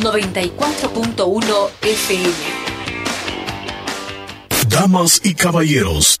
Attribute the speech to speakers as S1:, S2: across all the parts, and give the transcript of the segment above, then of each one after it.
S1: 94.1 FM.
S2: Damas y caballeros,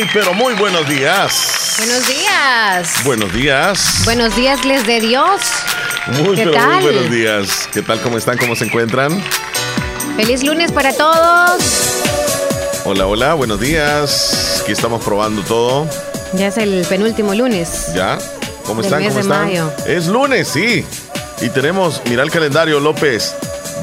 S3: Muy, pero muy buenos días.
S4: Buenos días.
S3: Buenos días.
S4: Buenos días, les de Dios.
S3: Muy,
S4: ¿Qué
S3: pero
S4: tal?
S3: muy buenos días. ¿Qué tal? ¿Cómo están? ¿Cómo se encuentran?
S4: Feliz lunes para todos.
S3: Hola, hola, buenos días. Aquí estamos probando todo.
S4: Ya es el penúltimo lunes.
S3: ¿Ya? ¿Cómo están?
S4: mes
S3: ¿Cómo
S4: de
S3: están?
S4: mayo.
S3: Es lunes, sí. Y tenemos, mira el calendario, López.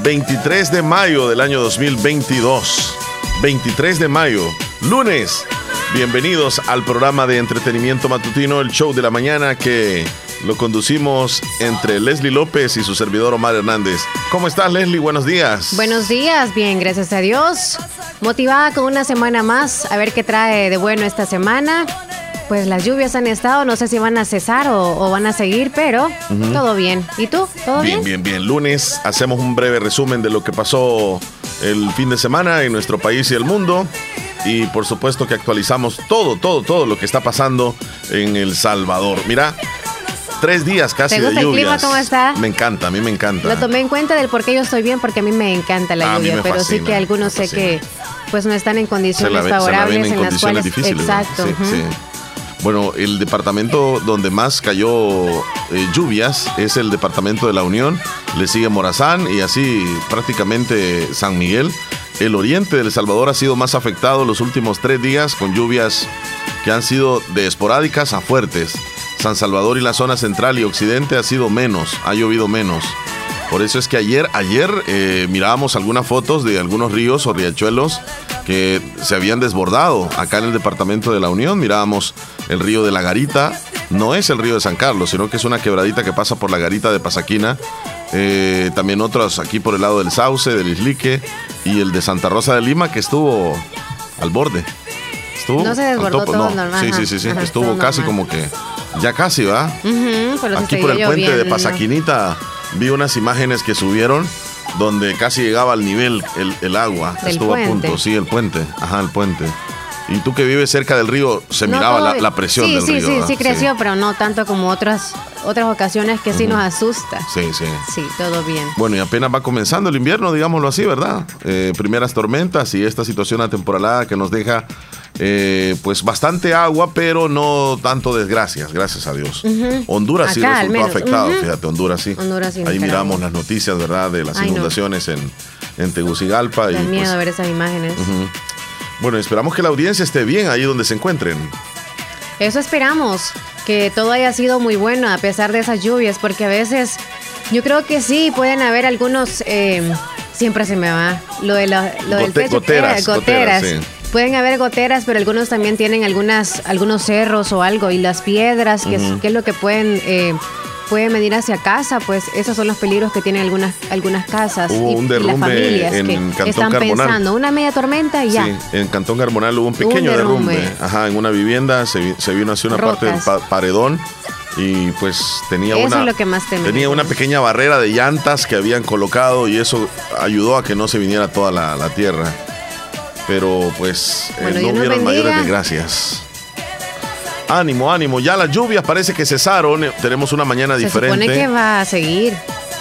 S3: 23 de mayo del año 2022. 23 de mayo, lunes. Bienvenidos al programa de entretenimiento matutino, el show de la mañana que lo conducimos entre Leslie López y su servidor Omar Hernández. ¿Cómo estás, Leslie? Buenos días.
S4: Buenos días, bien, gracias a Dios. Motivada con una semana más, a ver qué trae de bueno esta semana. Pues las lluvias han estado, no sé si van a cesar o, o van a seguir, pero todo bien. ¿Y tú? ¿Todo bien?
S3: Bien, bien, bien. Lunes hacemos un breve resumen de lo que pasó el fin de semana en nuestro país y el mundo. Y por supuesto que actualizamos todo, todo, todo lo que está pasando en El Salvador. Mira, tres días casi
S4: ¿Te
S3: de
S4: gusta el
S3: lluvias.
S4: clima? ¿Cómo está?
S3: Me encanta, a mí me encanta.
S4: Lo tomé en cuenta del por qué yo estoy bien, porque a mí me encanta la
S3: A
S4: lluvia, pero sí que algunos sé que pues no están en condiciones
S3: ve-
S4: favorables
S3: en,
S4: en, las
S3: condiciones
S4: cuales
S3: difíciles.
S4: exacto.
S3: Sí,
S4: ujú.
S3: sí. Bueno, el departamento donde más cayó eh, lluvias es el departamento de la Unión, le sigue Morazán y así prácticamente San Miguel. El oriente de Salvador ha sido más afectado los últimos tres días con lluvias que han sido de esporádicas a fuertes. San Salvador y la zona central y occidente ha sido menos, ha llovido menos. Por eso es que ayer, ayer eh, mirábamos algunas fotos de algunos ríos o riachuelos que se habían desbordado acá en el departamento de la Unión. Mirábamos el río de la Garita, no es el río de San Carlos, sino que es una quebradita que pasa por la Garita de Pasaquina. Eh, también otros aquí por el lado del Sauce, del Islique y el de Santa Rosa de Lima que estuvo al borde. Estuvo
S4: No se desbordó todo
S3: no.
S4: normal,
S3: Sí, sí, sí, sí.
S4: Ajá,
S3: Estuvo casi
S4: normal.
S3: como que ya casi, ¿va?
S4: Por eso
S3: Aquí por el puente de. Pasaquinita vi unas imágenes que subieron donde casi llegaba al nivel el, el agua. Estuvo a
S4: puente.
S3: punto, sí, el puente. Ajá, el puente. Y tú que vives cerca del río, se
S4: No
S3: miraba
S4: todo
S3: la, la presión
S4: sí,
S3: del
S4: sí,
S3: río.
S4: Sí,
S3: ¿verdad?
S4: sí, creció, pero no tanto como otras otras ocasiones que sí nos asusta.
S3: Sí, sí.
S4: Sí, todo bien.
S3: Bueno, y apenas va comenzando el invierno, digámoslo así, ¿verdad? Eh, primeras tormentas y esta situación atemporalada que nos deja eh, pues bastante agua, pero no tanto desgracias, gracias a Dios. Honduras sí
S4: al
S3: resultó
S4: menos.
S3: afectado, fíjate, Honduras sí.
S4: Honduras y
S3: Ahí miramos las noticias, ¿verdad? De las
S4: Ay, no.
S3: inundaciones en, en Tegucigalpa.
S4: Da
S3: y,
S4: miedo
S3: pues,
S4: ver esas imágenes.
S3: Bueno, esperamos que la audiencia esté bien ahí donde se encuentren.
S4: Eso esperamos, que todo haya sido muy bueno a pesar de esas lluvias, porque a veces yo creo que sí, pueden haber algunos, eh, siempre se me va, lo, de la- lo del techo,
S3: goteras,
S4: eh, goteras.
S3: goteras, sí.
S4: Pueden haber goteras, pero algunos también tienen algunas, algunos cerros o algo, y las piedras, que, es, que es lo que pueden... eh, pueden venir hacia casa, pues esos son los peligros que tienen algunas algunas casas
S3: Hubo
S4: y,
S3: un
S4: y las
S3: derrumbe en
S4: que
S3: Cantón
S4: están
S3: Carbonal.
S4: pensando una media tormenta y ya.
S3: Sí, en Cantón Garmonal hubo un pequeño derrumbe.
S4: derrumbe.
S3: Ajá, en una vivienda se, se vino hacia una parte del pa- paredón y pues tenía
S4: Eso
S3: una
S4: es lo que más tememos.
S3: tenía una pequeña barrera de llantas que habían colocado y eso ayudó a que no se viniera toda la, la tierra. Pero pues eh, no hubieron mayores desgracias. Ánimo, ánimo. Ya las lluvias parece que cesaron. Tenemos una mañana
S4: Se
S3: diferente.
S4: supone que va a seguir.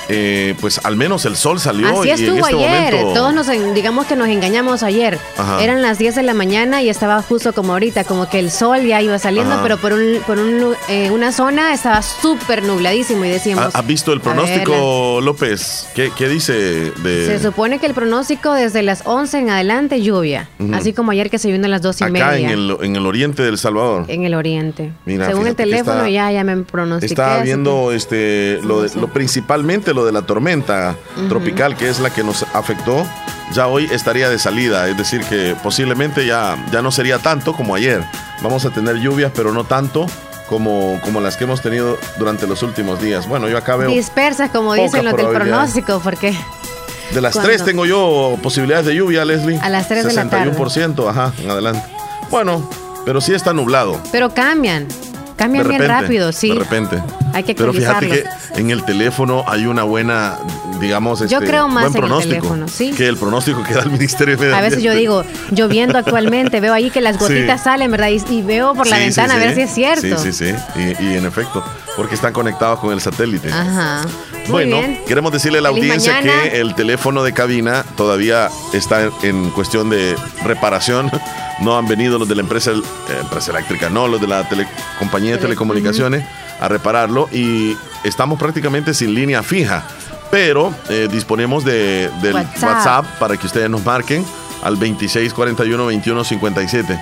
S3: Eh, pues al menos el sol salió
S4: Así
S3: y en
S4: estuvo
S3: este
S4: ayer.
S3: momento
S4: Todos nos, digamos que nos engañamos ayer.
S3: Ajá.
S4: Eran las 10 de la mañana y estaba justo como ahorita, como que el sol ya iba saliendo,
S3: Ajá.
S4: pero por, un, por un eh, una zona estaba súper nubladísimo y decíamos...
S3: ¿Ha- ¿Has visto el pronóstico, López? ¿Qué, qué dice de
S4: Se supone que el pronóstico desde las 11 en adelante lluvia, así como ayer que se vino a las 2 y
S3: acá
S4: media
S3: en el, en el oriente del Salvador?
S4: en el oriente.
S3: Mira,
S4: Según el teléfono
S3: está-
S4: ya, ya me pronostiqué.
S3: Estaba viendo este lo principalmente lo de la tormenta tropical que es la que nos afectó. Ya hoy estaría de salida, es decir que posiblemente ya, ya no sería tanto como ayer. Vamos a tener lluvias, pero no tanto como, como las que hemos tenido durante los últimos días. Bueno, yo acá veo...
S4: Dispersas, como dicen los del pronóstico, porque...
S3: De las tres tengo yo posibilidades de lluvia, Leslie.
S4: A las 3 de la tarde.
S3: 61%, ajá, en adelante. Bueno, pero sí está nublado.
S4: Pero cambian. Cambian bien rápido, sí.
S3: De repente.
S4: Hay que
S3: Pero fíjate que en el teléfono hay una buena, digamos, este,
S4: yo creo más
S3: buen
S4: en el teléfono, ¿sí?
S3: que el pronóstico que da el Ministerio de
S4: A veces yo digo, lloviendo actualmente, veo ahí que las gotitas salen, ¿verdad? Y, veo por la ventana a ver si es cierto.
S3: Sí, sí, sí. Y, y, en efecto, porque están conectados con el satélite.
S4: Ajá.
S3: Bueno, queremos decirle a la audiencia que el teléfono de cabina todavía está en cuestión de reparación no han venido los de la empresa, eh, empresa eléctrica, no, los de la compañía de telecomunicaciones a repararlo y estamos prácticamente sin línea fija, pero eh, disponemos de, del WhatsApp. para que ustedes nos marquen al 2641-2157.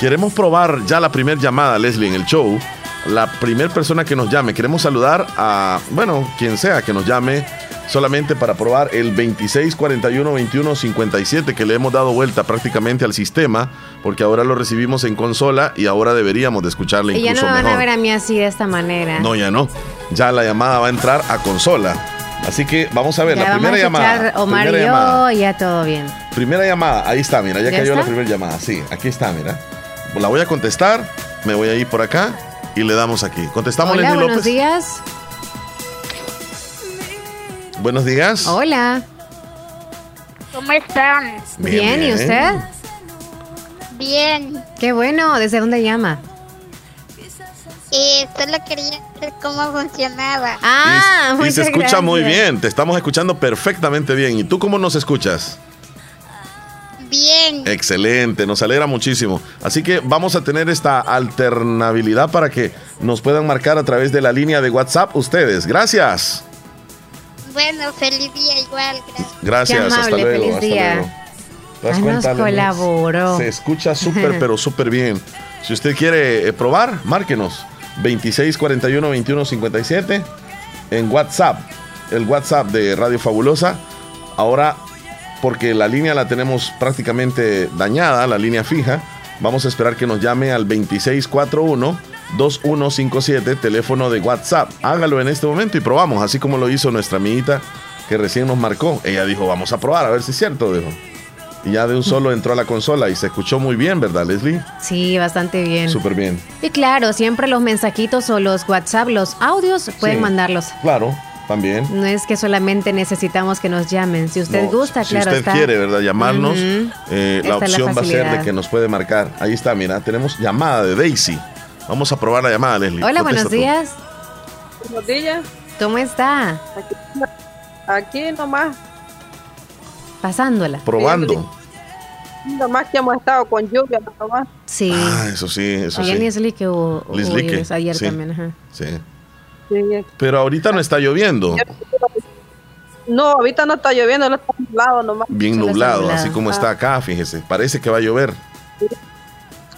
S3: Queremos probar ya la primera llamada, Leslie, en el show. La primera persona que nos llame, queremos saludar a, bueno, quien sea que nos llame solamente para probar el 2641-2157 que le hemos dado vuelta prácticamente al sistema porque ahora lo recibimos en consola y ahora deberíamos de escucharle incluso
S4: y ya no van a ver a mí así de esta manera.
S3: No, ya no. Ya la llamada va a entrar a consola. Así que vamos a ver la primera llamada.
S4: Omar y yo, ya todo bien.
S3: Primera llamada, ahí está, mira, ya, cayó la primera llamada. Sí, aquí está, mira. La voy a contestar, me voy a ir por acá y le damos aquí. Contestamos
S4: Hola,
S3: Leslie
S4: buenos días.
S3: Buenos días.
S4: Hola.
S5: ¿Cómo están?
S4: Bien, ¿y usted?
S5: Bien.
S4: Qué bueno, ¿desde dónde llama?
S5: Y solo quería ver cómo funcionaba.
S4: Ah,
S3: y, y se escucha muy bien, te estamos escuchando perfectamente bien. ¿Y tú cómo nos escuchas?
S5: Bien.
S3: Excelente, nos alegra muchísimo. Así que vamos a tener esta alternabilidad para que nos puedan marcar a través de la línea de WhatsApp ustedes. Gracias.
S5: Bueno, feliz día igual, gracias.
S3: Gracias,
S4: amable,
S3: hasta luego.
S4: Feliz
S3: hasta
S4: día.
S3: luego. ¿Te das
S4: Ay, nos
S3: cuenta,
S4: colaboró.
S3: Se escucha súper, pero súper bien. Si usted quiere eh, probar, márquenos 2641-2157 en WhatsApp, el WhatsApp de Radio Fabulosa. Ahora, porque la línea la tenemos prácticamente dañada, la línea fija, vamos a esperar que nos llame al 2641-2157, teléfono de WhatsApp. Hágalo en este momento y probamos, así como lo hizo nuestra amiguita que recién nos marcó. Ella dijo, vamos a probar, a ver si es cierto, dijo. Y ya de un solo entró a la consola y se escuchó muy bien, ¿verdad, Leslie?
S4: Sí, bastante bien.
S3: Súper bien.
S4: Y claro, siempre los mensajitos o los WhatsApp, los audios, pueden
S3: Sí.
S4: mandarlos.
S3: Claro, también.
S4: No es que solamente necesitamos que nos llamen. Si usted
S3: No,
S4: gusta,
S3: si
S4: claro
S3: usted
S4: está.
S3: quiere, ¿verdad? Llamarnos,
S4: Ujú.
S3: eh, la
S4: Está la
S3: opción va a ser de que nos puede marcar. Ahí está, mira, tenemos llamada de Daisy. Vamos a probar la llamada, Leslie.
S4: Hola,
S3: Contesta
S4: buenos
S3: tú.
S4: días.
S6: Buenos días.
S4: ¿Cómo está?
S6: Aquí nomás,
S4: Pasándola.
S3: Probando.
S6: nomás que hemos estado con lluvia, nomás.
S4: Sí.
S3: Ah, eso sí, eso sí.
S4: Isli que hubo, ayer
S3: sí.
S4: también. Ajá.
S3: Sí.
S6: Sí.
S3: Pero ahorita no está lloviendo.
S6: No, ahorita no está lloviendo, no está nublado nomás.
S3: Bien nublado,
S4: nublado.
S3: así como está acá, fíjese. Parece que va a llover.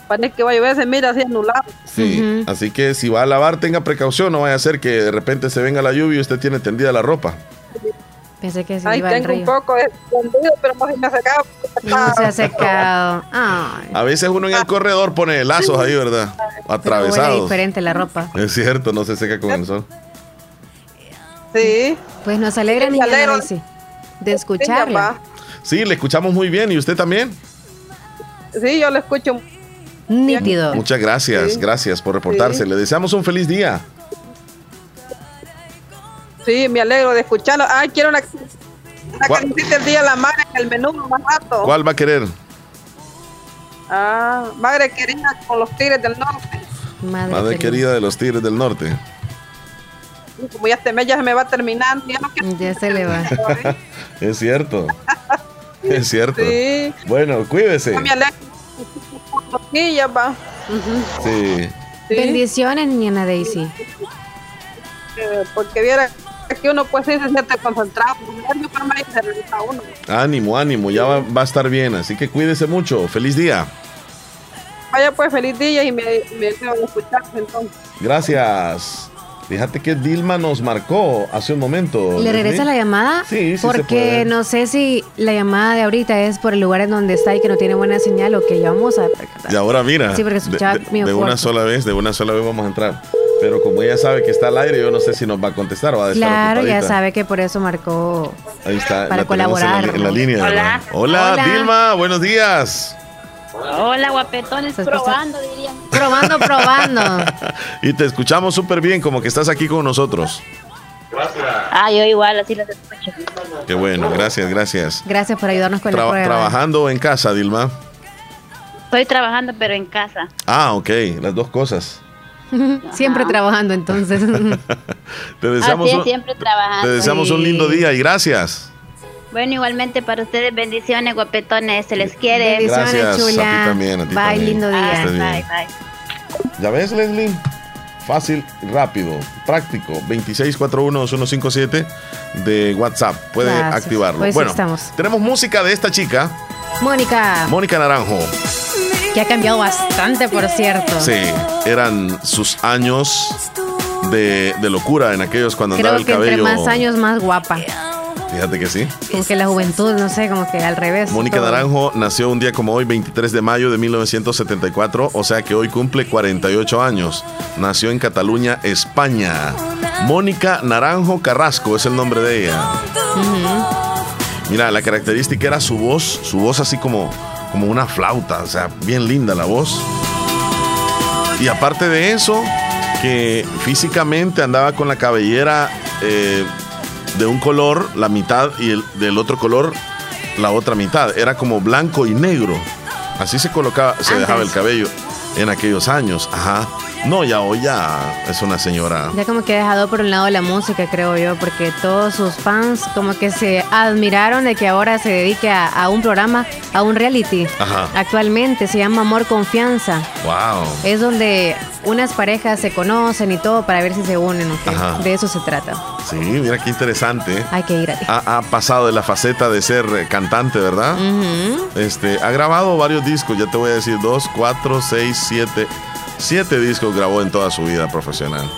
S6: Parece que va a llover, se mira así nublado.
S3: Sí. Así que si va a lavar, tenga precaución. No vaya a ser que de repente se venga la lluvia y usted tiene tendida la ropa.
S4: Pensé que se iba al
S6: tengo un
S4: río.
S6: poco de escondido, pero no se me ha secado.
S4: No se ha secado. Ay.
S3: A veces uno en el corredor pone lazos ahí, ¿verdad? Atravesados.
S4: diferente la ropa.
S3: Es cierto, no se seca con el sol.
S6: Sí.
S4: Pues nos alegra,
S6: Me
S4: niña. Daisy, de escucharla.
S3: Sí, le escuchamos muy bien. ¿Y usted también?
S6: Sí, yo lo escucho.
S4: Nítido.
S3: Muchas gracias,
S6: Sí.
S3: gracias por reportarse.
S6: Sí.
S3: Le deseamos un feliz día.
S6: Sí, me alegro de escucharlo. Ay, quiero una, una el día de la madre en el menú más rato.
S3: ¿Cuál va a querer?
S6: Ah, madre querida con los tigres del norte.
S4: Madre,
S3: Madre querida de los Tigres del Norte.
S6: Como ya este mes ya se me va terminando, ya no quiero.
S4: Ya se le va.
S3: Es cierto. Es cierto.
S6: Sí,
S3: Bueno, cuídese.
S6: yo me alegro. Sí, ya va.
S3: Sí.
S6: Sí.
S4: Bendiciones, niña Daisy.
S6: Eh, porque viera que uno pues siente concentrado, se uno.
S3: Ánimo, ánimo. Ya va, va a estar bien. Así que cuídese mucho. Feliz día.
S6: Vaya pues feliz día y me, me alegro de escucharse entonces.
S3: Gracias. Fíjate que Dilma nos marcó hace un momento.
S4: ¿Le regresa la llamada?
S3: Sí, sí se
S4: Porque
S3: puede.
S4: no sé si la llamada de ahorita es por el lugar en donde está y que no tiene buena señal o que ya vamos a percatar.
S3: Y ahora mira,
S4: Sí, porque
S3: de,
S4: escuchaba
S3: de-
S4: medio
S3: de una sola vez, de una sola vez vamos a entrar. Pero como ella sabe que está al aire, yo no sé si nos va a contestar o va a estar
S4: Claro, ya
S3: ocupadita.
S4: sabe que por eso marcó.
S3: Ahí está,
S4: para
S3: la en la,
S4: colaborar,
S3: en la línea.
S5: Hola.
S3: ¿verdad? Hola,
S4: Hola.
S3: Dilma, buenos días.
S5: Hola, guapetones,
S4: Su esposa-
S5: probando, dirían.
S4: Probando, probando.
S3: Y te escuchamos súper bien, como que estás aquí con nosotros.
S5: Ah, yo igual, así los escucho.
S3: Qué bueno, gracias, gracias.
S4: Gracias por ayudarnos con la
S3: Traba-
S4: prueba.
S3: trabajando en casa, Dilma.
S5: Estoy trabajando, pero en casa.
S3: Ah, ok, las dos cosas.
S4: Siempre trabajando, entonces.
S3: Te deseamos,
S5: Así es,
S3: un,
S5: siempre trabajando.
S3: te deseamos un lindo día y gracias.
S5: Bueno, igualmente para ustedes, bendiciones, guapetones, se les quiere.
S4: Bendiciones,
S3: Gracias, a ti
S4: chula.
S3: también, a ti
S4: Bye,
S3: también.
S4: lindo
S5: Ah,
S4: día.
S5: Bye, bye.
S3: ¿Ya ves, Leslie? Fácil, rápido, práctico. 2641-2157 de WhatsApp. Puede
S4: Gracias.
S3: activarlo.
S4: Pues
S3: bueno,
S4: estamos.
S3: tenemos música de esta chica,
S4: Mónica,
S3: Mónica Naranjo.
S4: Que ha cambiado bastante, por cierto.
S3: Sí, eran sus años de, de locura en aquellos cuando andaba
S4: Creo
S3: el
S4: que entre
S3: cabello.
S4: más años, más guapa.
S3: Fíjate que sí.
S4: Como que la juventud, no sé, como que al revés.
S3: Mónica
S4: todo.
S3: Naranjo nació un día como hoy, 23 de mayo de 1974, o sea que hoy cumple 48 años. Nació en Cataluña, España. Mónica Naranjo Carrasco es el nombre de ella. Mira, la característica era su voz, su voz así como, como una flauta, o sea, bien linda la voz. Y aparte de eso, que físicamente andaba con la cabellera eh, de un color, la mitad, y el, del otro color, la otra mitad. Era como blanco y negro. Así se colocaba, se
S4: Antes.
S3: dejaba el cabello en aquellos años. Ajá. No, ya hoy ya es una señora.
S4: Ya como que ha dejado por un lado la música, creo yo, porque todos sus fans como que se admiraron de que ahora se dedique a, a un programa, a un reality.
S3: Ajá.
S4: Actualmente se llama Amor Confianza.
S3: Wow.
S4: Es donde unas parejas se conocen y todo para ver si se unen. ¿ok?
S3: Ajá.
S4: De eso se trata.
S3: Sí, mira qué interesante.
S4: Hay que ir.
S3: Ha, ha pasado de la faceta de ser eh, cantante, ¿verdad?
S4: Ujú.
S3: Este, ha grabado varios discos, ya te voy a decir, dos, cuatro, seis, siete, siete discos grabó en toda su vida profesional.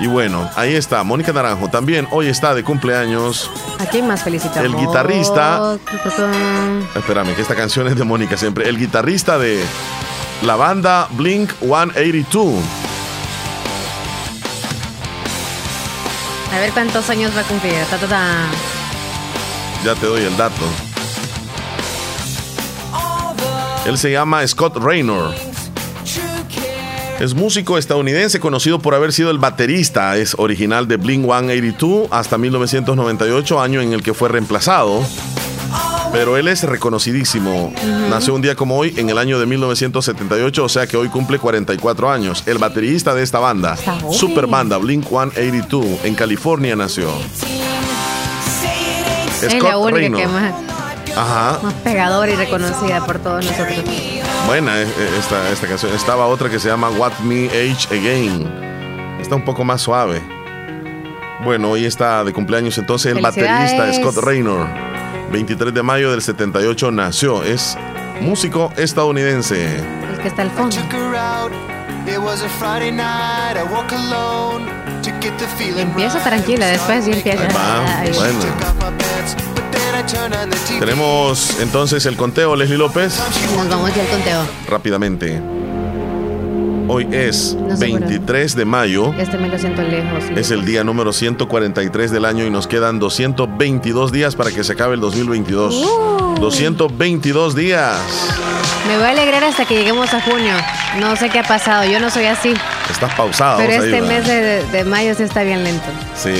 S3: Y bueno, ahí está, Mónica Naranjo también hoy está de cumpleaños.
S4: ¿A quién más felicitamos?
S3: El guitarrista-. Espérame, que esta canción es de Mónica siempre. El guitarrista de la banda Blink 182.
S4: A ver cuántos años va a cumplir. Ta, ta, ta.
S3: Ya te doy el dato. Él se llama Scott Raynor. Es músico estadounidense conocido por haber sido el baterista. Es original de Blink 182 hasta 1998, año en el que fue reemplazado. Pero él es reconocidísimo. Nació un día como hoy, en el año de 1978, o sea que hoy cumple 44 años. El baterista de esta banda, super banda Blink 182, en California nació.
S4: Es la única que más,
S3: Ajá.
S4: más pegadora y reconocida por todos nosotros.
S3: Buena eh, eh, esta, esta canción. Estaba otra que se llama What Me Age Again. Está un poco más suave. Bueno, hoy está de cumpleaños entonces el baterista. Scott Raynor. 23 de mayo del 78 nació. Es músico estadounidense.
S4: El que está al fondo. Empieza tranquila, después sí empieza.
S3: Ahí va,
S4: Ay,
S3: bueno. Tenemos entonces el conteo, Leslie López.
S4: Nos vamos ya al conteo.
S3: Rápidamente. Hoy es
S4: No sé por
S3: 23 de mayo.
S4: Este me lo siento lejos.
S3: Es el día número 143 del año y nos quedan 222 días para que se acabe el 2022.
S4: Uh.
S3: 222 días.
S4: Me voy a alegrar hasta que lleguemos a junio. No sé qué ha pasado, yo no soy así.
S3: Estás pausado.
S4: Pero
S3: ahí,
S4: este mes de, de mayo sí está bien lento.
S3: Sí.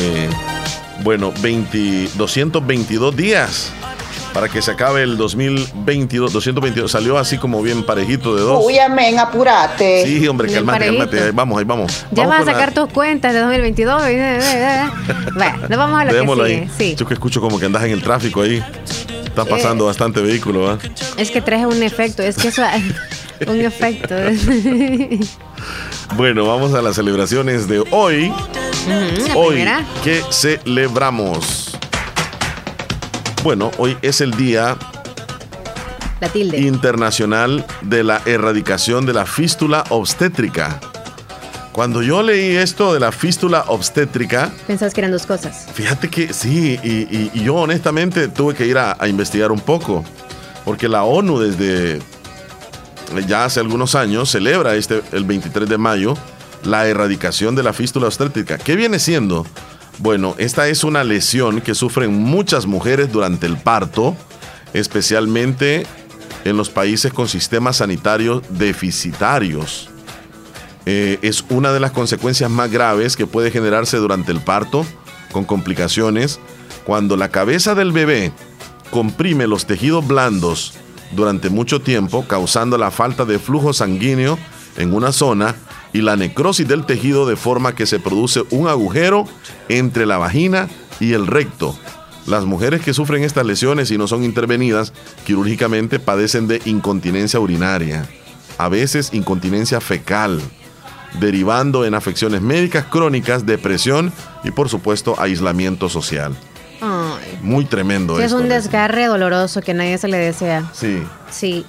S3: Bueno, 20, 222 días para que se acabe el 2022. 222 salió así como bien parejito de dos.
S7: Uy, amén, apurate.
S3: Sí, hombre,
S4: Bien
S3: calmate,
S4: parejito.
S3: calmate. Ahí Vamos, ahí vamos.
S4: Ya
S3: Vamos
S4: vas a
S3: con la-
S4: sacar tus cuentas de 2022. bueno, nos vamos a lo que
S3: ahí.
S4: sigue. Sí.
S3: Yo que escucho como que andas en el tráfico ahí. Está pasando bastante vehículo, ¿va?
S4: Es que trae un efecto, es que eso un efecto.
S3: Bueno, vamos a las celebraciones de hoy. Hoy. ¿qué celebramos? Bueno, hoy es el Día
S4: La tilde.
S3: Internacional de la Erradicación de la Fístula Obstétrica. Cuando yo leí esto de la fístula obstétrica,
S4: Pensás que eran dos cosas.
S3: fíjate que sí, y, y- y yo honestamente tuve que ir a, a investigar un poco, porque la ONU desde ya hace algunos años celebra este el 23 de mayo la erradicación de la fístula obstétrica. ¿Qué viene siendo? Bueno, esta es una lesión que sufren muchas mujeres durante el parto, especialmente en los países con sistemas sanitarios deficitarios. Eh, es una de las consecuencias más graves que puede generarse durante el parto, con complicaciones, cuando la cabeza del bebé comprime los tejidos blandos durante mucho tiempo, causando la falta de flujo sanguíneo en una zona y la necrosis del tejido de forma que se produce un agujero entre la vagina y el recto. Las mujeres que sufren estas lesiones y no son intervenidas quirúrgicamente padecen de incontinencia urinaria, a veces incontinencia fecal, derivando en afecciones médicas crónicas, depresión y por supuesto aislamiento social.
S4: Ay.
S3: Muy tremendo
S4: Sí, es
S3: esto,
S4: un
S3: Leslie.
S4: desgarre doloroso que nadie se le desea.
S3: Sí,
S4: Sí.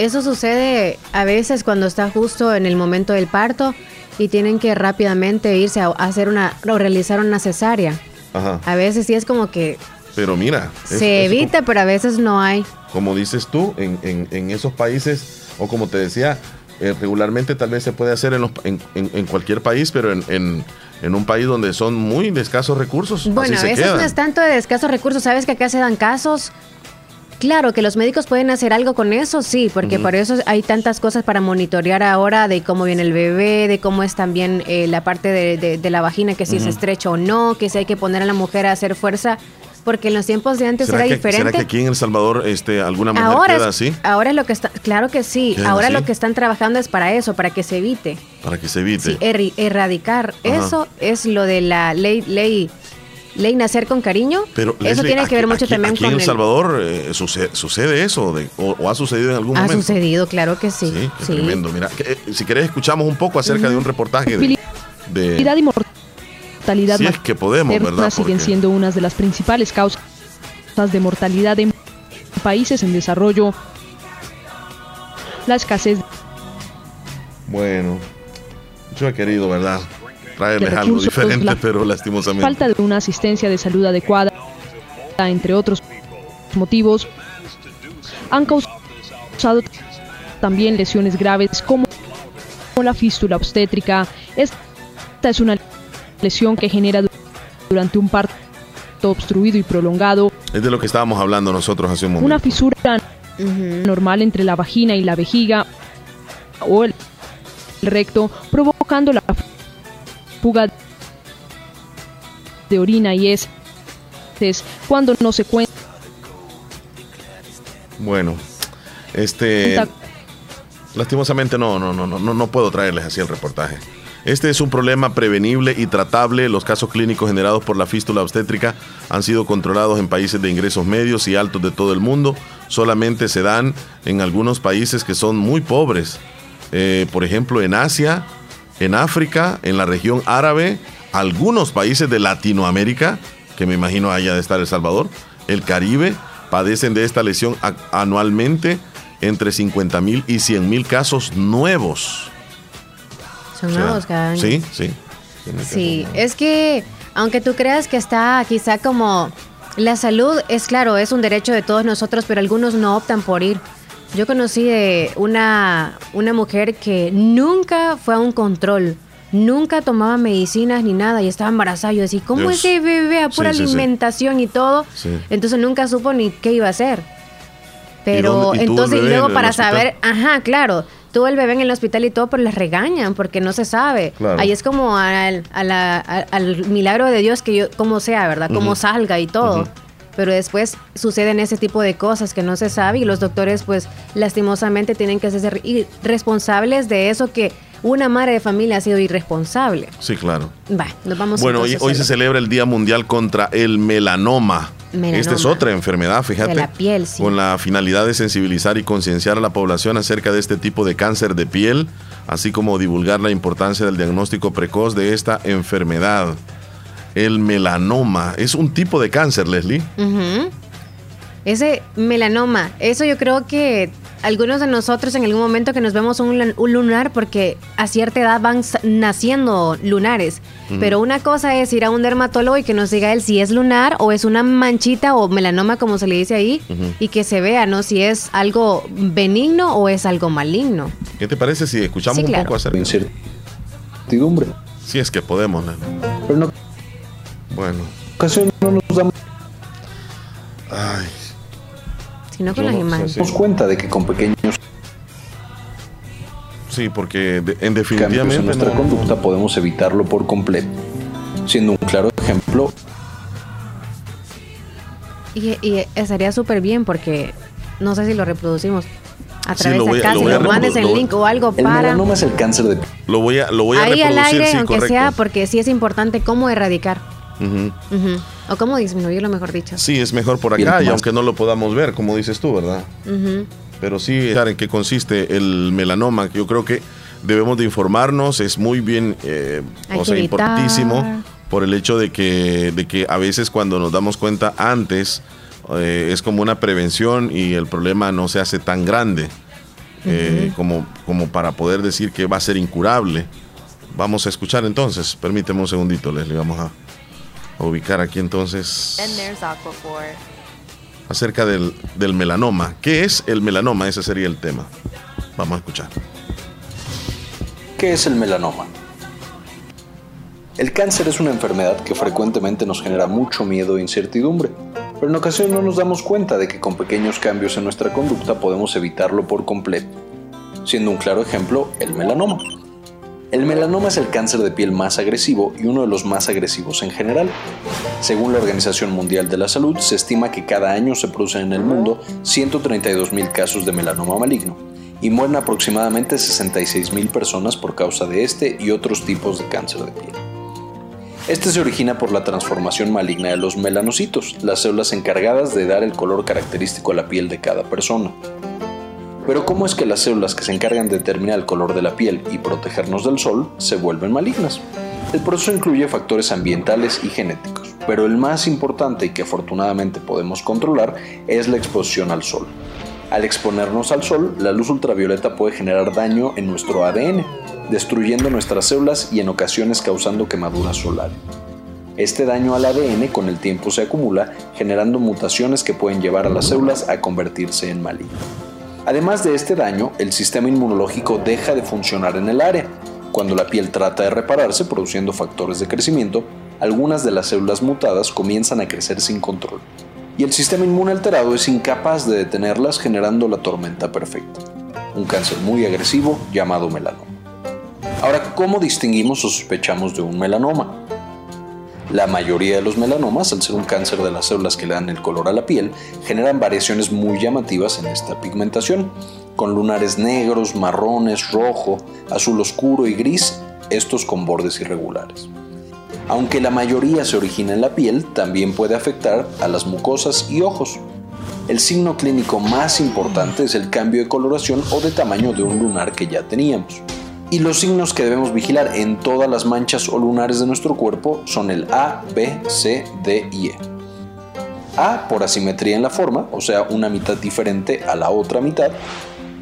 S4: Eso sucede a veces cuando está justo en el momento del parto y tienen que rápidamente irse a hacer una o realizar una cesárea.
S3: ajá.
S4: A veces sí es como que
S3: Pero mira, es-
S4: se
S3: es
S4: evita, pero a veces no hay.
S3: como dices tú, en, en- en esos países, o como te decía, eh, regularmente tal vez se puede hacer en, los- en- en- cualquier país, pero en, en- en un país donde son muy de escasos recursos,
S4: Bueno, a veces no es tanto de escasos recursos. ¿Sabes que acá se dan casos? Claro, que los médicos pueden hacer algo con eso, sí, porque por eso hay tantas cosas para monitorear ahora de cómo viene el bebé, de cómo es también eh, la parte de, de- de la vagina, que si es estrecha o no, que si hay que poner a la mujer a hacer fuerza, porque en los tiempos de antes
S3: ¿Será
S4: era
S3: que,
S4: diferente.
S3: será que aquí en El Salvador este, alguna mujer
S4: ahora
S3: queda así?
S4: ahora lo que está, claro que sí,
S3: ¿Quedan
S4: ahora
S3: así?
S4: lo que están trabajando es para eso, para que se evite.
S3: Para que se evite.
S4: Sí, erradicar.
S3: Ajá.
S4: Eso es lo de la ley, ley, ley nacer con cariño.
S3: Pero
S4: eso
S3: Leslie,
S4: tiene
S3: aquí-
S4: que ver mucho
S3: aquí-
S4: también
S3: aquí
S4: con
S3: en El Salvador eh, sucede, sucede eso de- o, o ha sucedido en algún
S4: Ha
S3: momento.
S4: sucedido, claro que sí.
S3: Sí,
S4: sí.
S3: tremendo. Mira, que, eh, si querés escuchamos un poco acerca de un reportaje de,
S7: Mortalidad
S3: de
S7: y mortalidad
S3: si es que podemos, ¿verdad?
S7: siguen
S3: Porque-
S7: siendo unas de las principales causas de mortalidad en países en desarrollo. La escasez
S3: Bueno, yo he querido, ¿verdad? Traerles algo
S7: recursos,
S3: diferente,
S7: la
S3: pero lastimosamente.
S7: falta de una asistencia de salud adecuada, entre otros motivos, han causado también lesiones graves como la fístula obstétrica. Esta es una lesión que genera durante un parto obstruido y prolongado
S3: Es de lo que estábamos hablando nosotros hace un momento.
S7: una fisura
S4: Ujú.
S7: normal entre la vagina y la vejiga o el recto, provocando la fuga de orina y heces cuando no se cuenta
S3: Bueno, este. Lastimosamente no, no, no, no, no, no puedo traerles así el reportaje. Este es un problema prevenible y tratable. Los casos clínicos generados por la fístula obstétrica han sido controlados en países de ingresos medios y altos de todo el mundo. Solamente se dan en algunos países que son muy pobres. Eh, por ejemplo, en Asia, en África, en la región árabe, algunos países de Latinoamérica, que me imagino haya de estar El Salvador, el Caribe, padecen de esta lesión anualmente entre 50 mil y 100 mil casos nuevos.
S4: Son
S3: O sea,
S4: nuevos cada año.
S3: Sí, sí.
S4: Sí, es que aunque tú creas que está quizá como la salud es claro, es un derecho de todos nosotros, pero algunos no optan por ir. Yo conocí de una, una mujer que nunca fue a un control, nunca tomaba medicinas ni nada y estaba embarazada. Yo decía, ¿cómo
S3: Dios.
S4: ese bebé a pura
S3: Sí, sí, sí.
S4: alimentación y todo? Entonces nunca supo ni qué iba a hacer. Pero
S3: y
S4: entonces, y luego
S3: en
S4: para saber, ajá, claro, tuvo el bebé en el hospital y todo, pero les regañan porque no se sabe.
S3: Claro.
S4: Ahí es como al, a la- a- al milagro de Dios que yo, como sea, ¿verdad? Como salga y todo. Pero después suceden ese tipo de cosas que no se sabe y los doctores, pues, lastimosamente tienen que hacerse ir- responsables de eso que una madre de familia ha sido irresponsable.
S3: Sí, claro.
S4: Va, nos vamos
S3: Bueno, hoy, hoy se celebra el Día Mundial contra el melanoma.
S4: Melanoma.
S3: Esta es otra enfermedad, fíjate.
S4: De la piel, sí.
S3: Con la finalidad de sensibilizar y concienciar a la población acerca de este tipo de cáncer de piel, así como divulgar la importancia del diagnóstico precoz de esta enfermedad. El melanoma es un tipo de cáncer, Leslie.
S4: Ese melanoma, eso yo creo que algunos de nosotros en algún momento que nos vemos un, un lunar, porque a cierta edad van naciendo lunares. Pero una cosa es ir a un dermatólogo y que nos diga él si es lunar o es una manchita o melanoma, como se le dice ahí, y que se vea, ¿no? Si es algo benigno o es algo maligno.
S3: ¿Qué te parece si escuchamos
S4: Sí,
S3: un
S4: claro.
S3: poco acerca
S8: Incertidumbre.
S3: Si es que podemos, Neno.
S8: Pero en
S3: Bueno.
S8: ocasión no nos damos
S3: Ay,
S4: Sino con las
S3: no
S4: imágenes.
S3: si-
S8: cuenta de que con pequeños
S3: sí, porque de- en definitivamente
S8: en nuestra
S3: no-
S8: conducta podemos evitarlo por completo. Siendo un claro ejemplo,
S4: Y, y estaría súper bien porque no sé si lo reproducimos a
S3: Sí,
S4: través
S3: lo voy
S4: de acá,
S3: lo
S4: si
S3: voy a
S4: lo mandes en link o algo
S8: el
S4: para
S8: melanoma es el cáncer de
S3: lo voy a lo voy a
S4: ahí al
S3: reproducir,
S4: aire,
S3: sí,
S4: aunque
S3: correcto.
S4: sea, porque sí es importante cómo erradicar
S3: Ujú.
S4: Ujú. o cómo disminuirlo, mejor dicho.
S3: Sí, es mejor por acá, y aunque no lo podamos ver, como dices tú, ¿verdad? Pero sí, en qué consiste el melanoma, que yo creo que debemos de informarnos, es muy bien, eh, o sea, importantísimo, por el hecho de que, de que a veces cuando nos damos cuenta antes, eh, es como una prevención y el problema no se hace tan grande eh, como, como para poder decir que va a ser incurable. Vamos a escuchar entonces, permíteme un segundito, Leslie, vamos a, a ubicar aquí entonces acerca del, del melanoma. ¿Qué es el melanoma? Ese sería el tema. Vamos a escuchar.
S8: ¿Qué es el melanoma? El cáncer es una enfermedad que frecuentemente nos genera mucho miedo e incertidumbre, pero en ocasiones no nos damos cuenta de que con pequeños cambios en nuestra conducta podemos evitarlo por completo, siendo un claro ejemplo el melanoma. El melanoma es el cáncer de piel más agresivo y uno de los más agresivos en general. Según la Organización Mundial de la Salud, se estima que cada año se producen en el mundo 132.000 casos de melanoma maligno y mueren aproximadamente 66.000 personas por causa de este y otros tipos de cáncer de piel. Este se origina por la transformación maligna de los melanocitos, las células encargadas de dar el color característico a la piel de cada persona. Pero ¿cómo es que las células que se encargan de determinar el color de la piel y protegernos del sol se vuelven malignas? El proceso incluye factores ambientales y genéticos, pero el más importante y que afortunadamente podemos controlar es la exposición al sol. Al exponernos al sol, la luz ultravioleta puede generar daño en nuestro ADN, destruyendo nuestras células y en ocasiones causando quemaduras solares. Este daño al ADN con el tiempo se acumula, generando mutaciones que pueden llevar a las células a convertirse en malignas. Además de este daño, el sistema inmunológico deja de funcionar en el área. Cuando la piel trata de repararse produciendo factores de crecimiento, algunas de las células mutadas comienzan a crecer sin control. Y el sistema inmune alterado es incapaz de detenerlas generando la tormenta perfecta. Un cáncer muy agresivo llamado melanoma. Ahora, ¿cómo distinguimos o sospechamos de un melanoma? La mayoría de los melanomas, al ser un cáncer de las células que le dan el color a la piel, generan variaciones muy llamativas en esta pigmentación, con lunares negros, marrones, rojo, azul oscuro y gris, estos con bordes irregulares. Aunque la mayoría se origina en la piel, también puede afectar a las mucosas y ojos. El signo clínico más importante es el cambio de coloración o de tamaño de un lunar que ya teníamos. Y los signos que debemos vigilar en todas las manchas o lunares de nuestro cuerpo son el A, B, C, D y E. A por asimetría en la forma, o sea, una mitad diferente a la otra mitad.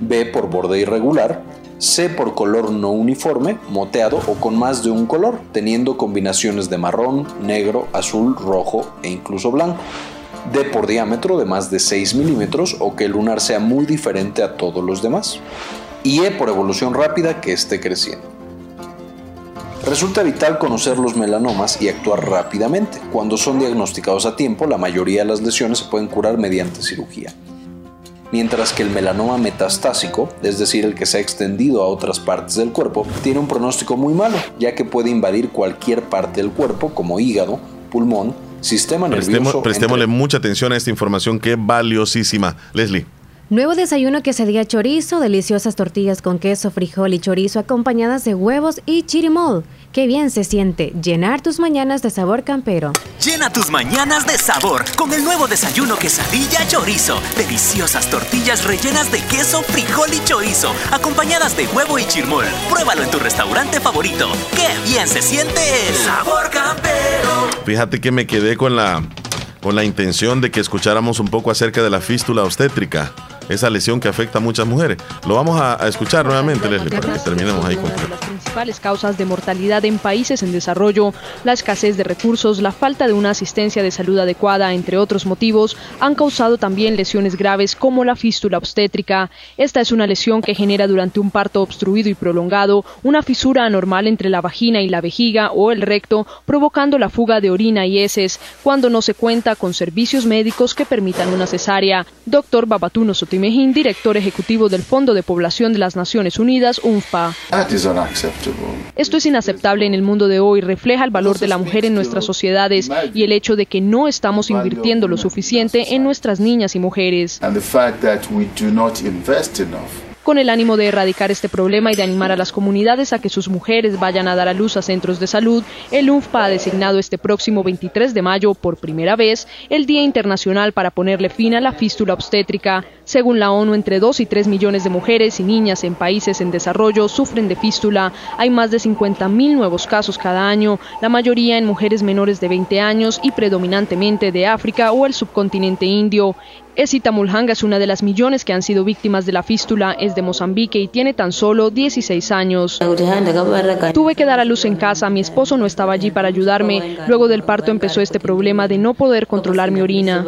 S8: B por borde irregular. C por color no uniforme, moteado o con más de un color, teniendo combinaciones de marrón, negro, azul, rojo e incluso blanco. D por diámetro de más de 6 milímetros o que el lunar sea muy diferente a todos los demás y E por evolución rápida que esté creciendo. Resulta vital conocer los melanomas y actuar rápidamente. Cuando son diagnosticados a tiempo, la mayoría de las lesiones se pueden curar mediante cirugía. Mientras que el melanoma metastásico, es decir, el que se ha extendido a otras partes del cuerpo, tiene un pronóstico muy malo, ya que puede invadir cualquier parte del cuerpo, como hígado, pulmón, sistema nervioso.
S3: Prestemo- prestémosle
S8: entre-
S3: mucha atención a esta información que es valiosísima. Leslie.
S4: Nuevo desayuno que se chorizo, deliciosas tortillas con queso, frijol y chorizo acompañadas de huevos y chirimol. Qué bien se siente llenar tus mañanas de sabor campero.
S9: Llena tus mañanas de sabor con el nuevo desayuno quesadilla chorizo. Deliciosas tortillas rellenas de queso, frijol y chorizo, acompañadas de huevo y chirmol. Pruébalo en tu restaurante favorito. ¡Qué bien se siente el sabor campero!
S3: Fíjate que me quedé con la, con la intención de que escucháramos un poco acerca de la fístula obstétrica. Esa lesión que afecta a muchas mujeres. Lo vamos a, a escuchar nuevamente, Leslie, para que terminemos ahí con
S7: las principales causas de mortalidad en países en desarrollo, la escasez de recursos, la falta de una asistencia de salud adecuada, entre otros motivos, han causado también lesiones graves como la fístula obstétrica. Esta es una lesión que genera durante un parto obstruido y prolongado una fisura anormal entre la vagina y la vejiga o el recto, provocando la fuga de orina y heces cuando no se cuenta con servicios médicos que permitan una cesárea. Doctor Babatuno Sotimejín, director ejecutivo del Fondo de Población de las Naciones Unidas, UNFPA. Esto es inaceptable en el mundo de hoy, refleja el valor de la mujer en nuestras sociedades y el hecho de que no estamos invirtiendo lo suficiente en nuestras niñas y mujeres. Con el ánimo de erradicar este problema y de animar a las comunidades a que sus mujeres vayan a dar a luz a centros de salud, el UNFPA ha designado este próximo 23 de mayo, por primera vez, el Día Internacional para ponerle fin a la fístula obstétrica. Según la ONU, entre 2 y 3 millones de mujeres y niñas en países en desarrollo sufren de fístula. Hay más de 50.000 nuevos casos cada año, la mayoría en mujeres menores de 20 años y predominantemente de África o el subcontinente indio. Esita Mulhanga es una de las millones que han sido víctimas de la fístula, es de Mozambique y tiene tan solo 16 años. Tuve que dar a luz en casa, mi esposo no estaba allí para ayudarme. Luego del parto empezó este problema de no poder controlar mi orina.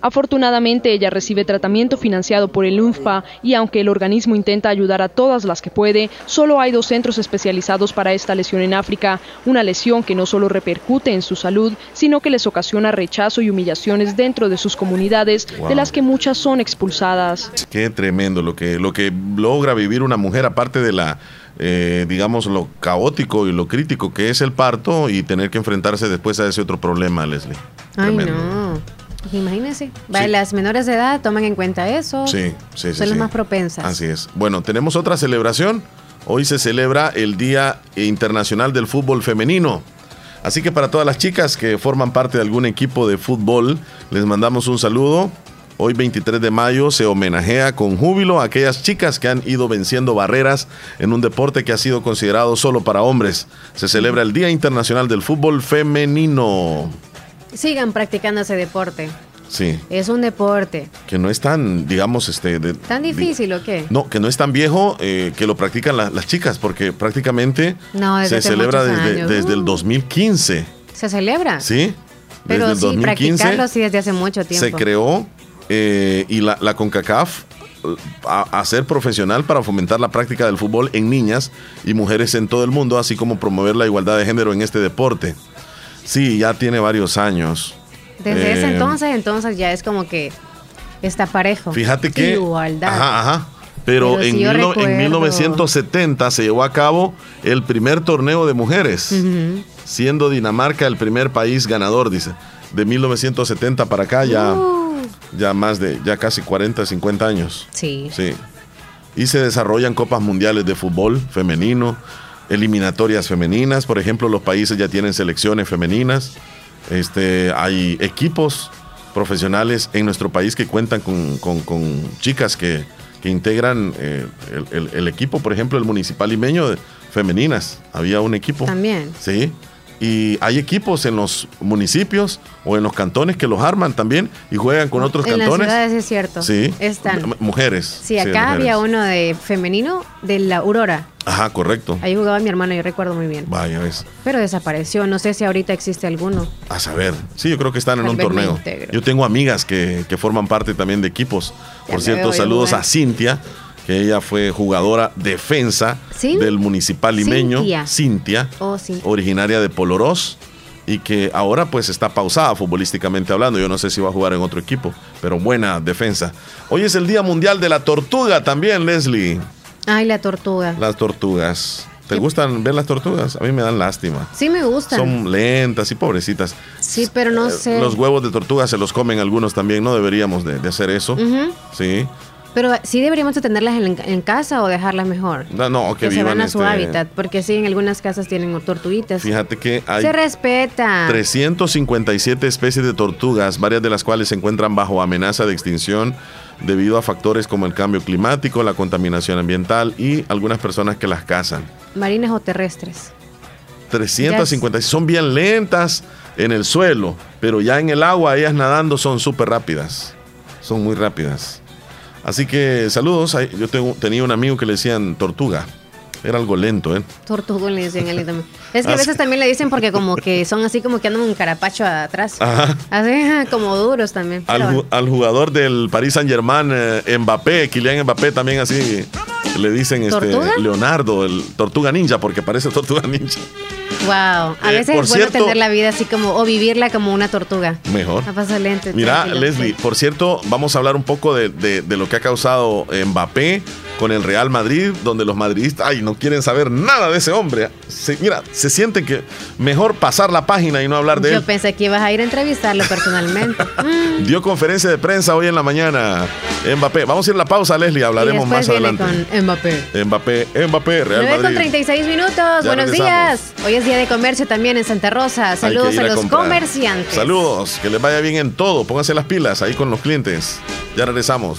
S7: Afortunadamente ella recibe tratamiento financiado por el UNFPA y aunque el organismo intenta ayudar a todas las que puede, solo hay dos centros especializados para esta lesión en África, una lesión que no solo repercute en su salud, sino que les ocasiona rechazo y humillaciones dentro de sus comunidades,
S3: Wow.
S7: de las que muchas son expulsadas.
S3: Qué tremendo lo que, lo que logra vivir una mujer, aparte de la, eh, digamos, lo caótico y lo crítico que es el parto y tener que enfrentarse después a ese otro problema, Leslie.
S4: Ay,
S3: Tremendo.
S4: no. Imagínense. Vale, Las menores de edad toman en cuenta eso.
S3: Sí, sí, sí.
S4: Son las más propensas.
S3: Así es. Bueno, tenemos otra celebración. Hoy se celebra el Día Internacional del Fútbol Femenino. Así que para todas las chicas que forman parte de algún equipo de fútbol, les mandamos un saludo. Hoy 23 de mayo se homenajea con júbilo a aquellas chicas que han ido venciendo barreras en un deporte que ha sido considerado solo para hombres. Se celebra el Día Internacional del Fútbol Femenino.
S4: Sigan practicando ese deporte.
S3: Sí,
S4: Es un deporte.
S3: que no es tan, digamos, este... de-
S4: ¿Tan difícil o qué?
S3: No, que no es tan viejo eh, que lo practican la- las chicas, porque prácticamente
S4: No, desde
S3: se celebra desde, el
S4: Uh.
S3: 2015,
S4: ¿Se celebra?
S3: ¿sí?
S4: Pero
S3: desde el
S4: sí,
S3: 2015
S4: practicarlo sí desde hace mucho tiempo.
S3: se creó eh, y la, la CONCACAF eh, a, a ser profesional para fomentar la práctica del fútbol en niñas y mujeres en todo el mundo, así como promover la igualdad de género en este deporte. Sí, ya tiene varios años.
S4: Desde ese
S3: Eh,
S4: entonces, entonces ya es como que está parejo.
S3: Fíjate que.
S4: Igualdad.
S3: Ajá, ajá. Pero,
S4: Pero
S3: en, mil en
S4: recuerdo.
S3: 1970 se llevó a cabo el primer torneo de mujeres, siendo Dinamarca el primer país ganador, dice. De 1970 para acá ya,
S4: Uh,
S3: ya más de, ya casi 40, 50 años.
S4: sí.
S3: Sí. Y se desarrollan copas mundiales de fútbol femenino, eliminatorias femeninas, por ejemplo, los países ya tienen selecciones femeninas. Este, hay equipos profesionales en nuestro país que cuentan con, con- con chicas que, que integran eh, el, el- el equipo, por ejemplo, el municipal limeño de femeninas. Había un equipo.
S4: También.
S3: Sí. Y hay equipos en los municipios o en los cantones que los arman también y juegan con otros
S4: en las
S3: cantones.
S4: ciudades es cierto.
S3: Sí.
S4: Están.
S3: Mujeres.
S4: Sí, acá
S3: mujeres.
S4: había uno de femenino de la Aurora.
S3: Ajá, correcto.
S4: Ahí jugaba mi hermano, yo recuerdo muy bien.
S3: Vaya, ves.
S4: Pero desapareció. No sé si ahorita existe alguno.
S3: A saber. Sí, yo creo que están en
S4: Tal
S3: un torneo.
S4: integro.
S3: Yo tengo amigas que, que forman parte también de equipos.
S4: Ya
S3: Por cierto, saludos a Cintia, que ella fue jugadora defensa
S4: ¿Sí?
S3: del municipal limeño.
S4: Cintia.
S3: Cintia,
S4: Oh, sí.
S3: originaria de Polorós. Y que ahora pues está pausada futbolísticamente hablando. Yo no sé si va a jugar en otro equipo, pero buena defensa. Hoy es el Día Mundial de la Tortuga también, Leslie.
S4: Ay, la tortuga.
S3: Las tortugas. ¿Te gustan ver las tortugas? A mí me dan lástima.
S4: Sí me gustan.
S3: Son lentas y pobrecitas.
S4: Sí, pero no
S3: Eh,
S4: sé.
S3: Los huevos de tortuga se los comen algunos también. No deberíamos de, de hacer eso. Sí.
S4: Pero sí deberíamos de tenerlas en, en casa o dejarlas mejor.
S3: No, no, que,
S4: que se van a su
S3: este-
S4: hábitat. Porque sí, en algunas casas tienen tortuguitas.
S3: Fíjate que hay
S4: Se respeta.
S3: 357 especies de tortugas, varias de las cuales se encuentran bajo amenaza de extinción debido a factores como el cambio climático, la contaminación ambiental y algunas personas que las cazan.
S4: Marinas o terrestres.
S3: 356 son bien lentas en el suelo, pero ya en el agua ellas nadando son súper rápidas.
S10: son muy rápidas. Así que saludos. Yo tengo- tenía un amigo que le decían tortuga. Era algo lento, ¿eh?
S11: Tortugo le dicen a él también. Es que a veces también le dicen porque como que son así como que andan un carapacho atrás.
S10: Ajá.
S11: Así como duros también.
S10: Al,
S11: bueno.
S10: al jugador del Paris Saint Germain, Mbappé, Kylian Mbappé, también así le dicen este. Leonardo, el Tortuga Ninja, porque parece Tortuga Ninja.
S11: Wow. A
S10: Eh,
S11: veces
S10: por
S11: es bueno
S10: cierto-
S11: tener la vida así como, o vivirla como una tortuga.
S10: Mejor.
S11: A pasar lente.
S10: Mira. Leslie, por cierto, vamos a hablar un poco de, de- de lo que ha causado Mbappé con el Real Madrid, donde los madridistas, ay, no quieren saber nada de ese hombre. Se- mira, se sienten que mejor pasar la página y no hablar de
S11: Yo
S10: él.
S11: pensé que ibas a ir a entrevistarlo personalmente. Mm.
S10: Dio conferencia de prensa hoy en la mañana. Mbappé, vamos a ir a la pausa, Leslie, hablaremos más adelante.
S11: con Mbappé.
S10: Mbappé, Mbappé, Real
S11: 9 con
S10: Madrid.
S11: 36 minutos. Buenos
S10: regresamos.
S11: días. Hoy es día de comercio también en Santa Rosa. Saludos a los
S10: comprar.
S11: comerciantes.
S10: Saludos, que les vaya bien en todo. Pónganse las pilas ahí con los clientes. Ya regresamos.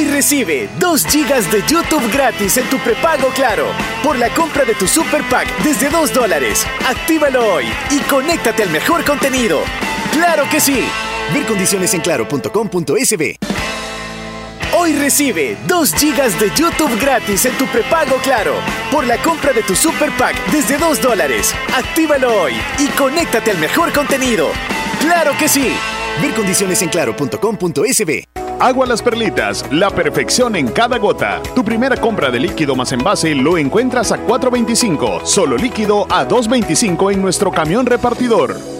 S12: Hoy recibe 2 GB de YouTube gratis en tu prepago Claro por la compra de tu Super Pack desde 2 dólares. Actívalo hoy y conéctate al mejor contenido. ¡Claro que sí! Ver condiciones en claro.com.sb. Hoy recibe 2 GB de YouTube gratis en tu prepago Claro por la compra de tu Super Pack desde 2 dólares. Actívalo hoy y conéctate al mejor contenido. ¡Claro que sí! Ver condiciones en claro.com.sb.
S13: Agua Las Perlitas, la perfección en cada gota. Tu primera compra de líquido más envase lo encuentras a 4.25, solo líquido a 2.25 en nuestro camión repartidor.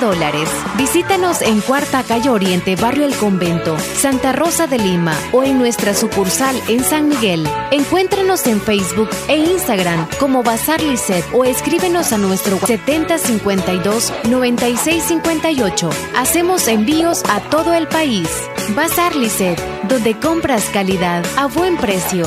S4: dólares. Visítanos en Cuarta Calle Oriente, Barrio El Convento, Santa Rosa de Lima o en nuestra sucursal en San Miguel. Encuéntranos en Facebook e Instagram como Bazar Lisset o escríbenos a nuestro 7052 9658. Hacemos envíos a todo el país. Bazar Lisset, donde compras calidad a buen precio.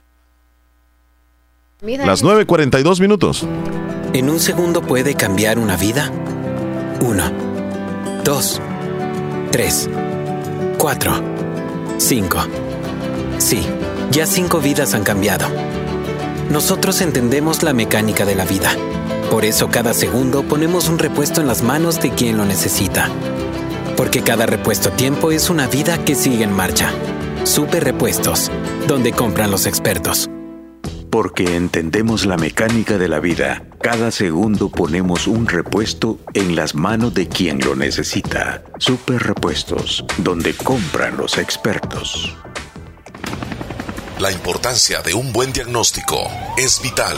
S14: Las 9.42 minutos.
S15: En un segundo puede cambiar una vida. Uno, dos, tres, cuatro, cinco. Sí, ya cinco vidas han cambiado. Nosotros entendemos la mecánica de la vida. Por eso cada segundo ponemos un repuesto en las manos de quien lo necesita. Porque cada repuesto a tiempo es una vida que sigue en marcha. Super Repuestos, donde compran los expertos.
S16: Porque entendemos la mecánica de la vida, cada segundo ponemos un repuesto en las manos de quien lo necesita. Super Repuestos, donde compran los expertos.
S3: La importancia de un buen diagnóstico es vital.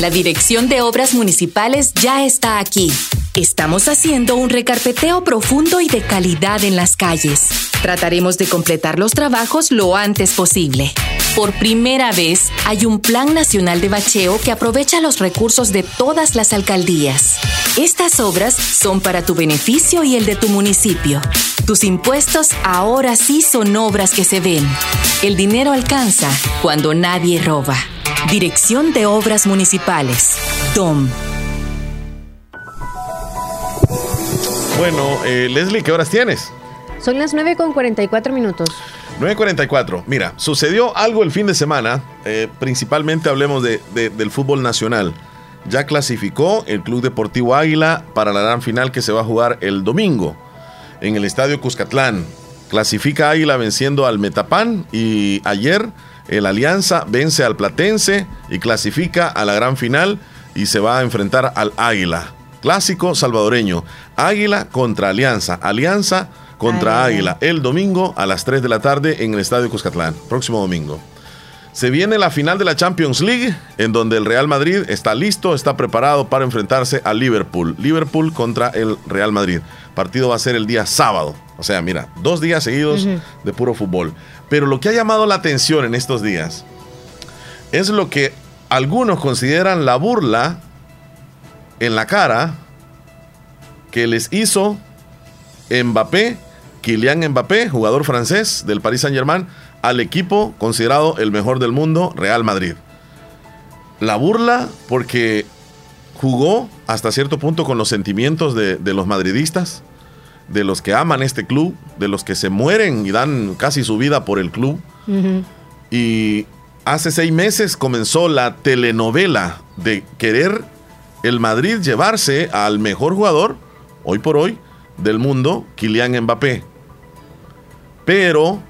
S17: La Dirección de Obras Municipales ya está aquí. Estamos haciendo un recarpeteo profundo y de calidad en las calles. Trataremos de completar los trabajos lo antes posible. Por primera vez, hay un Plan Nacional de Bacheo que aprovecha los recursos de todas las alcaldías. Estas obras son para tu beneficio y el de tu municipio. Tus impuestos ahora sí son obras que se ven. El dinero alcanza cuando nadie roba. Dirección de Obras Municipales. DOM.
S14: Bueno, eh, Leslie, ¿qué horas tienes?
S4: Son las 9 con 44 minutos.
S14: 9.44. Mira, sucedió algo el fin de semana. eh, principalmente hablemos de- de- del fútbol nacional. Ya clasificó el Club Deportivo Águila para la gran final que se va a jugar el domingo en el Estadio Cuscatlán. Clasifica Águila venciendo al Metapán y ayer el Alianza vence al Platense y clasifica a la gran final y se va a enfrentar al Águila. Clásico salvadoreño. Águila contra Alianza. Alianza contra
S4: Ay.
S14: Águila. El domingo a las 3 de la tarde en el Estadio Cuscatlán. Próximo domingo. Se viene la final de la Champions League, en donde el Real Madrid está listo, está preparado para enfrentarse a Liverpool. Liverpool contra el Real Madrid. Partido va a ser el día sábado. O sea, mira, dos días seguidos de puro fútbol. Pero lo que ha llamado la atención en estos días es lo que algunos consideran la burla en la cara que les hizo Mbappé, Kylian Mbappé, jugador francés del Paris Saint-Germain, al equipo considerado el mejor del mundo, Real Madrid. La burla porque jugó hasta cierto punto con los sentimientos de, de los madridistas, de los que aman este club, de los que se mueren y dan casi su vida por el club. Y hace seis meses comenzó la telenovela de querer el Madrid llevarse al mejor jugador, hoy por hoy, del mundo, Kylian Mbappé. Pero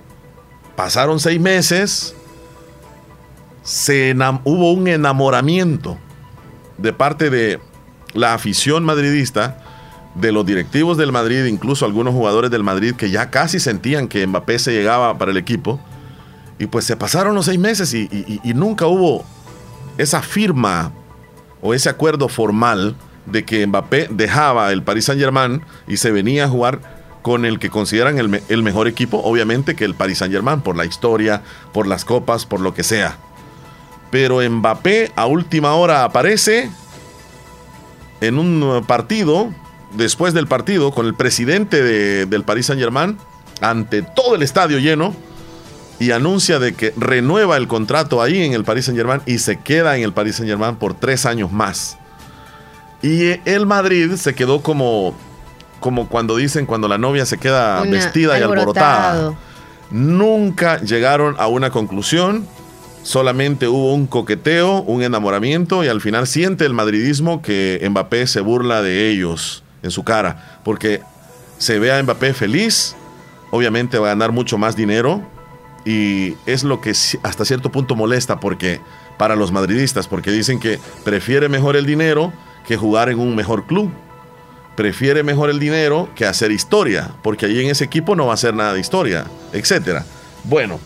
S14: pasaron seis meses, se hubo un enamoramiento de parte de la afición madridista, de los directivos del Madrid, incluso algunos jugadores del Madrid que ya casi sentían que Mbappé se llegaba para el equipo. Y pues se pasaron los seis meses y nunca hubo esa firma o ese acuerdo formal
S3: de que Mbappé dejaba el Paris Saint Germain y se venía a jugar con el que consideran el, el mejor equipo, obviamente que el Paris Saint Germain, por la historia, por las copas, por lo que sea. Pero Mbappé a última hora aparece en un partido, después del partido, con el presidente de- del Paris Saint Germain, ante todo el estadio lleno, y anuncia de que renueva el contrato ahí en el Paris Saint Germain y se queda en el Paris Saint Germain por tres años más. Y el Madrid se quedó como, como cuando dicen cuando la novia se queda
S4: Una-
S3: vestida y alborotada. Nunca llegaron a una conclusión, solamente hubo un coqueteo, un enamoramiento y al final siente el madridismo que Mbappé se burla de ellos en su cara, porque se ve a Mbappé feliz, obviamente va a ganar mucho más dinero y es lo que hasta cierto punto molesta porque para los madridistas, porque dicen que prefiere mejor el dinero que jugar en un mejor club prefiere mejor el dinero que hacer historia, porque ahí en ese equipo no va a hacer nada de historia, etcétera. Bueno,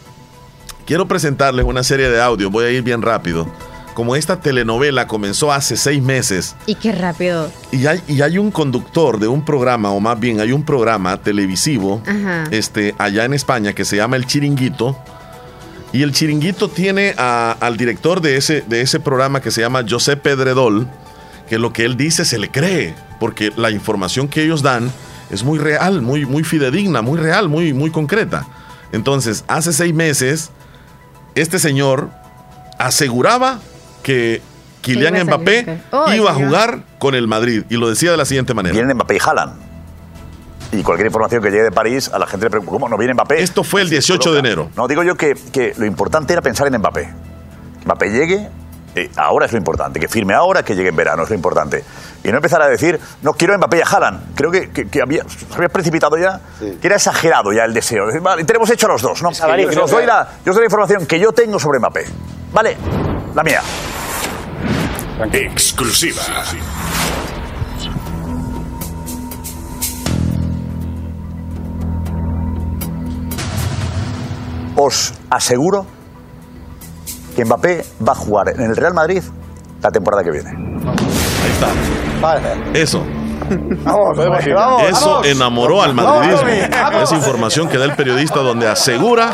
S3: quiero presentarles una serie de audios, voy a ir bien rápido. Como esta telenovela comenzó hace seis meses
S4: Y qué rápido.
S3: y hay, y hay un conductor de un programa, o más bien hay un programa televisivo
S4: Ajá.
S3: este, allá en España que se llama El Chiringuito. Y el Chiringuito tiene a- al director de ese, de ese programa que se llama José Pedredol, que lo que él dice se le cree, porque la información que ellos dan es muy real, muy, muy fidedigna, muy real, muy, muy concreta. Entonces, hace seis meses, este señor aseguraba que Kylian
S18: iba
S3: Mbappé.
S18: Oh,
S3: iba a jugar con el Madrid. Y lo decía de la siguiente manera.
S18: Vienen Mbappé y Haaland. Y cualquier información que llegue de París, a la gente le pregunta, ¿cómo no viene Mbappé?
S3: Esto fue el 18 de enero.
S18: No, digo yo que, que lo importante era pensar en Mbappé. Que Mbappé llegue, eh, ahora es lo importante. Que firme ahora, que llegue en verano, es lo importante. Y no empezar a decir, no quiero a Mbappé y a Haaland. Creo que, que, que había, se había precipitado ya, que era exagerado ya el deseo. Decir, Vale, tenemos hecho a los dos. No,
S19: avaricia,
S18: yo, os doy la, yo os doy la información que yo tengo sobre Mbappé. Vale, la mía.
S2: Exclusiva.
S18: os aseguro que Mbappé va a jugar en el Real Madrid la temporada que viene.
S3: Ahí está. Eso.
S19: Vamos, vamos,
S3: Eso
S19: vamos.
S3: enamoró al madridismo. Esa información que da el periodista donde asegura,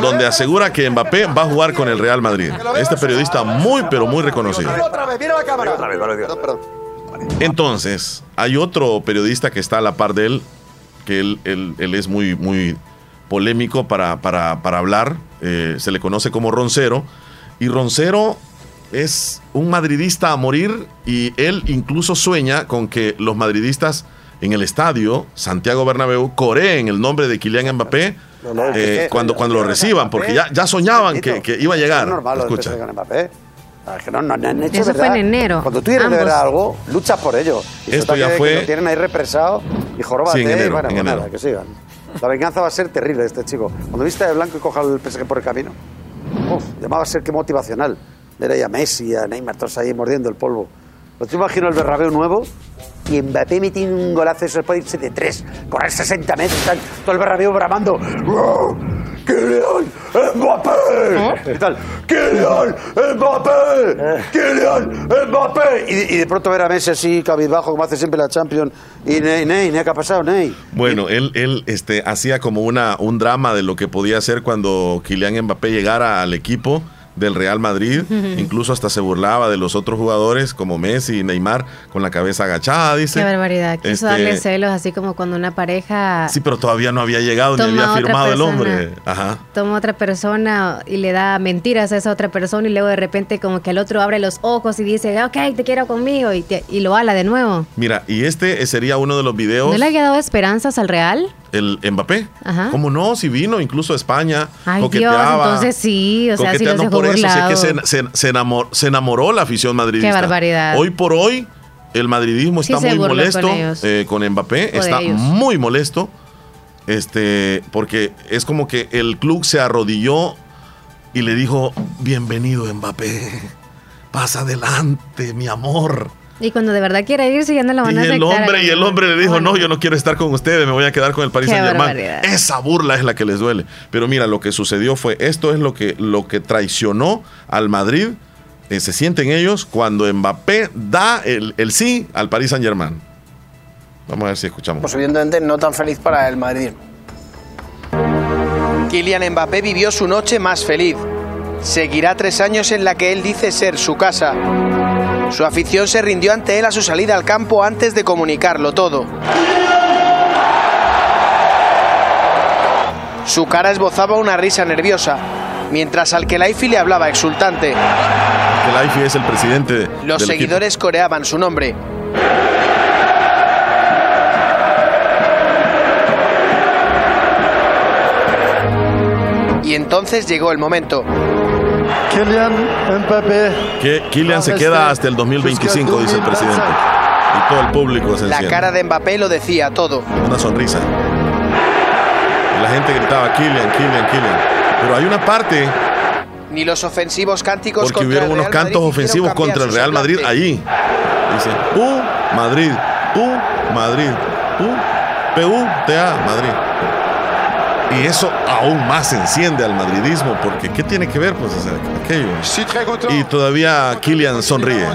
S3: donde asegura que Mbappé va a jugar con el Real Madrid. Este periodista muy pero muy reconocido.
S18: Vale.
S3: Entonces, hay otro periodista que está a la par de él, que él, él- él es muy, muy polémico para, para- para hablar. eh, se le conoce como Roncero. Y Roncero es un madridista a morir y él incluso sueña con que los madridistas en el estadio Santiago Bernabéu coreen el nombre de Kylian Mbappé
S19: No, no,
S3: eh, cuando, cuando lo reciban, porque ya, ya soñaban que, que iba a llegar.
S19: Es normal lo de
S3: Escucha.
S19: empezar con Mbappé. Es que no, no, no han hecho
S4: Eso fue
S19: verdad.
S4: en enero,
S19: Cuando tú quieres de
S4: ambos.
S19: verdad algo, luchas por ello. Y
S3: Esto ya fue-
S19: Que lo tienen ahí represado y jorobate.
S3: Sí, en enero,
S19: y bueno,
S3: en
S19: pues
S3: enero.
S19: nada, que sigan. La venganza va a ser terrible de este chico. Cuando viste de blanco y coja el PSG por el camino, uf, llamaba a ser que motivacional. Ver ahí a Messi, a Neymar, todos ahí mordiendo el polvo. Pues yo imagino el Berrabeu nuevo y Mbappé metió un golazo, eso puede irse de tres, correr 60 metros, todo el Berrabeu bramando. ¡Oh! ¡Kylian Mbappé! ¿Qué tal? ¡Kylian Mbappé! ¡Kylian Mbappé! Y, y de pronto ver a Messi así, cabizbajo, como hace siempre la Champions. Y Ney, Ney, Ney, ¿qué ha pasado, Ney?
S3: Bueno, él, él este, hacía como una, un drama de lo que podía hacer cuando Kylian Mbappé llegara al equipo del Real Madrid. Incluso hasta se burlaba de los otros jugadores como Messi y Neymar con la cabeza agachada, dice.
S4: Qué barbaridad. Quiso
S3: Este,
S4: darle celos, así como cuando una pareja
S3: Sí, pero todavía no había llegado ni había firmado el hombre. Ajá.
S4: toma otra persona y le da mentiras a esa otra persona y luego de repente como que el otro abre los ojos y dice, ok, te quiero conmigo y, te- y lo ala de nuevo.
S3: Mira, y este sería uno de los videos,
S4: ¿No le había dado esperanzas al Real?
S3: El Mbappé.
S4: Ajá.
S3: ¿Cómo no? Si vino incluso a España,
S4: Ay Dios,
S3: coqueteaba.
S4: entonces sí, o sea, si los
S3: coqueteando
S4: dejó
S3: por eso, es que se, se- se enamor- se enamoró la afición madridista.
S4: Qué barbaridad.
S3: Hoy por hoy, el madridismo
S4: Sí
S3: está muy molesto
S4: con
S3: eh, con Mbappé,
S4: O de
S3: está muy molesto, este, porque es como que el club se arrodilló y le dijo, bienvenido Mbappé, pasa adelante, mi amor.
S4: Y cuando de verdad quiere irse ya no lo van
S3: Y
S4: a
S3: el
S4: aceptar.
S3: hombre, y el hombre le dijo, no, yo no quiero estar con ustedes, me voy a quedar con el Paris
S4: Qué
S3: Saint Germain.
S4: barbaridad.
S3: Esa burla es la que les duele. Pero mira, lo que sucedió fue, esto es lo que, lo que traicionó al Madrid eh, se sienten ellos cuando Mbappé da el, el sí al Paris Saint Germain. Vamos a ver si escuchamos.
S20: Pues evidentemente no tan feliz para el Madrid. Kylian Mbappé vivió su noche más feliz. Seguirá tres años en la que él dice ser su casa. Su afición se rindió ante él a su salida al campo antes de comunicarlo todo. Su cara esbozaba una risa nerviosa, mientras al Kelaifi le hablaba exultante.
S3: Que Laifi es el presidente de-
S20: Los
S3: equipo.
S20: seguidores coreaban su nombre. Y entonces llegó el momento.
S21: Kylian Mbappé.
S3: Que Kylian se queda hasta el 2025, dice el presidente. Y todo el público se
S20: La
S3: enciende.
S20: cara de Mbappé lo decía todo.
S3: Una sonrisa. Y la gente gritaba, Kylian, Kylian, Kylian. Pero hay una parte,
S20: Ni los ofensivos cánticos
S3: porque
S20: contra
S3: hubieron
S20: el
S3: unos
S20: Real
S3: cantos ofensivos contra el Real Madrid allí. Dice, ¡Pu! Madrid, ¡Pu! Madrid, ¡Pu! P-U-T-A, Madrid. Y eso aún más enciende al madridismo, porque ¿qué tiene que ver pues aquello? Y todavía Kylian sonríe.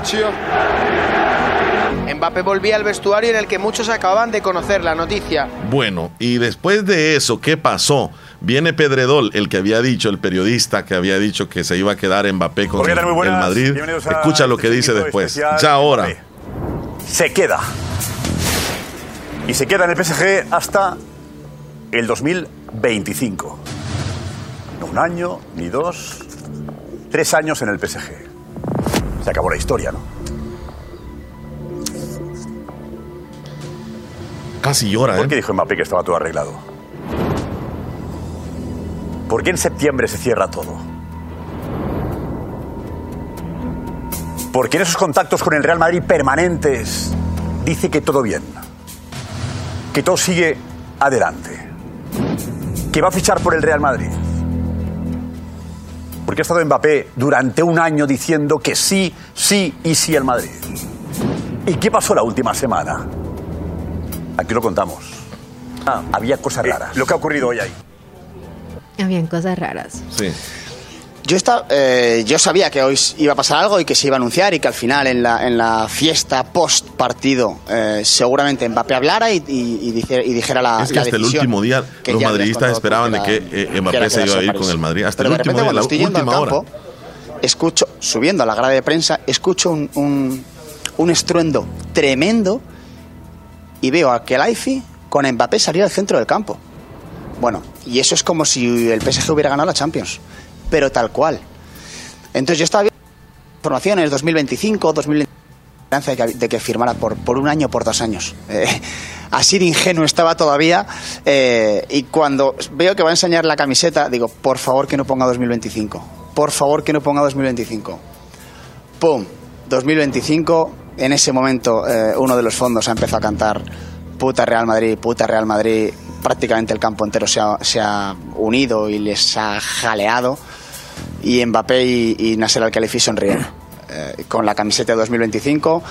S20: Mbappé volvía al vestuario en el que muchos acababan de conocer la noticia.
S3: Bueno, y después de eso, ¿qué pasó? Viene Pedredol, el que había dicho, el periodista que había dicho que se iba a quedar Mbappé con el. Madrid. Escucha lo que
S18: este
S3: dice
S18: invito
S3: después. Ya ahora.
S18: Se queda. Y se queda en el PSG hasta el 2025. No un año, ni dos, tres años en el PSG. Se acabó la historia, ¿no?
S3: Casi llora, ¿eh?
S18: ¿Por qué dijo Mbappé que estaba todo arreglado? ¿Por qué en septiembre se cierra todo? ¿Por qué en esos contactos con el Real Madrid permanentes dice que todo bien? Que todo sigue adelante. Que va a fichar por el Real Madrid. Porque ha estado Mbappé durante un año diciendo que sí, sí y sí al Madrid. ¿Y qué pasó la última semana? Aquí lo contamos. Ah, había cosas raras. lo que ha ocurrido hoy ahí.
S4: Habían cosas raras.
S3: Sí.
S22: Yo, estaba, eh, yo sabía que hoy iba a pasar algo y que se iba a anunciar y que al final en la, en la fiesta post partido eh, seguramente Mbappé hablara y, y- y dijera, y dijera la,
S3: es que
S22: la
S3: hasta el último día
S22: que
S3: los madridistas esperaban de
S22: que
S3: que
S22: era-
S3: eh,
S22: que
S3: Mbappé se iba a ir con el Madrid. Hasta
S22: Pero
S3: el
S22: de
S3: último
S22: repente
S3: día, la última hora.
S22: campo, escucho, subiendo a la grada de prensa, escucho un, un, un estruendo tremendo y veo a Kelaifi con Mbappé salir al centro del campo. Bueno, y eso es como si el PSG hubiera ganado la Champions, pero tal cual. Entonces yo estaba viendo informaciones 2025, 2020 esperanza de que, de que firmara por, por un año, por dos años. Eh, así de ingenuo estaba todavía. eh, y cuando veo que va a enseñar la camiseta, digo, por favor que no ponga 2025. Por favor que no ponga 2025. ¡Pum! 2025. En ese momento eh, uno de los fondos ha empezado a cantar puta Real Madrid, puta Real Madrid. Prácticamente el campo entero se ha, se ha unido y les ha jaleado. Y Mbappé y, y Nasser Al-Khelaifi sonríen eh, con la camiseta de 2025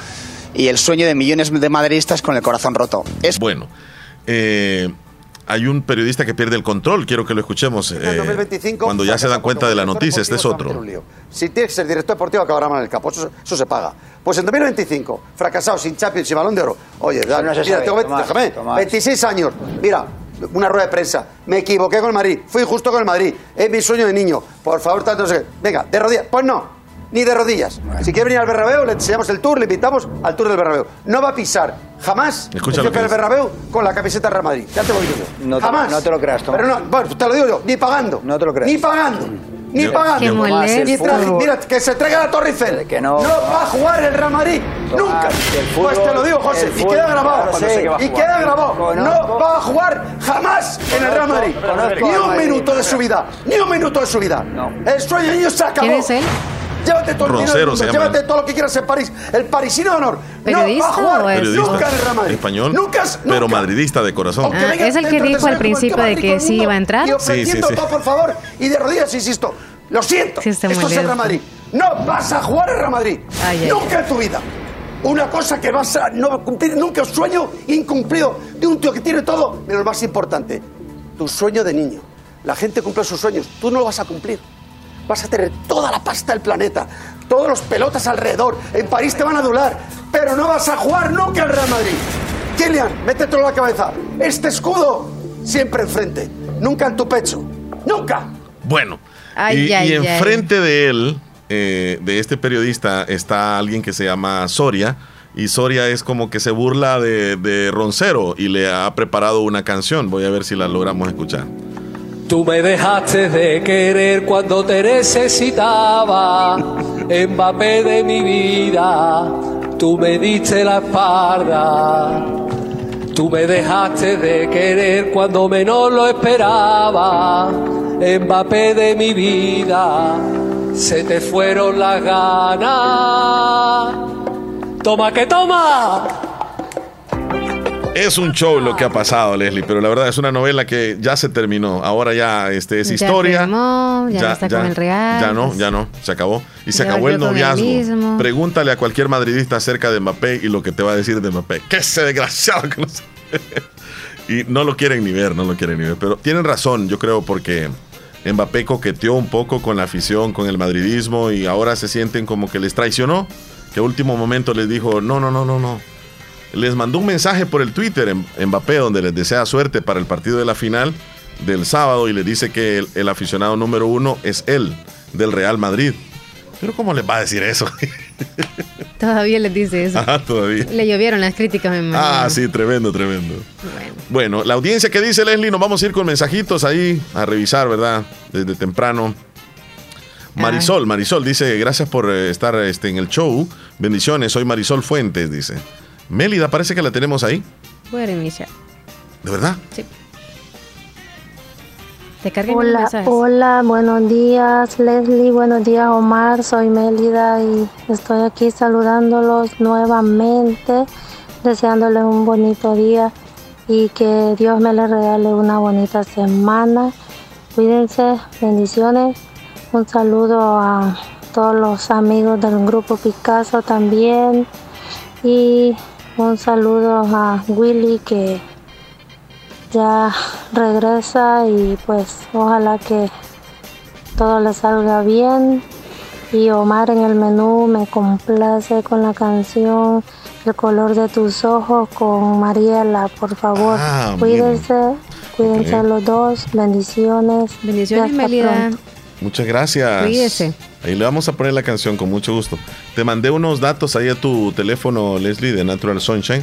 S22: y el sueño de millones de madridistas con el corazón roto. Es
S3: Bueno, eh, hay un periodista que pierde el control. Quiero que lo escuchemos eh,
S19: En 2025,
S3: cuando ya se dan cuenta de la noticia. Este es otro.
S19: Si tienes que ser director deportivo, acabará mal en el campo. Eso, eso se paga. Pues en 2025, fracasado, sin Champions y Balón de Oro. Oye,
S21: no
S19: mira,
S21: sabe,
S19: tengo 20
S21: Tomás,
S19: déjame,
S21: Tomás.
S19: 26 años. Mira, una rueda de prensa. Me equivoqué con el Madrid. Fui justo con el Madrid. Es mi sueño de niño. Por favor, tanto no sé qué. Venga, de rodillas. Pues no. Ni de rodillas. Si quiere venir al Bernabéu, le enseñamos el tour, le invitamos al tour del Bernabéu. No va a pisar jamás
S3: Escucha
S19: el del. Bernabéu con la camiseta Real Madrid. Ya te lo digo yo.
S21: No te-
S19: jamás.
S21: no te lo creas, Tomás.
S19: Pero no, bueno, te lo digo yo, ni pagando.
S21: No te lo creas.
S19: Ni pagando. Ni pagando. Mira, que se traiga la Torre Eiffel.
S21: Que no.
S19: va a jugar el Real Madrid. Nunca.
S21: fútbol-
S19: pues te lo digo, José. Y queda grabado.
S21: Claro, que
S19: y queda grabado.
S21: Conozco-
S19: No va a jugar jamás en el Real Madrid.
S21: conozco
S19: Ni un
S21: Madrid.
S19: minuto de su vida. Ni un minuto de su vida. El sueño de niño se acabó.
S4: ¿Quién es él?
S19: Llévate todo el dinero mundo, llévate todo lo que quieras en París. El parisino de honor.
S4: ¿Periodista
S19: no va a jugar nunca en el Real Madrid.
S3: español,
S19: Nunca,
S3: pero madridista de corazón.
S4: Ah, es el que dijo al principio de que sí iba a entrar.
S19: Y ofreciendo
S3: Sí, sí, sí.
S19: todo, por favor. Y de rodillas, insisto. Lo siento. Esto es el. Real Madrid. No vas a jugar en Real Madrid.
S4: Ay, ay,
S19: nunca en tu vida. Una cosa que vas a no cumplir nunca un sueño incumplido de un tío que tiene todo, pero lo más importante, tu sueño de niño. La gente cumple sus sueños, tú no lo vas a cumplir. Vas a tener toda la pasta del planeta, todos los pelotas alrededor. En París te van a adular, pero no vas a jugar nunca al Real Madrid. Kylian, métetelo en la cabeza. Este escudo siempre enfrente, nunca en tu pecho. ¡Nunca!
S3: Bueno,
S4: Ay,
S3: y,
S4: ay,
S3: y
S4: ay.
S3: enfrente de él, eh, de este periodista, está alguien que se llama Soria. Y Soria es como que se burla de, de Roncero y le ha preparado una canción. Voy a ver si la logramos escuchar.
S23: Tú me dejaste de querer cuando te necesitaba, Mbappé de mi vida, tú me diste la espalda. Tú me dejaste de querer cuando menos lo esperaba, Mbappé de mi vida, se te fueron las ganas. Toma que toma.
S3: Es un show lo que ha pasado, Leslie, pero la verdad es una novela que ya se terminó. Ahora ya este, es
S4: Ya
S3: historia.
S4: firmó, ya no está con el Real,
S3: Ya no, ya no, se acabó. Y se
S4: Ya
S3: acabó el
S4: el
S3: noviazgo.
S4: mismo.
S3: Pregúntale a cualquier madridista acerca de Mbappé y lo que te va a decir de Mbappé. Que ese desgraciado que no sé. Y no lo quieren ni ver, no lo quieren ni ver. Pero tienen razón, yo creo, porque Mbappé coqueteó un poco con la afición, con el madridismo y ahora se sienten como que les traicionó. Que a último momento les dijo, no, no, no, no, no. Les mandó un mensaje por el Twitter en Mbappé donde les desea suerte para el partido de la final del sábado y les dice que el, el aficionado número uno es él, del Real Madrid. Pero ¿cómo les va a decir eso?
S4: Todavía les dice eso.
S3: Ajá, todavía.
S4: Le llovieron las críticas, me imagino.
S3: Ah, sí, tremendo, tremendo. Bueno. la audiencia que dice Leslie, nos vamos a ir con mensajitos ahí a revisar, ¿verdad? Desde temprano. Marisol, Marisol dice, gracias por eh, estar este, en el show. Bendiciones, soy Marisol Fuentes, dice. Mélida, parece que la tenemos ahí.
S4: Voy a reiniciar.
S3: ¿De verdad?
S4: Sí. Te
S24: Hola, hola, buenos días Leslie, buenos días Omar, soy Mélida y estoy aquí saludándolos nuevamente, deseándoles un bonito día y que Dios me les regale una bonita semana. Cuídense, bendiciones. Un saludo a todos los amigos del grupo Picasso también y un saludo a Willy que ya regresa y pues ojalá que todo le salga bien. Y Omar en el menú me complace con la canción El color de tus ojos con Mariela, por favor.
S3: Ah,
S24: cuídense, cuídense
S3: Ok.
S24: los dos, bendiciones.
S4: Bendiciones,
S24: Y hasta
S4: Melida.
S24: pronto.
S3: Muchas gracias.
S4: Cuídese.
S3: Ahí le vamos a poner la canción con mucho gusto. Te mandé unos datos ahí a tu teléfono, Leslie, de Natural Sunshine.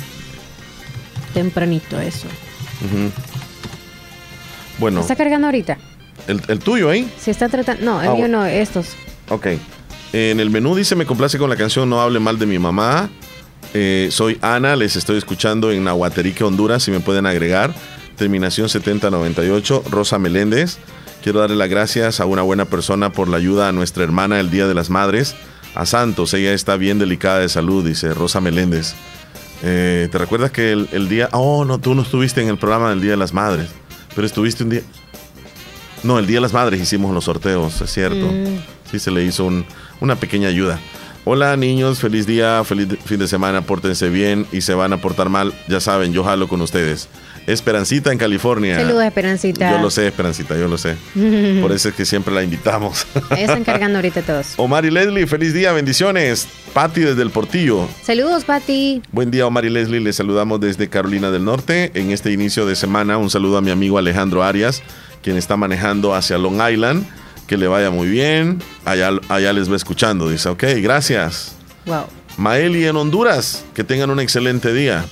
S4: Tempranito eso.
S3: Bueno,
S4: ¿Está cargando ahorita?
S3: el, el tuyo ahí.
S4: Si está tratando... No, el
S3: Ah,
S4: mío no, estos.
S3: Ok. En el menú dice, me complace con la canción No hable mal de mi mamá. Eh, soy Ana, les estoy escuchando en Nahuaterique, Honduras, si me pueden agregar. Terminación 7098, Rosa Meléndez. Quiero darle las gracias a una buena persona por la ayuda a nuestra hermana el Día de las Madres. A Santos, ella está bien delicada de salud, dice Rosa Meléndez. Eh, ¿Te recuerdas que el, el día... Oh, no, tú no estuviste en el programa del Día de las Madres, pero estuviste un día... No, el Día de las Madres hicimos los sorteos, es cierto.
S4: Mm.
S3: Sí, se le hizo un- una pequeña ayuda. Hola niños, feliz día, feliz fin de semana, pórtense bien y se van a portar mal, ya saben, yo jalo con ustedes. Esperancita en California.
S4: Saludos, Esperancita.
S3: Yo lo sé, Esperancita, yo lo sé. Por eso es que siempre la invitamos.
S4: Ahí están cargando ahorita todos.
S3: Omar y Leslie, feliz día, bendiciones. Patti desde el Portillo.
S4: Saludos, Pati.
S3: Buen día, Omar y Leslie. Les saludamos desde Carolina del Norte. En este inicio de semana, un saludo a mi amigo Alejandro Arias, quien está manejando hacia Long Island. Que le vaya muy bien. Allá, allá les va escuchando. Dice, ok, gracias.
S4: Wow.
S3: Maeli en Honduras, que tengan un excelente día.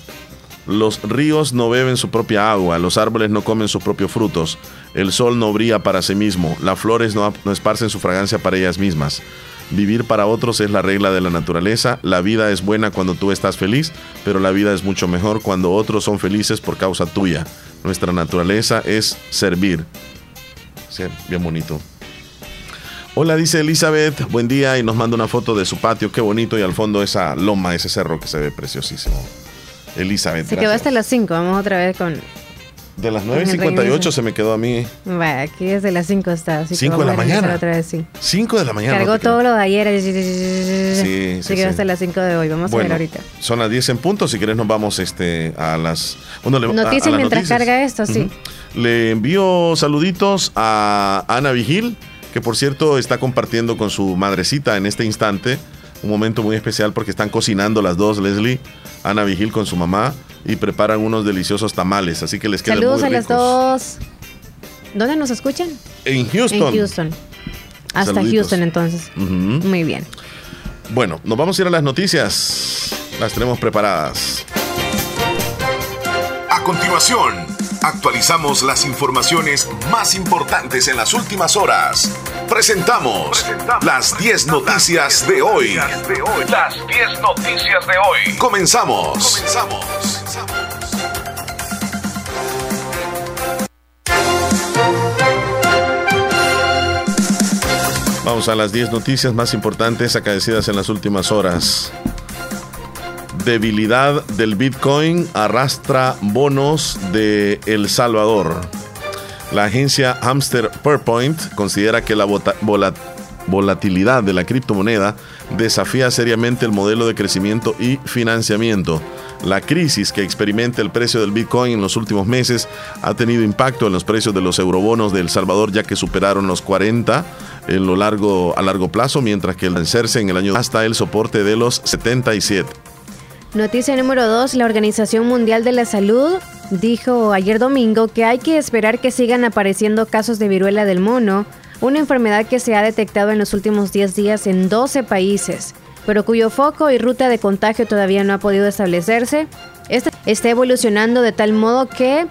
S3: Los ríos no beben su propia agua, los árboles no comen sus propios frutos, el sol no brilla para sí mismo, las flores no, esparcen su fragancia para ellas mismas. Vivir para otros es la regla de la naturaleza, la vida es buena cuando tú estás feliz, pero la vida es mucho mejor cuando otros son felices por causa tuya. Nuestra naturaleza es servir. Bien bonito. Hola, dice Elizabeth, buen día y nos manda una foto de su patio, qué bonito y al fondo esa loma, ese cerro que se ve preciosísimo. Elizabeth,
S4: Se quedó
S3: gracias.
S4: hasta las 5. Vamos otra vez con.
S3: De las
S4: con el
S3: 9.58
S4: reinicio.
S3: se me quedó a mí
S4: Vaya, aquí desde las 5 está. Así que
S3: Cinco
S4: vamos
S3: de
S4: a
S3: la mañana.
S4: Otra vez, sí.
S3: 5 de la mañana.
S4: Cargó
S3: no
S4: todo lo de ayer.
S3: Sí,
S4: Se
S3: sí,
S4: quedó
S3: sí.
S4: hasta las 5 de hoy. Vamos a
S3: Bueno,
S4: ver ahorita.
S3: Son las 10 en punto, si querés nos vamos este, a las... bueno, le- a- a
S4: Noticias
S3: las
S4: mientras
S3: noticias.
S4: carga esto, sí.
S3: Le envío saluditos a Ana Vigil que por cierto está compartiendo con su madrecita en este instante un momento muy especial porque están cocinando las dos, Leslie, Ana Vigil con su mamá y preparan unos deliciosos tamales, así que les quedan
S4: Saludos
S3: muy
S4: a las dos. ¿Dónde nos escuchan?
S3: En Houston.
S4: En Houston. Hasta
S3: Saluditos.
S4: Houston entonces.
S3: Ujú.
S4: Muy bien.
S3: Bueno, nos vamos a ir a las noticias. Las tenemos preparadas.
S17: A continuación, actualizamos las informaciones más importantes en las últimas horas. Presentamos las 10 noticias de hoy.
S2: Las 10 noticias de hoy.
S17: Comenzamos.
S2: Comenzamos.
S3: Vamos a las 10 noticias más importantes acaecidas en las últimas horas. Debilidad del Bitcoin arrastra bonos de El Salvador. La agencia Hamster Perpoint considera que la volatilidad de la criptomoneda desafía seriamente el modelo de crecimiento y financiamiento. La crisis que experimenta el precio del Bitcoin en los últimos meses ha tenido impacto en los precios de los eurobonos de El Salvador ya que superaron los 40 en lo largo a largo plazo, mientras que el vencerse en el año hasta el soporte de los 77.
S4: Noticia número 2. La Organización Mundial de la Salud dijo ayer domingo que hay que esperar que sigan apareciendo casos de viruela del mono, una enfermedad que se ha detectado en los últimos 10 días en 12 países, pero cuyo foco y ruta de contagio todavía no ha podido establecerse. Esta está evolucionando de tal modo que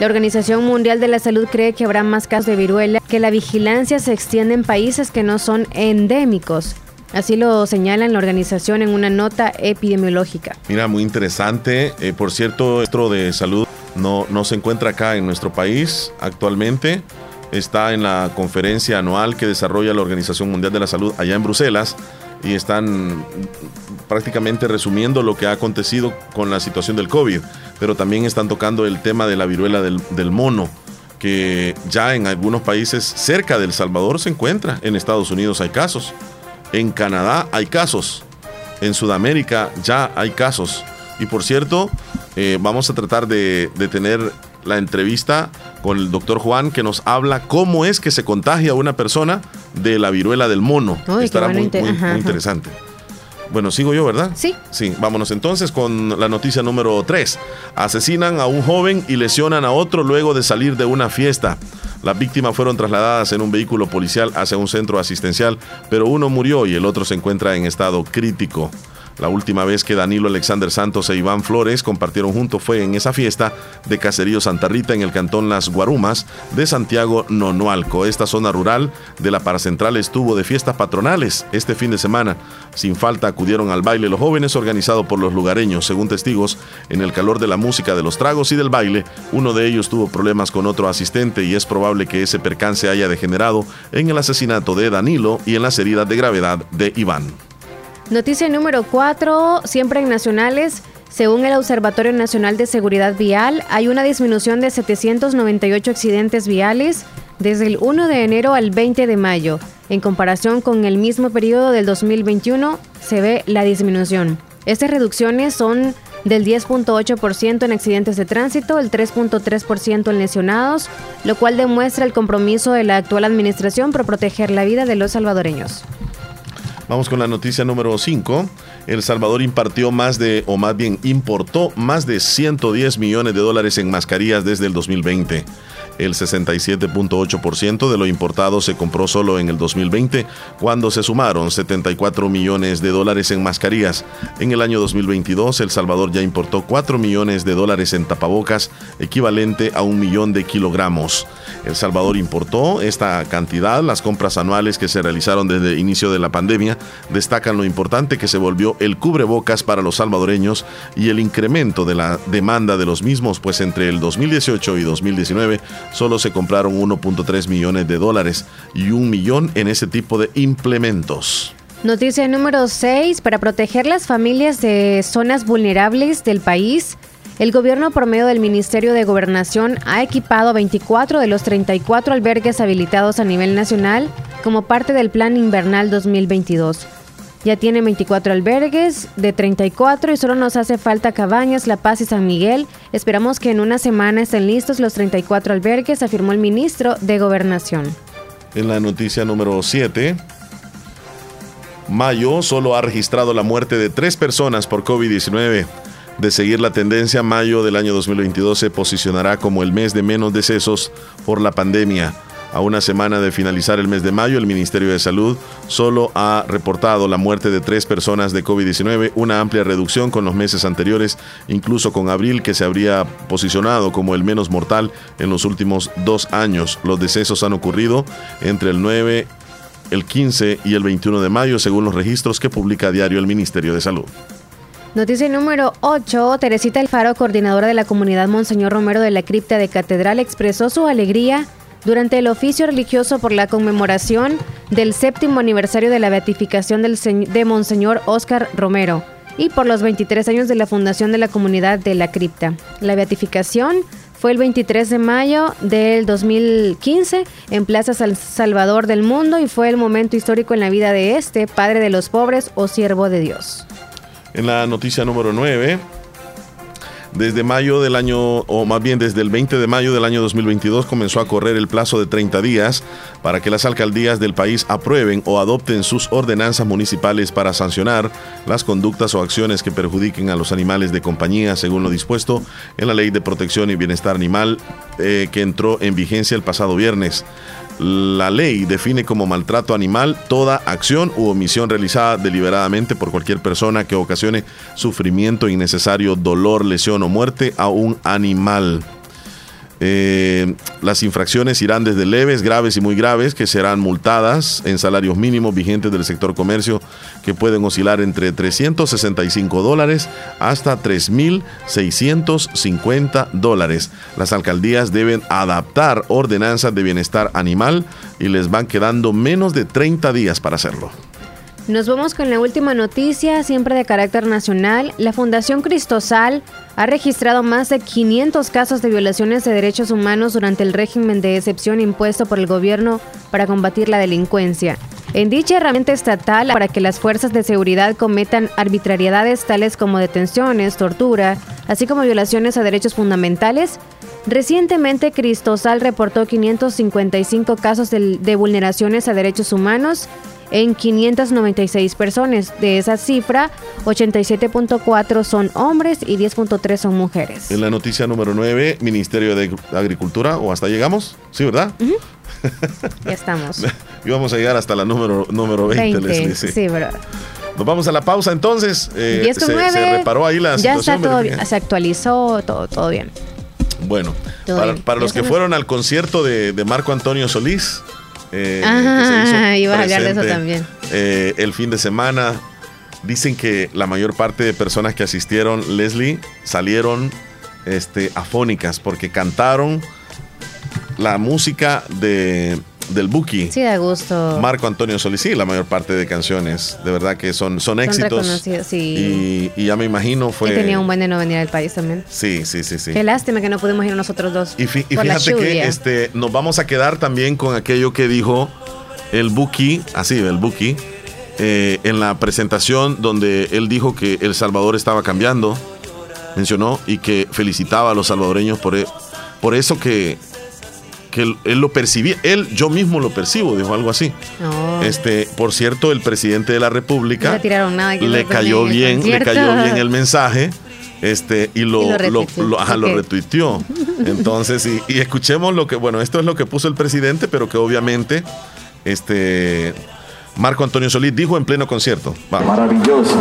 S4: la Organización Mundial de la Salud cree que habrá más casos de viruela, que la vigilancia se extiende en países que no son endémicos. Así lo señala la organización en una nota epidemiológica.
S3: Mira, muy interesante. Eh, por cierto, el ministro de Salud no, no se encuentra acá en nuestro país actualmente. Está en la conferencia anual que desarrolla la Organización Mundial de la Salud allá en Bruselas y están prácticamente resumiendo lo que ha acontecido con la situación del COVID, pero también están tocando el tema de la viruela del, del mono que ya en algunos países cerca del Salvador se encuentra. En Estados Unidos hay casos. En Canadá hay casos. En Sudamérica ya hay casos. Y por cierto, eh, vamos a tratar de, de tener la entrevista con el doctor Juan que nos habla cómo es que se contagia una persona de la viruela del mono.
S4: Uy,
S3: Estará
S4: bueno,
S3: muy, interesante. Bueno, sigo yo, ¿verdad?
S4: Sí.
S3: Sí, vámonos entonces con la noticia número 3. Asesinan a un joven y lesionan a otro luego de salir de una fiesta. Las víctimas fueron trasladadas en un vehículo policial hacia un centro asistencial, pero uno murió y el otro se encuentra en estado crítico. La última vez que Danilo Alexander Santos e Iván Flores compartieron juntos fue en esa fiesta de Caserío Santa Rita en el cantón Las Guarumas de Santiago Nonualco. Esta zona rural de la Paracentral estuvo de fiestas patronales este fin de semana. Sin falta acudieron al baile los jóvenes organizado por los lugareños. Según testigos, en el calor de la música, de los tragos y del baile, uno de ellos tuvo problemas con otro asistente y es probable que ese percance haya degenerado en el asesinato de Danilo y en las heridas de gravedad de Iván.
S4: Noticia número 4, siempre en nacionales. Según el Observatorio Nacional de Seguridad Vial, hay una disminución de 798 accidentes viales desde el 1 de enero al 20 de mayo. En comparación con el mismo periodo del 2021, se ve la disminución. Estas reducciones son del 10.8% en accidentes de tránsito, el 3.3% en lesionados, lo cual demuestra el compromiso de la actual administración por proteger la vida de los salvadoreños.
S3: Vamos con la noticia número 5. El Salvador impartió más de, o más bien importó más de 110 millones de dólares en mascarillas desde el 2020. El 67.8% de lo importado se compró solo en el 2020, cuando se sumaron 74 millones de dólares en mascarillas. En el año 2022, El Salvador ya importó 4 millones de dólares en tapabocas, equivalente a un millón de kilogramos. El Salvador importó esta cantidad. Las compras anuales que se realizaron desde el inicio de la pandemia destacan lo importante que se volvió el cubrebocas para los salvadoreños y el incremento de la demanda de los mismos, pues entre el 2018 y 2019 solo se compraron 1.3 millones de dólares y un millón en ese tipo de implementos.
S4: Noticia número 6. Para proteger las familias de zonas vulnerables del país, el gobierno por medio del Ministerio de Gobernación ha equipado 24 de los 34 albergues habilitados a nivel nacional como parte del Plan Invernal 2022. Ya tiene 24 albergues de 34 y solo nos hace falta Cabañas, La Paz y San Miguel. Esperamos que en una semana estén listos los 34 albergues, afirmó el ministro de Gobernación.
S3: En la noticia número 7, mayo solo ha registrado la muerte de tres personas por COVID-19. De seguir la tendencia, mayo del año 2022 se posicionará como el mes de menos decesos por la pandemia. A una semana de finalizar el mes de mayo, el Ministerio de Salud solo ha reportado la muerte de tres personas de COVID-19, una amplia reducción con los meses anteriores, incluso con abril, que se habría posicionado como el menos mortal en los últimos dos años. Los decesos han ocurrido entre el 9, el 15 y el 21 de mayo, según los registros que publica a diario el Ministerio de Salud.
S4: Noticia número 8. Teresita Alfaro, coordinadora de la comunidad Monseñor Romero de la Cripta de Catedral, expresó su alegría durante el oficio religioso por la conmemoración del séptimo aniversario de la beatificación del de Monseñor Óscar Romero y por los 23 años de la fundación de la comunidad de la cripta. La beatificación fue el 23 de mayo del 2015 en Plaza Salvador del Mundo y fue el momento histórico en la vida de este, Padre de los pobres o siervo de Dios.
S3: En la noticia número 9, desde mayo del año, o más bien desde el 20 de mayo del año 2022, comenzó a correr el plazo de 30 días para que las alcaldías del país aprueben o adopten sus ordenanzas municipales para sancionar las conductas o acciones que perjudiquen a los animales de compañía, según lo dispuesto en la Ley de Protección y Bienestar Animal eh, que entró en vigencia el pasado viernes. La ley define como maltrato animal toda acción u omisión realizada deliberadamente por cualquier persona que ocasione sufrimiento innecesario, dolor, lesión o muerte a un animal. Eh, las infracciones irán desde leves, graves y muy graves, que serán multadas en salarios mínimos vigentes del sector comercio, que pueden oscilar entre 365 dólares hasta 3.650 dólares. Las alcaldías deben adaptar ordenanzas de bienestar animal y les van quedando menos de 30 días para hacerlo.
S4: Nos vamos con la última noticia, siempre de carácter nacional. La Fundación Cristosal ha registrado más de 500 casos de violaciones de derechos humanos durante el régimen de excepción impuesto por el gobierno para combatir la delincuencia. En dicha herramienta estatal, para que las fuerzas de seguridad cometan arbitrariedades tales como detenciones, tortura, así como violaciones a derechos fundamentales, Recientemente, Cristosal reportó 555 casos de, de vulneraciones a derechos humanos en 596 personas. De esa cifra, 87.4 son hombres y 10.3 son mujeres.
S3: En la noticia número 9, Ministerio de Agricultura, o hasta llegamos, ¿sí, verdad?
S4: ya estamos.
S3: y vamos a llegar hasta la número, número 20,
S4: 20
S3: Leslie.
S4: Sí, verdad.
S3: Nos vamos a la pausa entonces. Eh,
S4: 10
S3: se,
S4: con 9,
S3: se reparó ahí la
S4: ya
S3: situación.
S4: está todo,
S3: Virginia.
S4: se actualizó, todo, todo bien.
S3: Bueno,
S4: Todo
S3: para,
S4: bien.
S3: para los
S4: Ya
S3: que fueron al concierto de, de Marco Antonio Solís, eh, hizo
S4: ibas a hablar de eso también.
S3: eh, el fin de semana, dicen que la mayor parte de personas que asistieron, Leslie, salieron este, afónicas porque cantaron la música de, del Buki.
S4: Sí, da gusto.
S3: Marco Antonio Solís, sí, la mayor parte de canciones, de verdad que son, son
S4: Son
S3: éxitos.
S4: sí.
S3: Y, y ya me imagino fue...
S4: Y tenía un buen de no venir al país también.
S3: Sí, sí, sí, sí.
S4: Qué lástima que no pudimos ir nosotros dos.
S3: Y, fi- y
S4: por la
S3: fíjate que este, nos vamos a quedar también con aquello que dijo el Buki, así, el Buki, eh, en la presentación donde él dijo que El Salvador estaba cambiando, mencionó, y que felicitaba a los salvadoreños por, e- por eso que, que él, él lo percibía, él, yo mismo lo percibo, dijo algo así.
S4: No.
S3: Este, por cierto, el presidente de la República
S4: le tiraron nada. que
S3: le
S4: lo
S3: cayó bien, le cayó bien el mensaje. Este, y lo,
S4: Y lo
S3: lo,
S4: retuiteó.
S3: lo- ajá, lo retuiteó. Entonces, y, y escuchemos lo que, bueno, esto es lo que puso el presidente, pero que obviamente, este, Marco Antonio Solís dijo en pleno concierto. Va.
S25: Maravilloso.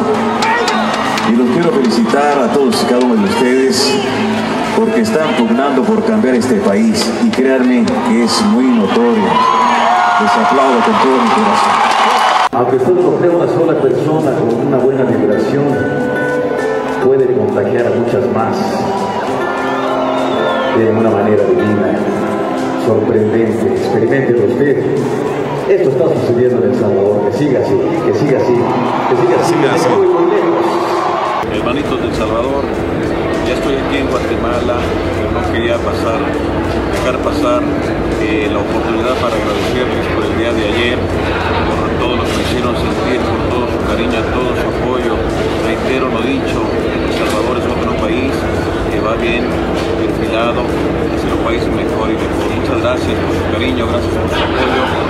S25: Y los quiero felicitar a todos y cada uno de ustedes porque están pugnando por cambiar este país y créanme que es muy notorio. Les aplaudo con todo mi corazón.
S26: Aunque solo sea una sola persona con una buena vibración, puede contagiar a muchas más de una manera divina, sorprendente. Experimentelo usted. Esto está sucediendo en El Salvador. Que siga así, que siga así, que siga así. que siga lejos.
S27: Hermanitos del Salvador, ya estoy aquí en Guatemala, pero no quería pasar, dejar pasar eh, la oportunidad para agradecerles por el día de ayer, por todo lo que me hicieron sentir, por todo su cariño, todo su apoyo. Reitero lo dicho, El Salvador es otro país que va bien perfilado, ser un país mejor y mejor. Muchas gracias por su cariño, gracias por su apoyo.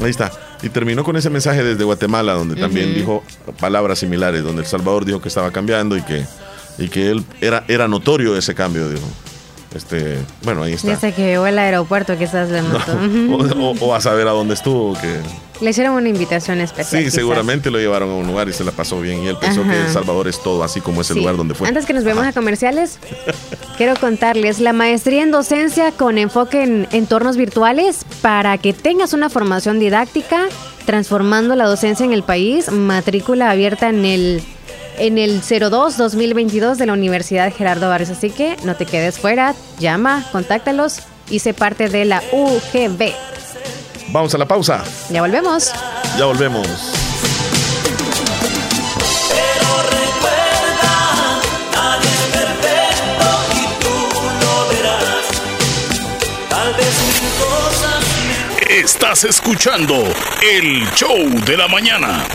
S28: Ahí está. Y terminó con ese mensaje desde Guatemala, donde también dijo palabras similares, donde El Salvador dijo que estaba cambiando y que, y que él era, era notorio ese cambio, dijo. Este, bueno, ahí está.
S4: Desde que llegó al aeropuerto quizás le notó. Ujú.
S28: O, o- a saber a dónde estuvo, que
S4: Le hicieron una invitación especial.
S28: sí,
S4: quizás.
S28: seguramente lo llevaron a un lugar y se la pasó bien. Y él pensó
S4: Ajá.
S28: que El Salvador es todo, así como es el lugar donde fue.
S4: Antes que nos vemos a comerciales, quiero contarles la maestría en docencia con enfoque en entornos virtuales para que tengas una formación didáctica transformando la docencia en el país. Matrícula abierta en el en el 02-2022 de la Universidad Gerardo Barrios. Así que no te quedes fuera, llama, contáctalos y sé parte de la UGB.
S28: Vamos a la pausa.
S4: Ya volvemos.
S28: Ya volvemos.
S29: Nadie es perfecto y tú lo verás. Tal vez mil cosas
S2: Estás escuchando el show de la mañana.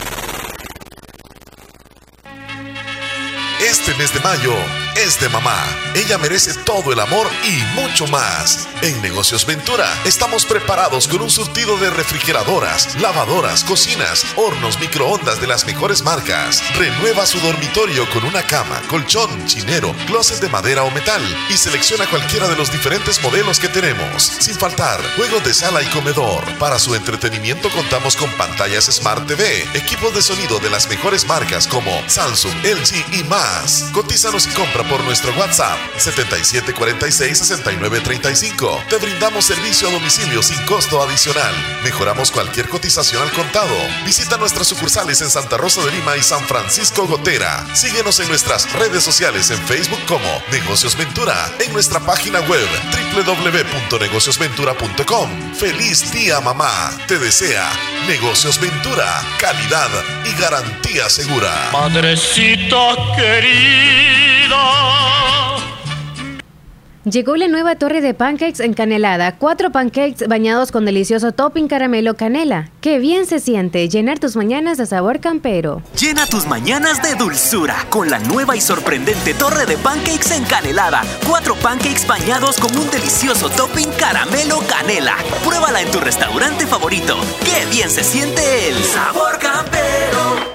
S3: Este mes de mayo es de mamá. Ella merece todo el amor y mucho más. En Negocios Ventura estamos preparados con un surtido de refrigeradoras, lavadoras, cocinas, hornos, microondas de las mejores marcas. Renueva su dormitorio con una cama, colchón, chinero, closet de madera o metal y selecciona cualquiera de los diferentes modelos que tenemos. Sin faltar, juegos de sala y comedor. Para su entretenimiento contamos con pantallas Smart TV, equipos de sonido de las mejores marcas como Samsung, LG y más. Cotízanos y compra por nuestro WhatsApp 7746-6935. Te brindamos servicio a domicilio sin costo adicional. Mejoramos cualquier cotización al contado. Visita nuestras sucursales en Santa Rosa de Lima y San Francisco Gotera. Síguenos en nuestras redes sociales en Facebook como Negocios Ventura, en nuestra página web www.negociosventura.com. ¡Feliz día mamá! Te desea Negocios Ventura, calidad y garantía segura.
S29: Madrecita querida.
S4: Llegó la nueva torre de pancakes en canelada. Cuatro pancakes bañados con delicioso topping caramelo canela. Qué bien se siente llenar tus mañanas de sabor campero.
S30: Llena tus mañanas de dulzura con la nueva y sorprendente torre de pancakes encanelada. Cuatro pancakes bañados con un delicioso topping caramelo canela. Pruébala en tu restaurante favorito. ¡Qué bien se siente el sabor campero!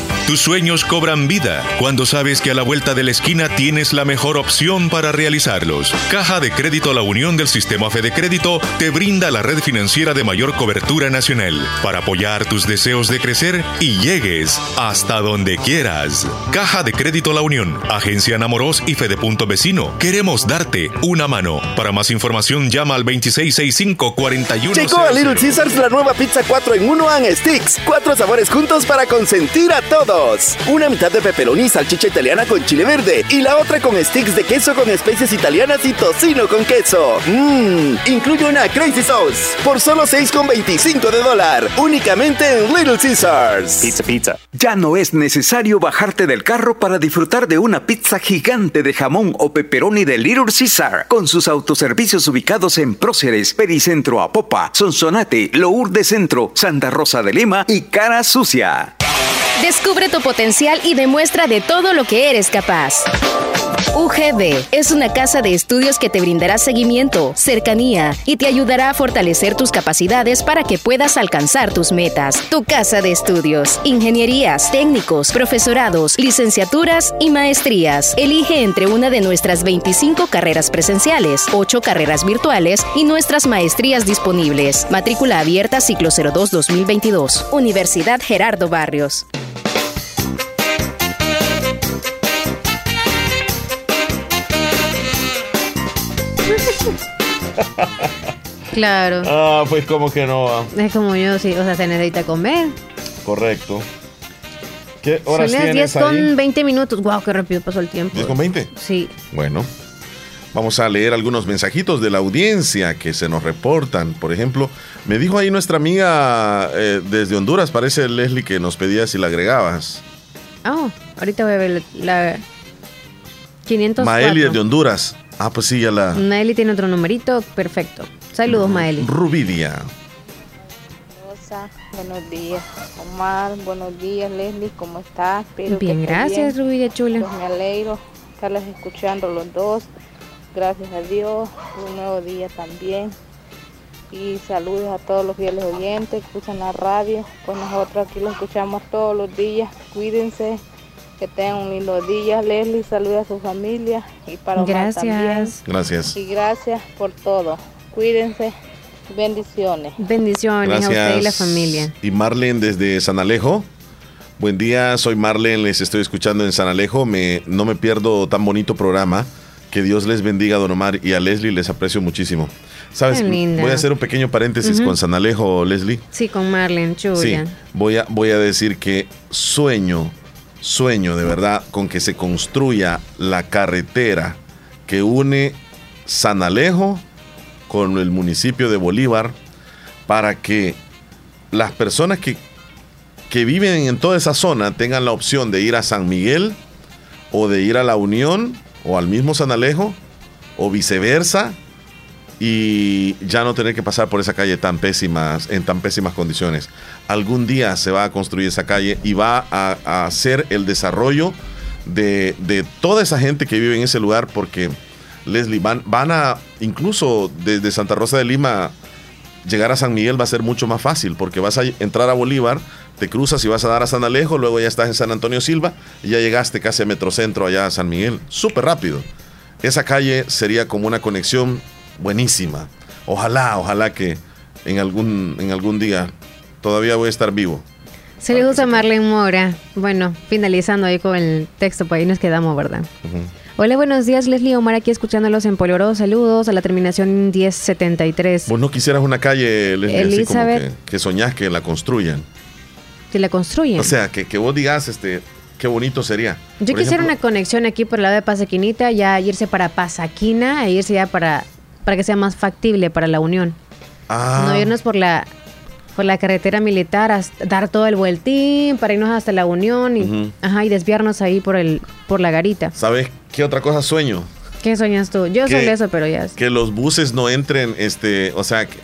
S31: Tus sueños cobran vida cuando sabes que a la vuelta de la esquina tienes la mejor opción para realizarlos. Caja de Crédito La Unión del Sistema Fede Crédito te brinda la red financiera de mayor cobertura nacional para apoyar tus deseos de crecer y llegues hasta donde quieras. Caja de Crédito La Unión, Agencia Namoros y Fede Punto Vecino. Queremos darte una mano. Para más información llama al 2665-41.
S32: Llegó a Little Caesars la nueva pizza 4 en 1 and Sticks. Cuatro sabores juntos para consentir a todos. Una mitad de pepperoni y salchicha italiana con chile verde. Y la otra con sticks de queso con especies italianas y tocino con queso. Mmm, incluye una Crazy Sauce. Por solo 6,25 de dólar. Únicamente en Little Caesars.
S12: Pizza, pizza. Ya no es necesario bajarte del carro para disfrutar de una pizza gigante de jamón o pepperoni de Little Caesar. Con sus autoservicios ubicados en Próceres, Pericentro Apopa, Sonsonate, Lourdes Centro, Santa Rosa de Lima y Cara Sucia.
S33: Descubre tu potencial y demuestra de todo lo que eres capaz. UGB es una casa de estudios que te brindará seguimiento, cercanía y te ayudará a fortalecer tus capacidades para que puedas alcanzar tus metas. Tu casa de estudios, ingenierías, técnicos, profesorados, licenciaturas y maestrías. Elige entre una de nuestras 25 carreras presenciales, 8 carreras virtuales y nuestras maestrías disponibles. Matrícula abierta ciclo 02-2022. Universidad Gerardo Barrios.
S4: Claro.
S34: Ah, pues como que no va.
S4: Es como yo, sí, o sea, se necesita comer.
S34: Correcto. ¿Qué horas
S4: Son las 10
S34: tienes
S4: con
S34: ahí?
S4: 20 minutos. Wow, qué rápido pasó el tiempo.
S34: ¿10 con 20?
S4: Sí.
S34: Bueno, vamos a leer algunos mensajitos de la audiencia que se nos reportan. Por ejemplo, me dijo ahí nuestra amiga eh, desde Honduras, parece Leslie, que nos pedía si la agregabas.
S4: Oh, ahorita voy a ver la 504.
S34: Maeli desde Honduras. Ah, pues sí, ya la...
S4: Maeli tiene otro numerito. Perfecto. Saludos, Maeli.
S34: Rubidia.
S35: Rosa, buenos días. Omar, buenos días, Leslie, ¿cómo estás? Espero
S4: Bien, gracias,
S35: bien.
S4: Rubidia Chula.
S35: Pues me alegro estarles escuchando los dos. Gracias a Dios, un nuevo día también. Y saludos a todos los fieles oyentes que escuchan la radio. Pues nosotros aquí lo escuchamos todos los días. Cuídense, que tengan un lindo día. Leslie, saluda a su familia y para Omar
S4: Gracias.
S35: también.
S34: Gracias.
S35: Y gracias por todo. Cuídense. Bendiciones.
S4: Bendiciones a usted y la familia.
S34: Y Marlen desde San Alejo. Buen día, soy Marlen, les estoy escuchando en San Alejo. Me, no me pierdo tan bonito programa. Que Dios les bendiga, don Omar, y a Leslie les aprecio muchísimo. ¿Sabes? Voy a hacer un pequeño paréntesis
S4: Ujú.
S34: con San Alejo, Leslie.
S4: Sí, con Marlene
S34: Sí,
S4: Chula.
S34: voy a, voy a decir que sueño
S3: sueño de verdad con que se construya la carretera que une San Alejo con el municipio de Bolívar para que las personas que, que viven en toda esa zona tengan la opción de ir a San Miguel o de ir a La Unión o al mismo San Alejo o viceversa y ya no tener que pasar por esa calle tan pésimas, en tan pésimas condiciones. Algún día se va a construir esa calle y va a, a hacer el desarrollo de, de toda esa gente que vive en ese lugar porque, Leslie, van, van a, incluso desde Santa Rosa de Lima, llegar a San Miguel va a ser mucho más fácil porque vas a entrar a Bolívar, te cruzas y vas a dar a San Alejo, luego ya estás en San Antonio Silva y ya llegaste casi a Metrocentro allá a San Miguel. Súper rápido. Esa calle sería como una conexión buenísima. Ojalá, ojalá que en algún, en algún día todavía voy a estar vivo.
S4: Saludos a Marlene Mora. Bueno, finalizando ahí con el texto, pues ahí nos quedamos, ¿verdad? Hola, buenos días, Leslie Omar, aquí escuchándolos en Poloró. Saludos a la terminación 1073.
S3: Vos no quisieras una calle, Leslie, así como
S4: Elizabeth.
S3: que, que soñás que la construyan.
S4: Que la construyen.
S3: O sea, que, que vos digas, este, qué bonito sería.
S4: Yo
S3: Por
S4: quisiera
S3: ejemplo,
S4: una conexión aquí por el lado de Pasaquinita, ya irse para Pasaquina e irse ya para, para que sea más factible para la unión.
S3: Ah,
S4: No irnos por la por la carretera militar, hasta- dar todo el vueltín para irnos hasta la unión y,
S3: Ujú.
S4: ajá, y desviarnos ahí por el por la garita.
S3: ¿Sabes qué otra cosa sueño?
S4: ¿Qué sueñas tú? Yo soy de eso, pero ya. es-
S3: Que los buses no entren, este, o sea, que,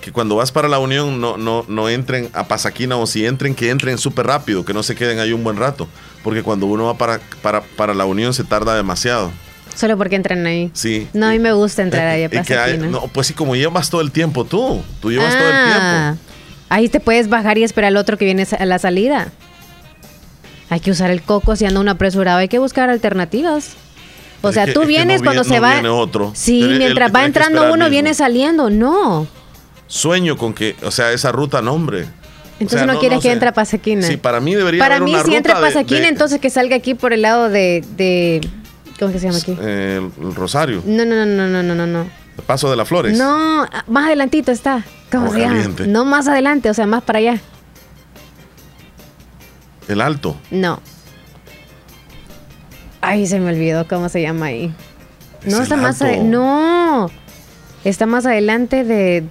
S3: que cuando vas para la Unión no, no, no entren a Pasaquina o si entren, que entren súper rápido, que no se queden ahí un buen rato. Porque cuando uno va para, para, para la Unión se tarda demasiado.
S4: Solo porque entran ahí.
S3: Sí.
S4: No, a mí me gusta entrar ahí a
S3: Y que hay-
S4: Pasaquina.
S3: no, pues sí, como llevas todo el tiempo tú. Tú llevas todo el
S4: Ah,
S3: tiempo.
S4: Ahí te puedes bajar y esperar al otro que viene a la salida. Hay que usar el coco si anda uno apresurado. Hay que buscar alternativas. O
S3: Es
S4: sea,
S3: que-
S4: tú
S3: es que
S4: vienes
S3: no
S4: cuando
S3: viene-
S4: se
S3: no
S4: va.
S3: viene otro.
S4: Sí,
S3: el
S4: mientras va entrando uno,
S3: mismo.
S4: viene saliendo. No.
S3: Sueño con que, o sea, esa ruta, no, hombre.
S4: Entonces no, quieres que
S3: sé.
S4: entre a Pasaquina.
S3: Sí, para mí debería
S4: Para
S3: haber
S4: mí,
S3: una
S4: si entra a
S3: de- de-
S4: entonces que salga aquí por el lado de. de ¿Cómo que se llama aquí?
S3: eh, el, Rosario,
S4: no, no, no, no, no, no, no.
S3: El Paso de las Flores.
S4: No, más adelantito está. ¿Cómo se llama? No más adelante, o sea, más para allá.
S3: El Alto.
S4: No. Ay, se me olvidó cómo se llama ahí. No,
S3: Es
S4: está más
S3: Alto.
S4: ade- No. Está más adelante de.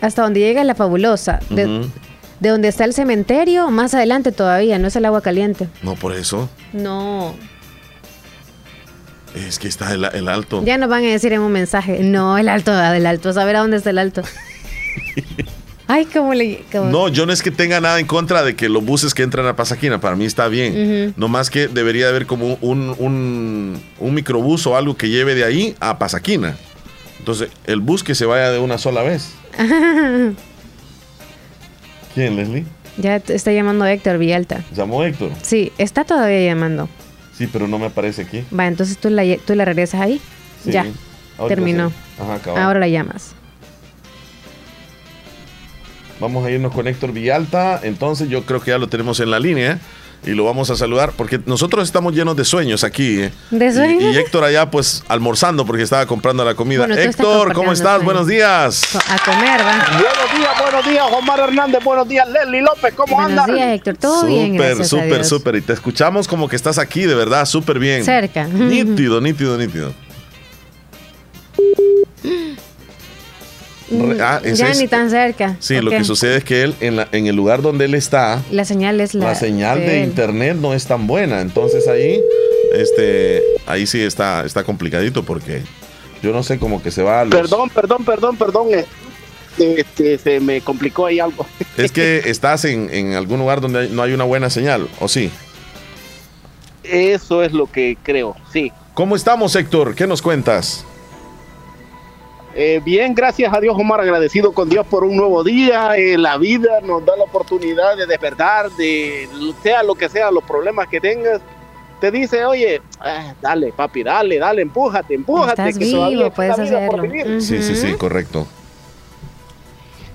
S4: Hasta donde llega la fabulosa. De donde está el cementerio, más adelante todavía, no es el agua caliente.
S3: No, por eso.
S4: No.
S3: Es que está el, el Alto.
S4: Ya nos van a decir en un mensaje. No, el alto, del alto. Saber a dónde está el alto. Ay, cómo le. cómo-
S3: No, yo no es que tenga nada en contra de que los buses que entran a Pasaquina, para mí está bien.
S4: Ujú.
S3: No más que debería haber como un, un, un microbús o algo que lleve de ahí a Pasaquina. Entonces, el bus que se vaya de una sola vez. ¿Quién, Leslie?
S4: ya está llamando Héctor Villalta.
S3: Llamó Héctor.
S4: Sí, está todavía llamando.
S3: Sí, pero no me aparece aquí.
S4: Va, entonces tú la, tú la regresas ahí.
S3: Sí.
S4: Ya.
S3: Ahorita
S4: Terminó.
S3: sí. Ajá.
S4: Ahora la llamas.
S3: Vamos a irnos con Héctor Villalta. Entonces yo creo que ya lo tenemos en la línea y lo vamos a saludar porque nosotros estamos llenos de sueños aquí. ¿eh?
S4: ¿De
S3: Y-
S4: sueños?
S3: Y, Héctor allá pues almorzando porque estaba comprando la comida.
S4: Bueno,
S3: Héctor, ¿cómo estás?
S4: sueños.
S3: Buenos días.
S4: A comer, va.
S36: Buenos días, buenos días, Omar Hernández, buenos días, Leslie López, ¿cómo
S4: Buenos
S36: andan?
S4: días, Héctor. Todo bien,
S3: Súper, súper, súper. Y te escuchamos como que estás aquí, de verdad, súper bien.
S4: Cerca.
S3: Nítido, nítido, nítido. Re- ah,
S4: ya
S3: es-
S4: ni tan cerca.
S3: Sí, lo que sucede es que él, en, la- en el lugar donde él está,
S4: La señal es la.
S3: la señal de internet no es tan buena. Entonces ahí, este, ahí sí está, está complicadito porque yo no sé cómo que se va a los-
S36: Perdón, perdón, perdón, perdón, eh, este, se me complicó ahí algo.
S3: Es que estás en, en algún lugar donde no hay una buena señal, ¿o sí?
S36: Eso es lo que creo, sí.
S3: ¿Cómo estamos, Héctor? ¿Qué nos cuentas?
S36: Eh, bien, gracias a Dios, Omar, agradecido con Dios por un nuevo día. Eh, la vida nos da la oportunidad de despertar, de sea lo que sea, los problemas que tengas. Te dice, oye, ah, dale, papi, dale, dale, empújate, empújate.
S4: Estás
S36: que
S4: vivo, puedes hacerlo.
S36: vivir".
S3: Sí, sí, sí, correcto.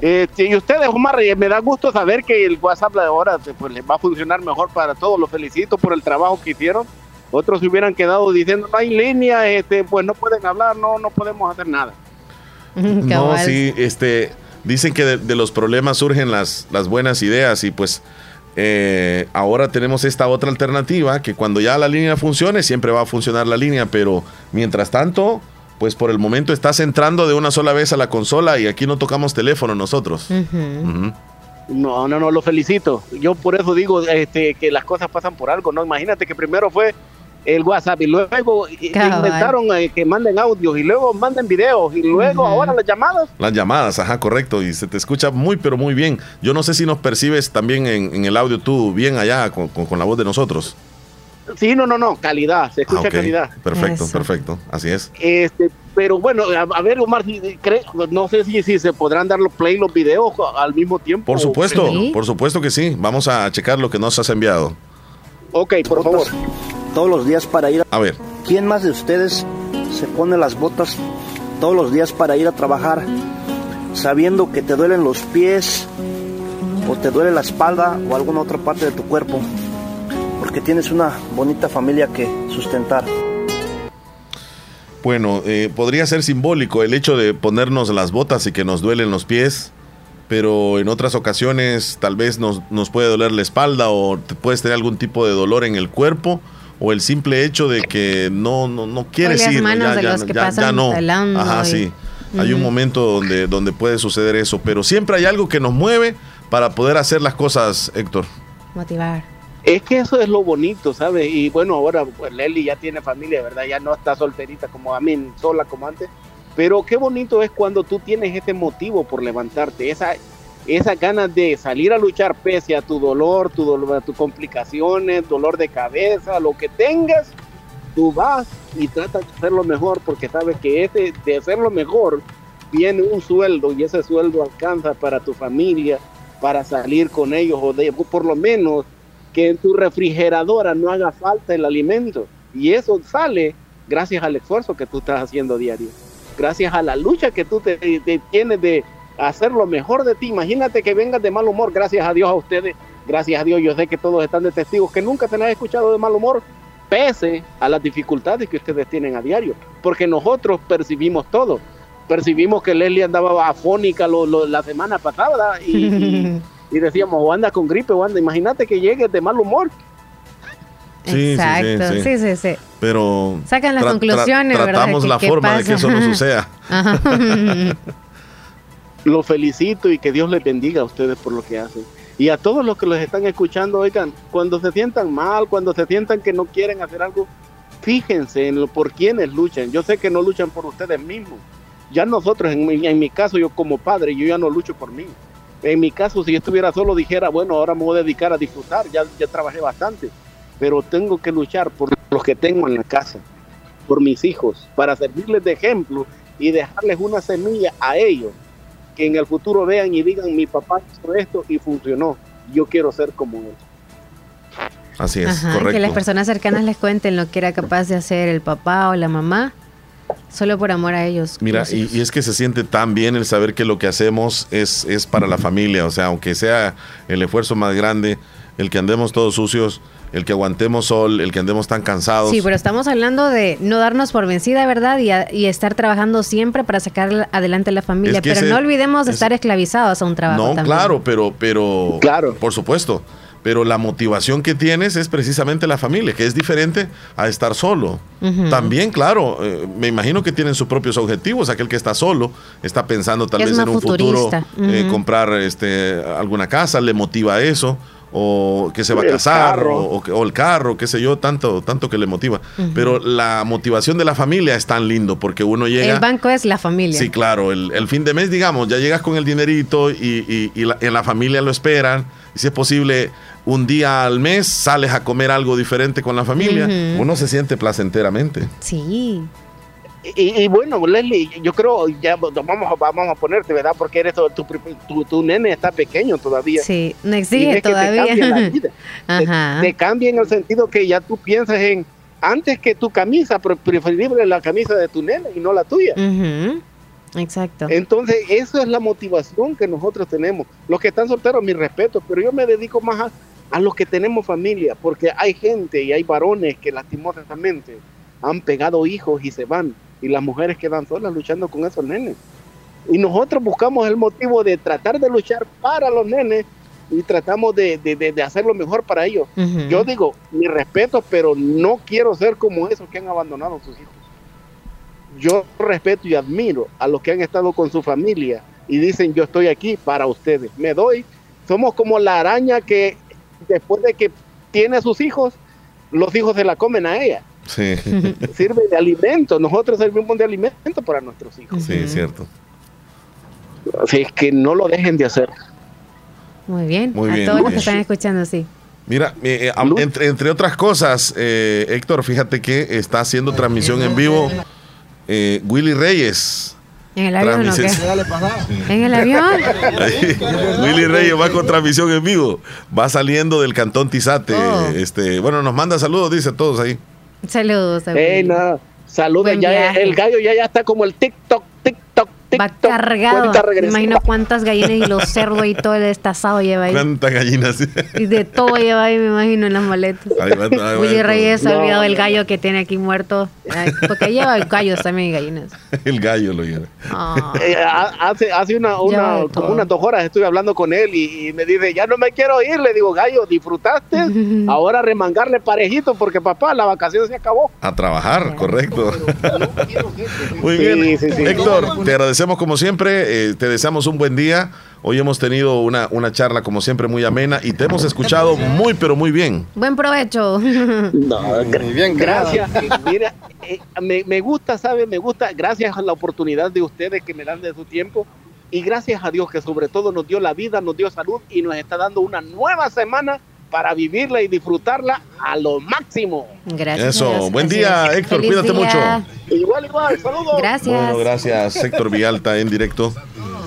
S36: Este, y ustedes, Omar, eh, me da gusto saber que el WhatsApp de ahora pues, les va a funcionar mejor para todos. Los felicito por el trabajo que hicieron. Otros se hubieran quedado diciendo, no hay línea, este, pues no pueden hablar, no, no podemos hacer nada.
S3: No, sí, este, dicen que de, de los problemas surgen las, las buenas ideas y pues eh, ahora tenemos esta otra alternativa que cuando ya la línea funcione, siempre va a funcionar la línea, pero mientras tanto, pues por el momento estás entrando de una sola vez a la consola y aquí no tocamos teléfono nosotros.
S36: No, no, no, lo felicito. Yo por eso digo este, que las cosas pasan por algo, ¿no? Imagínate que primero fue el WhatsApp y luego
S4: Cabal.
S36: inventaron eh, que manden audios y luego manden videos y luego ahora las llamadas.
S3: Las llamadas, ajá, correcto, y se te escucha muy, pero muy bien. Yo no sé si nos percibes también en, en el audio tú bien allá con, con- con la voz de nosotros.
S36: Sí, no, no, no, calidad, se escucha
S3: Ah,
S36: calidad.
S3: Perfecto, perfecto, así es.
S36: Este, pero bueno, a, a ver, Omar, si- no sé si, si se podrán dar los play los videos al mismo tiempo.
S3: Por supuesto, por supuesto que sí. Vamos a checar lo que nos has enviado.
S36: Ok, por favor.
S37: Todos los días para ir
S3: A ver.
S37: ¿Quién más de ustedes se pone las botas todos los días para ir a trabajar sabiendo que te duelen los pies o te duele la espalda o alguna otra parte de tu cuerpo? Porque tienes una bonita familia que sustentar.
S3: Bueno, eh, podría ser simbólico el hecho de ponernos las botas y que nos duelen los pies, pero en otras ocasiones tal vez nos, nos puede doler la espalda o te puedes tener algún tipo de dolor en el cuerpo o el simple hecho de que no, no, no quieres ir.
S4: manos de los que pasan
S3: no. Ajá,
S4: y-
S3: sí. Hay un momento donde, donde puede suceder eso, pero siempre hay algo que nos mueve para poder hacer las cosas, Héctor.
S4: Motivar.
S36: Es que eso es lo bonito, ¿sabes? Y bueno, ahora pues, Leli ya tiene familia, ¿verdad? Ya no está solterita como a mí, sola como antes. Pero qué bonito es cuando tú tienes ese motivo por levantarte, esa, esas ganas de salir a luchar pese a tu dolor, tu dolor, tus complicaciones, dolor de cabeza, lo que tengas, tú vas y tratas de hacerlo mejor porque sabes que ese de hacerlo mejor viene un sueldo y ese sueldo alcanza para tu familia, para salir con ellos o de, por lo menos que en tu refrigeradora no haga falta el alimento. Y eso sale gracias al esfuerzo que tú estás haciendo diario. Gracias a la lucha que tú te, te tienes de hacer lo mejor de ti. Imagínate que vengas de mal humor, gracias a Dios a ustedes. Gracias a Dios, yo sé que todos están de testigos que nunca se les ha escuchado de mal humor, pese a las dificultades que ustedes tienen a diario. Porque nosotros percibimos todo. Percibimos que Leslie andaba afónica lo- lo- la semana pasada y, y- y decíamos, o anda con gripe, o anda. Imagínate que llegues de mal humor.
S3: Sí, sí, sí,
S4: Exacto,
S3: sí.
S4: sí, sí, sí.
S3: Pero
S4: Sacan las
S3: tra- tra-
S4: conclusiones, ¿verdad?
S3: Tratamos
S4: ¿Qué-
S3: la forma de que eso no suceda.
S36: Los felicito y que Dios les bendiga a ustedes por lo que hacen. Y a todos los que los están escuchando, oigan, cuando se sientan mal, cuando se sientan que no quieren hacer algo, fíjense en lo por quienes luchan. Yo sé que no luchan por ustedes mismos. Ya nosotros, en mi, en mi caso, yo como padre, yo ya no lucho por mí. En mi caso, si yo estuviera solo, dijera, bueno, ahora me voy a dedicar a disfrutar, ya, ya trabajé bastante, pero tengo que luchar por los que tengo en la casa, por mis hijos, para servirles de ejemplo y dejarles una semilla a ellos que en el futuro vean y digan, mi papá hizo esto y funcionó, yo quiero ser como él.
S3: Así es,
S4: Ajá,
S3: correcto.
S4: que las personas cercanas les cuenten lo que era capaz de hacer el papá o la mamá, solo por amor a ellos.
S3: Mira, y, y es que se siente tan bien el saber que lo que hacemos es, es para la familia. O sea, aunque sea el esfuerzo más grande, el que andemos todos sucios, el que aguantemos sol, el que andemos tan cansados.
S4: Sí, pero estamos hablando de no darnos por vencida, ¿verdad? Y, a- y estar trabajando siempre para sacar adelante a la familia.
S3: Es que
S4: pero
S3: ese-
S4: no olvidemos de
S3: es-
S4: estar esclavizados a un trabajo
S3: no,
S4: también.
S3: claro, pero, pero. Claro. Por supuesto. Pero la motivación que tienes es precisamente la familia, que es diferente a estar solo. También, claro, eh, me imagino que tienen sus propios objetivos. Aquel que está solo está pensando tal
S4: Es
S3: vez en un futuro eh, comprar este, alguna casa, le motiva eso. O que se va a casar, o, o que- o el carro, qué sé yo, tanto, tanto que le motiva. Pero la motivación de la familia es tan lindo porque uno llega.
S4: El banco es la familia.
S3: Sí, claro, el, el fin de mes, digamos, ya llegas con el dinerito y, y- y la- en la familia lo esperan. Y si es posible, un día al mes sales a comer algo diferente con la familia. Uno se siente placenteramente.
S4: Sí.
S36: Y, y bueno, Leslie, yo creo, ya vamos a, vamos a ponerte, ¿verdad? Porque eres tu, tu, tu- tu nene está pequeño todavía.
S4: Sí, no exige
S36: que te
S4: todavía.
S36: cambia la vida.
S4: Ajá.
S36: Te cambia en el sentido que ya tú piensas en, antes que tu camisa, pre- preferible la camisa de tu nene y no la tuya.
S4: Exacto.
S36: Entonces, eso es la motivación que nosotros tenemos. Los que están solteros, mi respeto, pero yo me dedico más a, a los que tenemos familia, porque hay gente y hay varones que lastimosamente han pegado hijos y se van, y las mujeres quedan solas luchando con esos nenes. Y nosotros buscamos el motivo de tratar de luchar para los nenes y tratamos de, de, de- de hacer lo mejor para ellos. Yo digo, mi respeto, pero no quiero ser como esos que han abandonado a sus hijos. Yo respeto y admiro a los que han estado con su familia y dicen yo estoy aquí para ustedes. Me doy. Somos como la araña que después de que tiene a sus hijos, los hijos se la comen a ella.
S3: Sí,
S36: Sirve de alimento. Nosotros servimos de alimento para nuestros hijos.
S3: sí, es cierto.
S36: Así es que no lo dejen de hacer.
S4: Muy bien.
S3: Muy
S4: a
S3: bien,
S4: todos
S3: muy
S4: los que
S3: bien.
S4: están escuchando, sí.
S3: Mira, eh, eh, entre, entre otras cosas, eh, Héctor, fíjate que está haciendo transmisión en vivo eh, Willy Reyes.
S4: ¿En el avión o qué?
S3: Transmisión-
S4: ¿En el avión?
S3: Ahí, Willy Reyes va con transmisión en vivo. Va saliendo del cantón Tizate.
S4: Oh.
S3: Este, bueno, nos manda saludos, dice todos ahí.
S4: Saludos. a
S36: Ey,
S4: Willy.
S36: no, saludos. Ya, el gallo ya, ya está como el TikTok, TikTok,
S4: Va cargado. imagino cuántas gallinas y los cerdos y todo el destazado lleva ahí.
S3: ¿Cuántas gallinas?
S4: Y de todo lleva ahí, me imagino, en las maletas.
S3: Ahí va, ahí va.
S4: Reyes se ha
S36: No,
S4: olvidado el
S36: no.
S4: gallo que tiene aquí muerto. Ay, Porque lleva gallos también y gallinas.
S3: El gallo lo lleva.
S4: Ah.
S36: Eh, ha- hace hace una, una
S4: Ya,
S36: como unas dos horas estuve hablando con él y, y me dice, ya no me quiero ir. Le digo, gallo, disfrutaste. Ahora remangarle parejito porque papá, la vacación se acabó.
S3: A trabajar, correcto. Muy
S36: Sí,
S3: bien.
S36: sí, sí.
S3: Héctor, te agradecemos como siempre. eh, te deseamos un buen día. Hoy hemos tenido una, una charla como siempre muy amena y te hemos escuchado muy, pero muy bien.
S4: Buen provecho.
S36: bien, gracias. Mira, eh, me, me gusta, ¿sabe? Me gusta, gracias a la oportunidad de ustedes que me dan de su tiempo y gracias a Dios que sobre todo nos dio la vida, nos dio salud y nos está dando una nueva semana para vivirla y disfrutarla a lo máximo.
S4: Gracias.
S3: Eso,
S4: Dios,
S3: buen
S4: así
S3: día. Héctor,
S4: Feliz
S3: cuídate
S4: día.
S3: mucho.
S36: Igual, igual, saludos.
S4: Gracias.
S3: Bueno, gracias, Héctor Vialta en directo.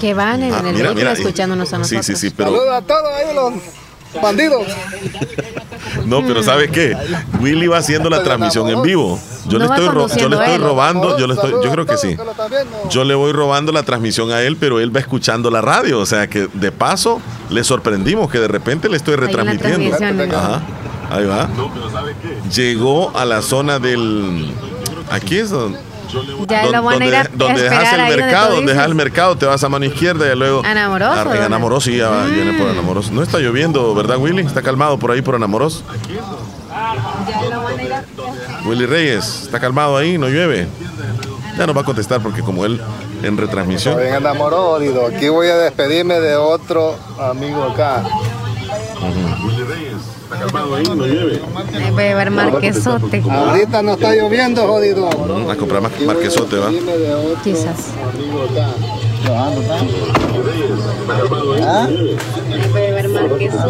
S4: Que van en,
S3: Ah,
S4: en el
S3: mira, mira,
S4: escuchándonos a
S3: Sí,
S4: nosotros.
S3: sí, sí, pero
S38: Saludos a todos ahí los bandidos.
S3: no, pero ¿sabe qué? Willy va haciendo la transmisión en vivo. Yo le
S4: No
S3: estoy, ro- yo le estoy robando, yo le estoy, yo creo que sí. Yo le voy robando la transmisión a él, pero él va escuchando la radio, o sea que de paso le sorprendimos que de repente le estoy retransmitiendo. Ajá, ahí va. Llegó a la zona del aquí es donde
S4: Ya lo van a ir a,
S3: donde
S4: a
S3: dejas el mercado, donde dejas el mercado, te vas a mano izquierda y luego.
S4: ¿Anamoroso,
S3: En
S4: dónde?
S3: Anamoroso, sí, ya va, viene por Anamoroso. No está lloviendo, ¿verdad, Willy? Está calmado por ahí por Anamoroso. Willy Reyes, está calmado ahí, no llueve. Ya nos va a contestar porque como él en retransmisión.
S38: Bien enamorado. Aquí voy a despedirme de otro amigo acá.
S4: Ahí va a llevar marquesote.
S38: Ahorita no está lloviendo, jodido.
S3: A comprar más marquesote, ¿va?
S4: Quizás.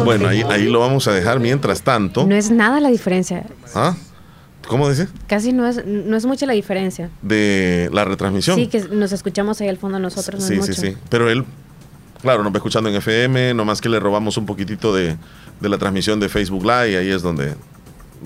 S3: Bueno, ahí, ahí lo vamos a dejar mientras tanto.
S4: No es nada la diferencia.
S3: ¿Ah? ¿Cómo dice?
S4: Casi no es, no es mucha la diferencia.
S3: De la retransmisión.
S4: Sí, que nos escuchamos ahí al fondo nosotros. No
S3: Sí,
S4: es
S3: sí,
S4: mucho.
S3: sí. Pero él, claro, nos va escuchando en FM, nomás que le robamos un poquitito de, de la transmisión de Facebook Live ahí es donde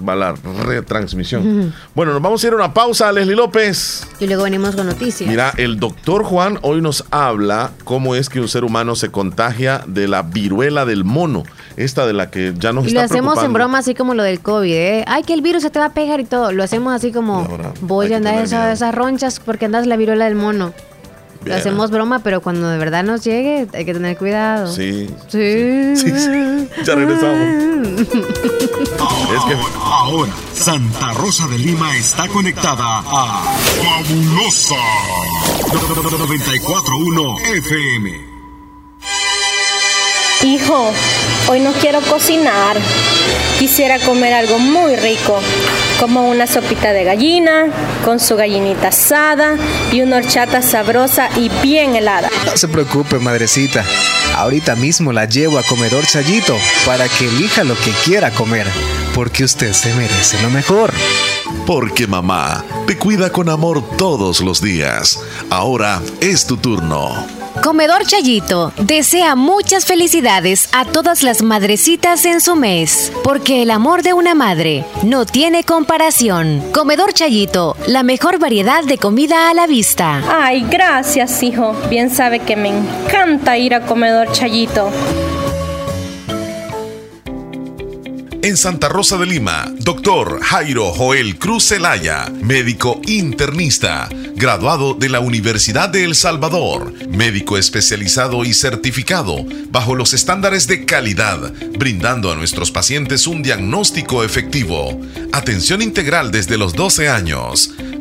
S3: va la retransmisión. Bueno, nos vamos a ir a una pausa, Leslie López.
S4: Y luego venimos con noticias.
S3: Mira, el doctor Juan hoy nos habla cómo es que un ser humano se contagia de la viruela del mono, esta de la que ya nos
S4: Y
S3: está
S4: lo hacemos en broma así como lo del COVID, ¿eh? Ay, que el virus se te va a pegar y todo. Lo hacemos así como, voy a andar
S3: tener
S4: esa-
S3: miedo.
S4: esas ronchas porque andas la viruela del mono.
S3: Bien.
S4: Lo hacemos broma, pero cuando de verdad nos llegue hay que tener cuidado.
S3: Sí.
S4: Sí.
S3: Sí, sí. Ya regresamos. Es que
S39: Ahora, Santa Rosa de Lima está conectada a Fabulosa 941 FM.
S40: Hijo, hoy no quiero cocinar. Quisiera comer algo muy rico, como una sopita de gallina, con su gallinita asada y una horchata sabrosa y bien helada.
S41: No se preocupe, madrecita. Ahorita mismo la llevo a comedor Chayito para que elija lo que quiera comer, porque usted se merece lo mejor.
S42: Porque mamá te cuida con amor todos los días. Ahora es tu turno.
S33: Comedor Chayito desea muchas felicidades a todas las madrecitas en su mes, porque el amor de una madre no tiene comparación. Comedor Chayito, la mejor variedad de comida a la vista.
S40: Ay, gracias, hijo. Bien sabe que me encanta ir a comedor Chayito.
S3: En Santa Rosa de Lima, doctor Jairo Joel Cruz Zelaya, médico internista, graduado de la Universidad de El Salvador, médico especializado y certificado bajo los estándares de calidad, brindando a nuestros pacientes un diagnóstico efectivo. Atención integral desde los 12 años,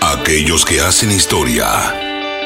S42: Aquellos que hacen historia,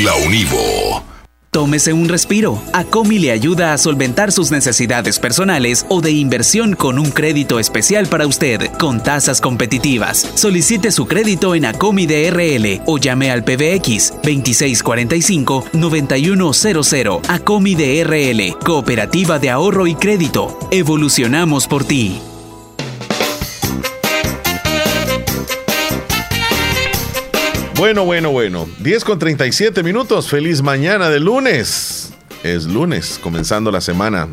S42: la Univo.
S30: Tómese un respiro. Acomi le ayuda a solventar sus necesidades personales o de inversión con un crédito especial para usted, con tasas competitivas. Solicite su crédito en Acomi DRL o llame al PBX 2645-9100. Acomi DRL, Cooperativa de Ahorro y Crédito. Evolucionamos por ti.
S43: Bueno, bueno, bueno. 10 con 37 minutos. Feliz mañana de lunes. Es lunes, comenzando la semana.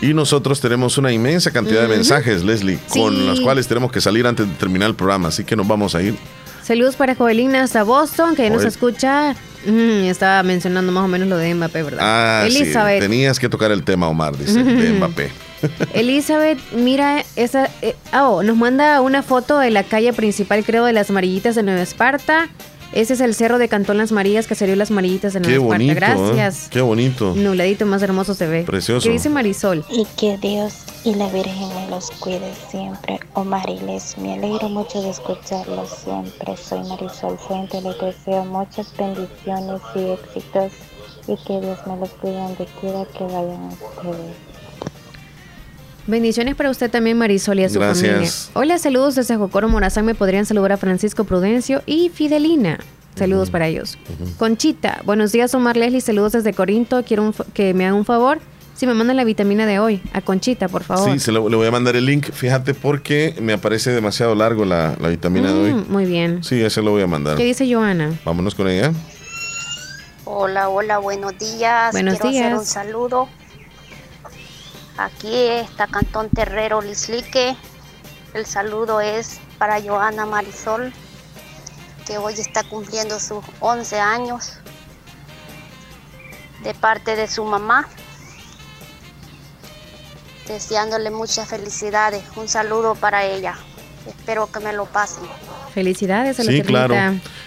S43: Y nosotros tenemos una inmensa cantidad de mensajes, Leslie, con las cuales tenemos que salir antes de terminar el programa. Así que nos vamos a ir.
S4: Saludos para Joelina hasta Boston, que nos
S43: Joel.
S4: escucha. Mm, estaba mencionando más o menos lo de Mbappé, ¿verdad?
S43: Ah,
S4: Elizabeth.
S43: sí. Tenías que tocar el tema, Omar, dice, de Mbappé.
S4: Elizabeth, mira, esa, eh, oh, nos manda una foto de la calle principal, creo, de las Marillitas de Nueva Esparta. Ese es el cerro de Cantón Las Marillas que salió Las Marillitas de Nueva
S43: Qué
S4: Esparta.
S43: bonito. ¿eh?
S4: Gracias.
S43: Qué bonito.
S4: Nubladito, más hermoso se ve.
S43: Precioso.
S4: ¿Qué dice Marisol?
S44: Y que Dios y la Virgen me los cuide siempre. Omar y Les, me alegro mucho de escucharlos siempre. Soy Marisol Fuente, les deseo muchas bendiciones y éxitos y que Dios me los cuide donde quiera que vayan ustedes.
S4: Bendiciones para usted también, Marisol, y a su
S44: Gracias.
S4: familia. Hola, saludos desde Jocoro Morazán. Me podrían saludar a Francisco Prudencio y Fidelina. Saludos para ellos. Conchita, buenos días, Omar Leslie. Saludos desde Corinto. Quiero un que me hagan un favor. Si me mandan la vitamina de hoy, a Conchita, por favor.
S43: Sí, se lo- le voy a mandar el link. Fíjate porque me aparece demasiado largo la, la vitamina de hoy.
S4: Mm, muy bien.
S43: Sí, ese lo voy a mandar.
S4: ¿Qué dice Joana?
S43: Vámonos con ella.
S45: Hola, hola, buenos días.
S4: Buenos
S45: Quiero hacer
S4: días.
S45: un saludo. Aquí está Cantón Terrero Lislique. El saludo es para Joana Marisol, que hoy está cumpliendo sus 11 años, de parte de su mamá. Deseándole muchas felicidades. Un saludo para ella. Espero que me lo pasen.
S4: Felicidades a la
S3: Sí, claro.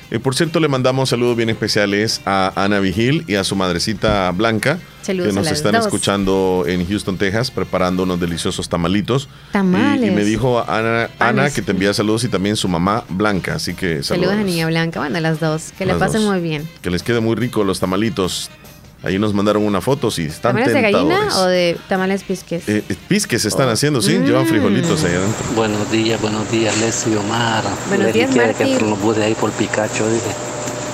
S3: Eh, por cierto, le mandamos saludos bien especiales a Ana Vigil y a su madrecita Blanca,
S4: Saludos
S3: que
S4: a
S3: nos están
S4: dos.
S3: escuchando en Houston, Texas, preparando unos deliciosos tamalitos.
S4: Tamales.
S3: Y, me dijo Ana, Ana que te envía saludos y también su mamá Blanca, así que saludos.
S4: Saludos a Niña Blanca, bueno, a las dos. Que le pasen muy bien.
S3: Que les quede muy rico los tamalitos. Ahí nos mandaron una foto, sí, están
S4: ¿Tamales de
S3: tentadores.
S4: gallina o de tamales pisques?
S3: Eh, eh, pisques están haciendo, sí,
S4: Mm.
S3: llevan frijolitos ahí adentro.
S46: Buenos días, buenos días, Leslie Omar.
S4: Buenos
S46: Leslie
S4: días,
S46: quiere que
S4: Martín.
S46: entren los buses ahí por Picacho, dice.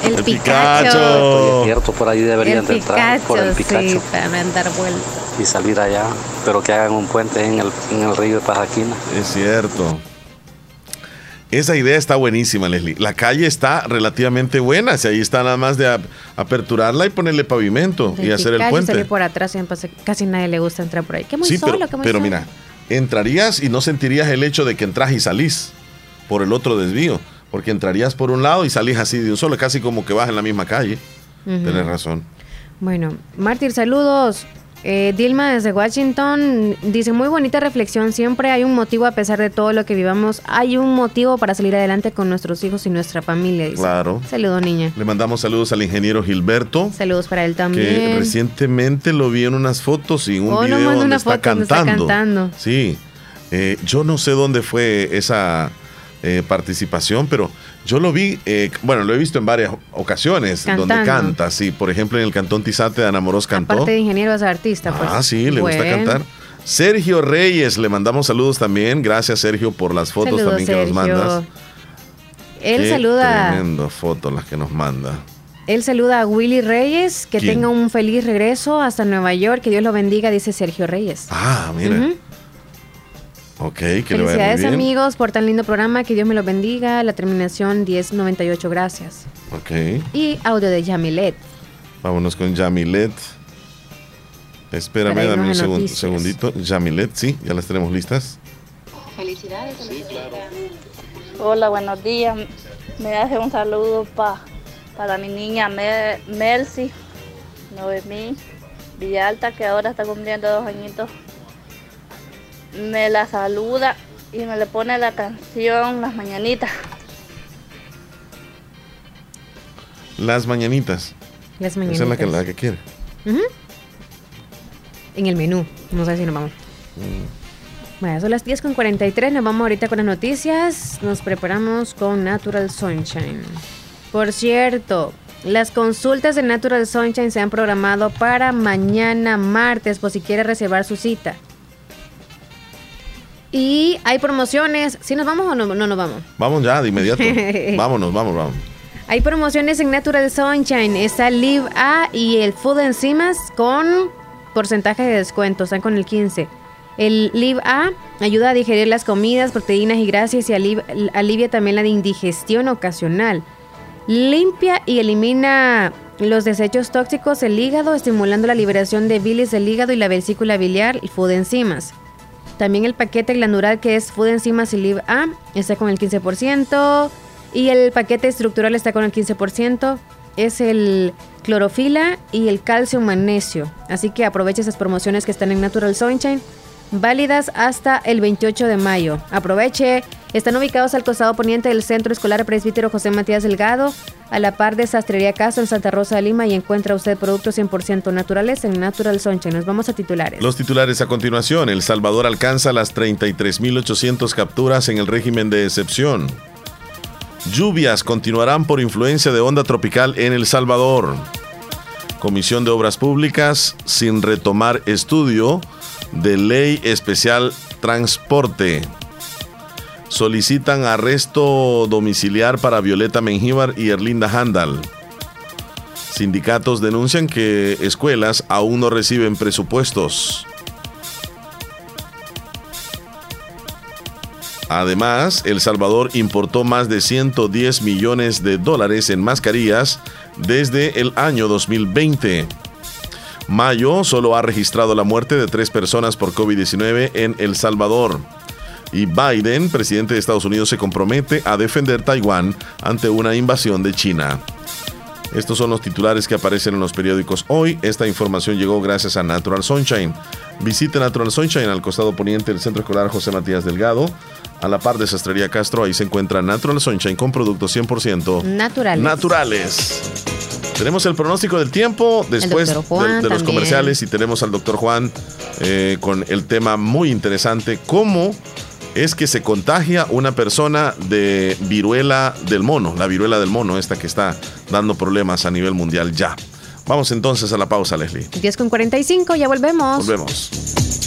S4: El,
S3: El
S4: Picacho.
S3: Picacho.
S46: Es cierto, por ahí deberían
S4: El
S46: de entrar por el
S4: Picacho, sí,
S46: Picacho
S4: para no andar vuelta.
S46: y salir allá, pero que hagan un puente en el, en el río de Pajaquina.
S3: Es cierto. Esa idea está buenísima, Leslie. La calle está relativamente buena. Si ahí está nada más de ap- aperturarla y ponerle pavimento y hacer el puente.
S4: salir por atrás, siempre casi nadie le gusta entrar por ahí. Que muy
S3: Sí,
S4: solo,
S3: pero,
S4: que muy
S3: pero
S4: solo.
S3: mira, entrarías y no sentirías el hecho de que entras y salís por el otro desvío. Porque entrarías por un lado y salís así de un solo, casi como que vas en la misma calle. Tienes razón.
S4: Bueno, Mártir, saludos. Eh, Dilma desde Washington dice, muy bonita reflexión, siempre hay un motivo a pesar de todo lo que vivamos, hay un motivo para salir adelante con nuestros hijos y nuestra familia. Dice.
S3: Claro.
S4: Saludo, niña.
S3: Le mandamos saludos al ingeniero Gilberto.
S4: Saludos para él
S3: Que
S4: también.
S3: recientemente lo vi en unas fotos y un
S4: Oh,
S3: video donde
S4: una
S3: está,
S4: foto donde
S3: cantando.
S4: está cantando.
S3: Sí, Eh, yo no sé dónde fue esa eh, participación, pero yo lo vi, eh, bueno, lo he visto en varias ocasiones donde canta, sí, por ejemplo en el Cantón Tizate de Ana Moros cantó.
S4: Aparte de ingeniero es artista. Pues.
S3: Ah, sí, le gusta cantar. Sergio Reyes, le mandamos saludos también. Gracias, Sergio, por las fotos
S4: Saludos,
S3: también que nos mandas.
S4: Él
S3: Qué
S4: saluda,
S3: Tremendo fotos las que nos manda.
S4: él saluda a Willy Reyes, que
S3: ¿Quién?
S4: tenga un feliz regreso hasta Nueva York, que Dios lo bendiga, dice Sergio Reyes.
S3: Ah, mira. Ok, que le vaya muy
S4: Felicidades
S3: bien.
S4: amigos por tan lindo programa, que Dios me lo bendiga. La terminación 1098, gracias.
S3: Ok,
S4: Y audio de Yamilet.
S3: vámonos con Jamilet. Espérame, dame un segun- segundito. Jamilet, sí, ya las tenemos listas.
S35: Felicidades. Hola, buenos días. Me hace un saludo pa- para mi niña Mel- Melcy, Noemí Villalta, que ahora está cumpliendo dos añitos. Me la saluda y me le pone la canción Las Mañanitas.
S3: Las mañanitas.
S4: Las
S3: Esa es la que,
S4: mañanitas.
S3: la que quiere.
S4: En el menú. No sé si nos vamos. Bueno, son las 10 con 43. Nos vamos ahorita con las noticias. Nos preparamos con Natural Sunshine. Por cierto, las consultas de Natural Sunshine se han programado para mañana martes, por si quiere reservar su cita. Y hay promociones. ¿Si nos vamos o no, no nos vamos?
S3: Vamos ya, de inmediato. vámonos, vamos, vamos.
S4: Hay promociones en Natural Sunshine. Está el Live A y el Food Enzimas con porcentaje de descuento. Están con el 15. El Live A ayuda a digerir las comidas, proteínas y grasas y aliv- alivia también la indigestión ocasional. Limpia y elimina los desechos tóxicos del hígado, estimulando la liberación de bilis del hígado y la vesícula biliar y Food Enzimas. También el paquete glandular que es Food Enzimas y Live A está con el 15%. Y el paquete estructural está con el 15%. Es el clorofila y el calcio magnesio. Así que aprovecha esas promociones que están en Natural Sunshine. Válidas hasta el 28 de mayo. Aproveche. Están ubicados al costado poniente del Centro Escolar Presbítero José Matías Delgado, a la par de Sastrería Caso en Santa Rosa de Lima y encuentra usted productos 100% naturales en Natural Sunshine. Nos vamos a titulares.
S3: Los titulares a continuación. El Salvador alcanza las 33.800 capturas en el régimen de excepción. Lluvias continuarán por influencia de onda tropical en El Salvador. Comisión de Obras Públicas sin retomar estudio de ley especial transporte. Solicitan arresto domiciliar para Violeta Mengíbar y Erlinda Handal. Sindicatos denuncian que escuelas aún no reciben presupuestos. Además, El Salvador importó más de 110 millones de dólares en mascarillas desde el año 2020. Mayo solo ha registrado la muerte de tres personas por COVID-19 en El Salvador. Y Biden, presidente de Estados Unidos, se compromete a defender Taiwán ante una invasión de China. Estos son los titulares que aparecen en los periódicos hoy. Esta información llegó gracias a Natural Sunshine. Visite Natural Sunshine al costado poniente del Centro Escolar José Matías Delgado. A la par de Sastrería Castro, ahí se encuentra Natural Sunshine con productos 100%
S4: Naturales.
S3: naturales. Tenemos el pronóstico del tiempo después
S4: Juan
S3: de, de los comerciales y tenemos al doctor Juan eh, con el tema muy interesante, cómo es que se contagia una persona de viruela del mono, la viruela del mono, esta que está dando problemas a nivel mundial ya. Vamos entonces a la pausa, Leslie.
S4: 10 con 45, ya volvemos.
S3: Volvemos.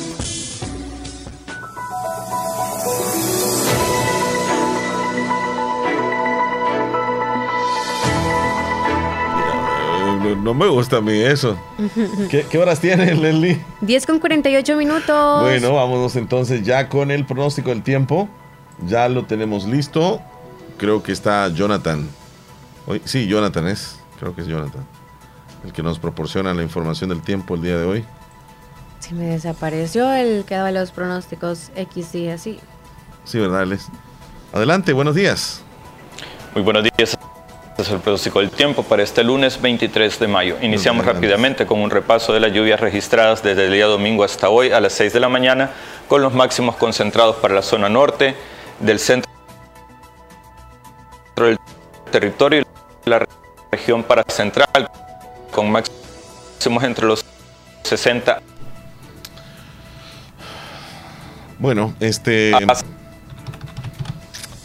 S3: No, me gusta a mí eso. ¿Qué, qué horas tienes, Leslie?
S4: 10 con 48 minutos.
S3: Bueno, vámonos entonces ya con el pronóstico del tiempo. Ya lo tenemos listo. Creo que está Jonathan. Hoy, sí, Jonathan es. Creo que es Jonathan. El que nos proporciona la información del tiempo el día de hoy.
S4: Se me desapareció el que daba los pronósticos X y así.
S3: Sí, ¿verdad, Les? Adelante, buenos días.
S47: Muy buenos días. Este es el pronóstico del tiempo para este lunes 23 de mayo. Iniciamos rápidamente con un repaso de las lluvias registradas desde el día domingo hasta hoy a las 6 de la mañana, con los máximos concentrados para la zona norte del centro del territorio y la región para central, con máximos entre los 60
S3: Bueno, este.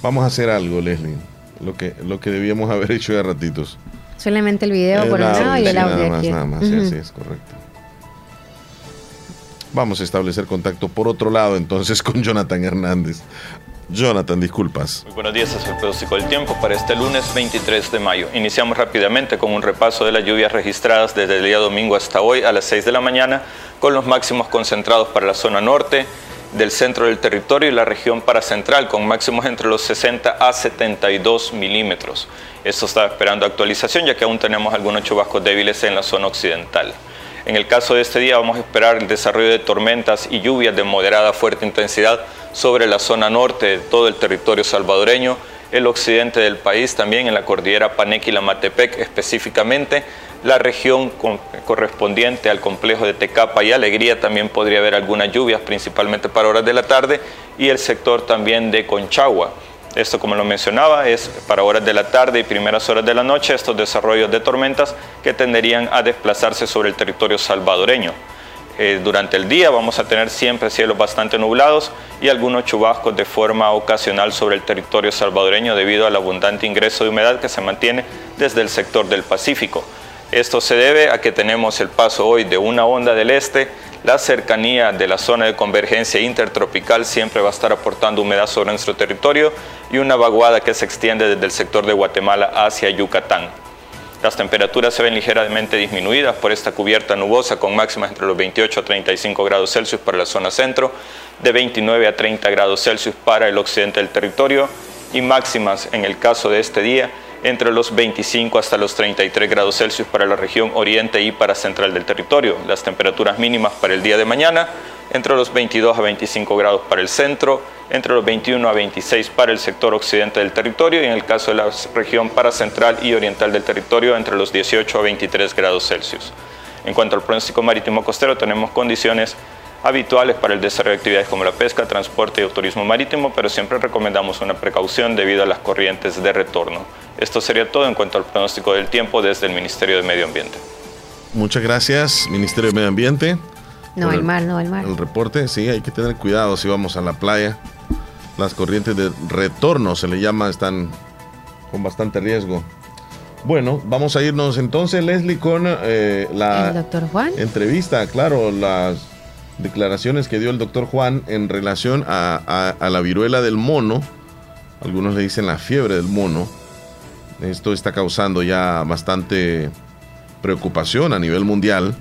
S3: Vamos a hacer algo, Leslie. Lo que, lo que debíamos haber hecho ya ratitos.
S4: Solamente el video
S3: El
S4: por un lado y el audio
S3: nada más,
S4: aquí.
S3: nada más, sí, así es correcto. Vamos a establecer contacto por otro lado entonces con Jonathan Hernández. Jonathan, disculpas.
S47: Muy buenos días, es el pronóstico del tiempo para este lunes 23 de mayo. Iniciamos rápidamente con un repaso de las lluvias registradas desde el día domingo hasta hoy a las 6 de la mañana, con los máximos concentrados para la zona norte del centro del territorio y la región paracentral, con máximos entre los 60 a 72 milímetros. Esto está esperando actualización, ya que aún tenemos algunos chubascos débiles en la zona occidental. En el caso de este día vamos a esperar el desarrollo de tormentas y lluvias de moderada a fuerte intensidad sobre la zona norte de todo el territorio salvadoreño, el occidente del país, también en la cordillera Panequila-Matepec específicamente, la región correspondiente al complejo de Tecapa y Alegría también podría haber algunas lluvias, principalmente para horas de la tarde, y el sector también de Conchagua. Esto, como lo mencionaba, es para horas de la tarde y primeras horas de la noche estos desarrollos de tormentas que tenderían a desplazarse sobre el territorio salvadoreño. Eh, durante el día vamos a tener siempre cielos bastante nublados y algunos chubascos de forma ocasional sobre el territorio salvadoreño debido al abundante ingreso de humedad que se mantiene desde el sector del Pacífico. Esto se debe a que tenemos el paso hoy de una onda del este, la cercanía de la zona de convergencia intertropical siempre va a estar aportando humedad sobre nuestro territorio y una vaguada que se extiende desde el sector de Guatemala hacia Yucatán. Las temperaturas se ven ligeramente disminuidas por esta cubierta nubosa con máximas entre los 28 a 35 grados Celsius para la zona centro, de 29 a 30 grados Celsius para el occidente del territorio y máximas en el caso de este día entre los 25 hasta los 33 grados Celsius para la región oriente y para central del territorio. Las temperaturas mínimas para el día de mañana entre los 22 a 25 grados para el centro, entre los 21 a 26 para el sector occidente del territorio y en el caso de la región para central y oriental del territorio entre los 18 a 23 grados Celsius. En cuanto al pronóstico marítimo costero, tenemos condiciones habituales para el desarrollo de actividades como la pesca, transporte y turismo marítimo, pero siempre recomendamos una precaución debido a las corrientes de retorno. Esto sería todo en cuanto al pronóstico del tiempo desde el Ministerio de Medio Ambiente.
S3: Muchas gracias, Ministerio de Medio Ambiente.
S4: No el mar, no el mar.
S3: El reporte, sí, hay que tener cuidado si vamos a la playa. Las corrientes de retorno, se le llama, están con bastante riesgo. Bueno, vamos a irnos entonces, Leslie, con eh, la
S4: doctor Juan?
S3: entrevista, claro, las declaraciones que dio el doctor Juan en relación a, la viruela del mono. Algunos le dicen la fiebre del mono. Esto está causando ya bastante preocupación a nivel mundial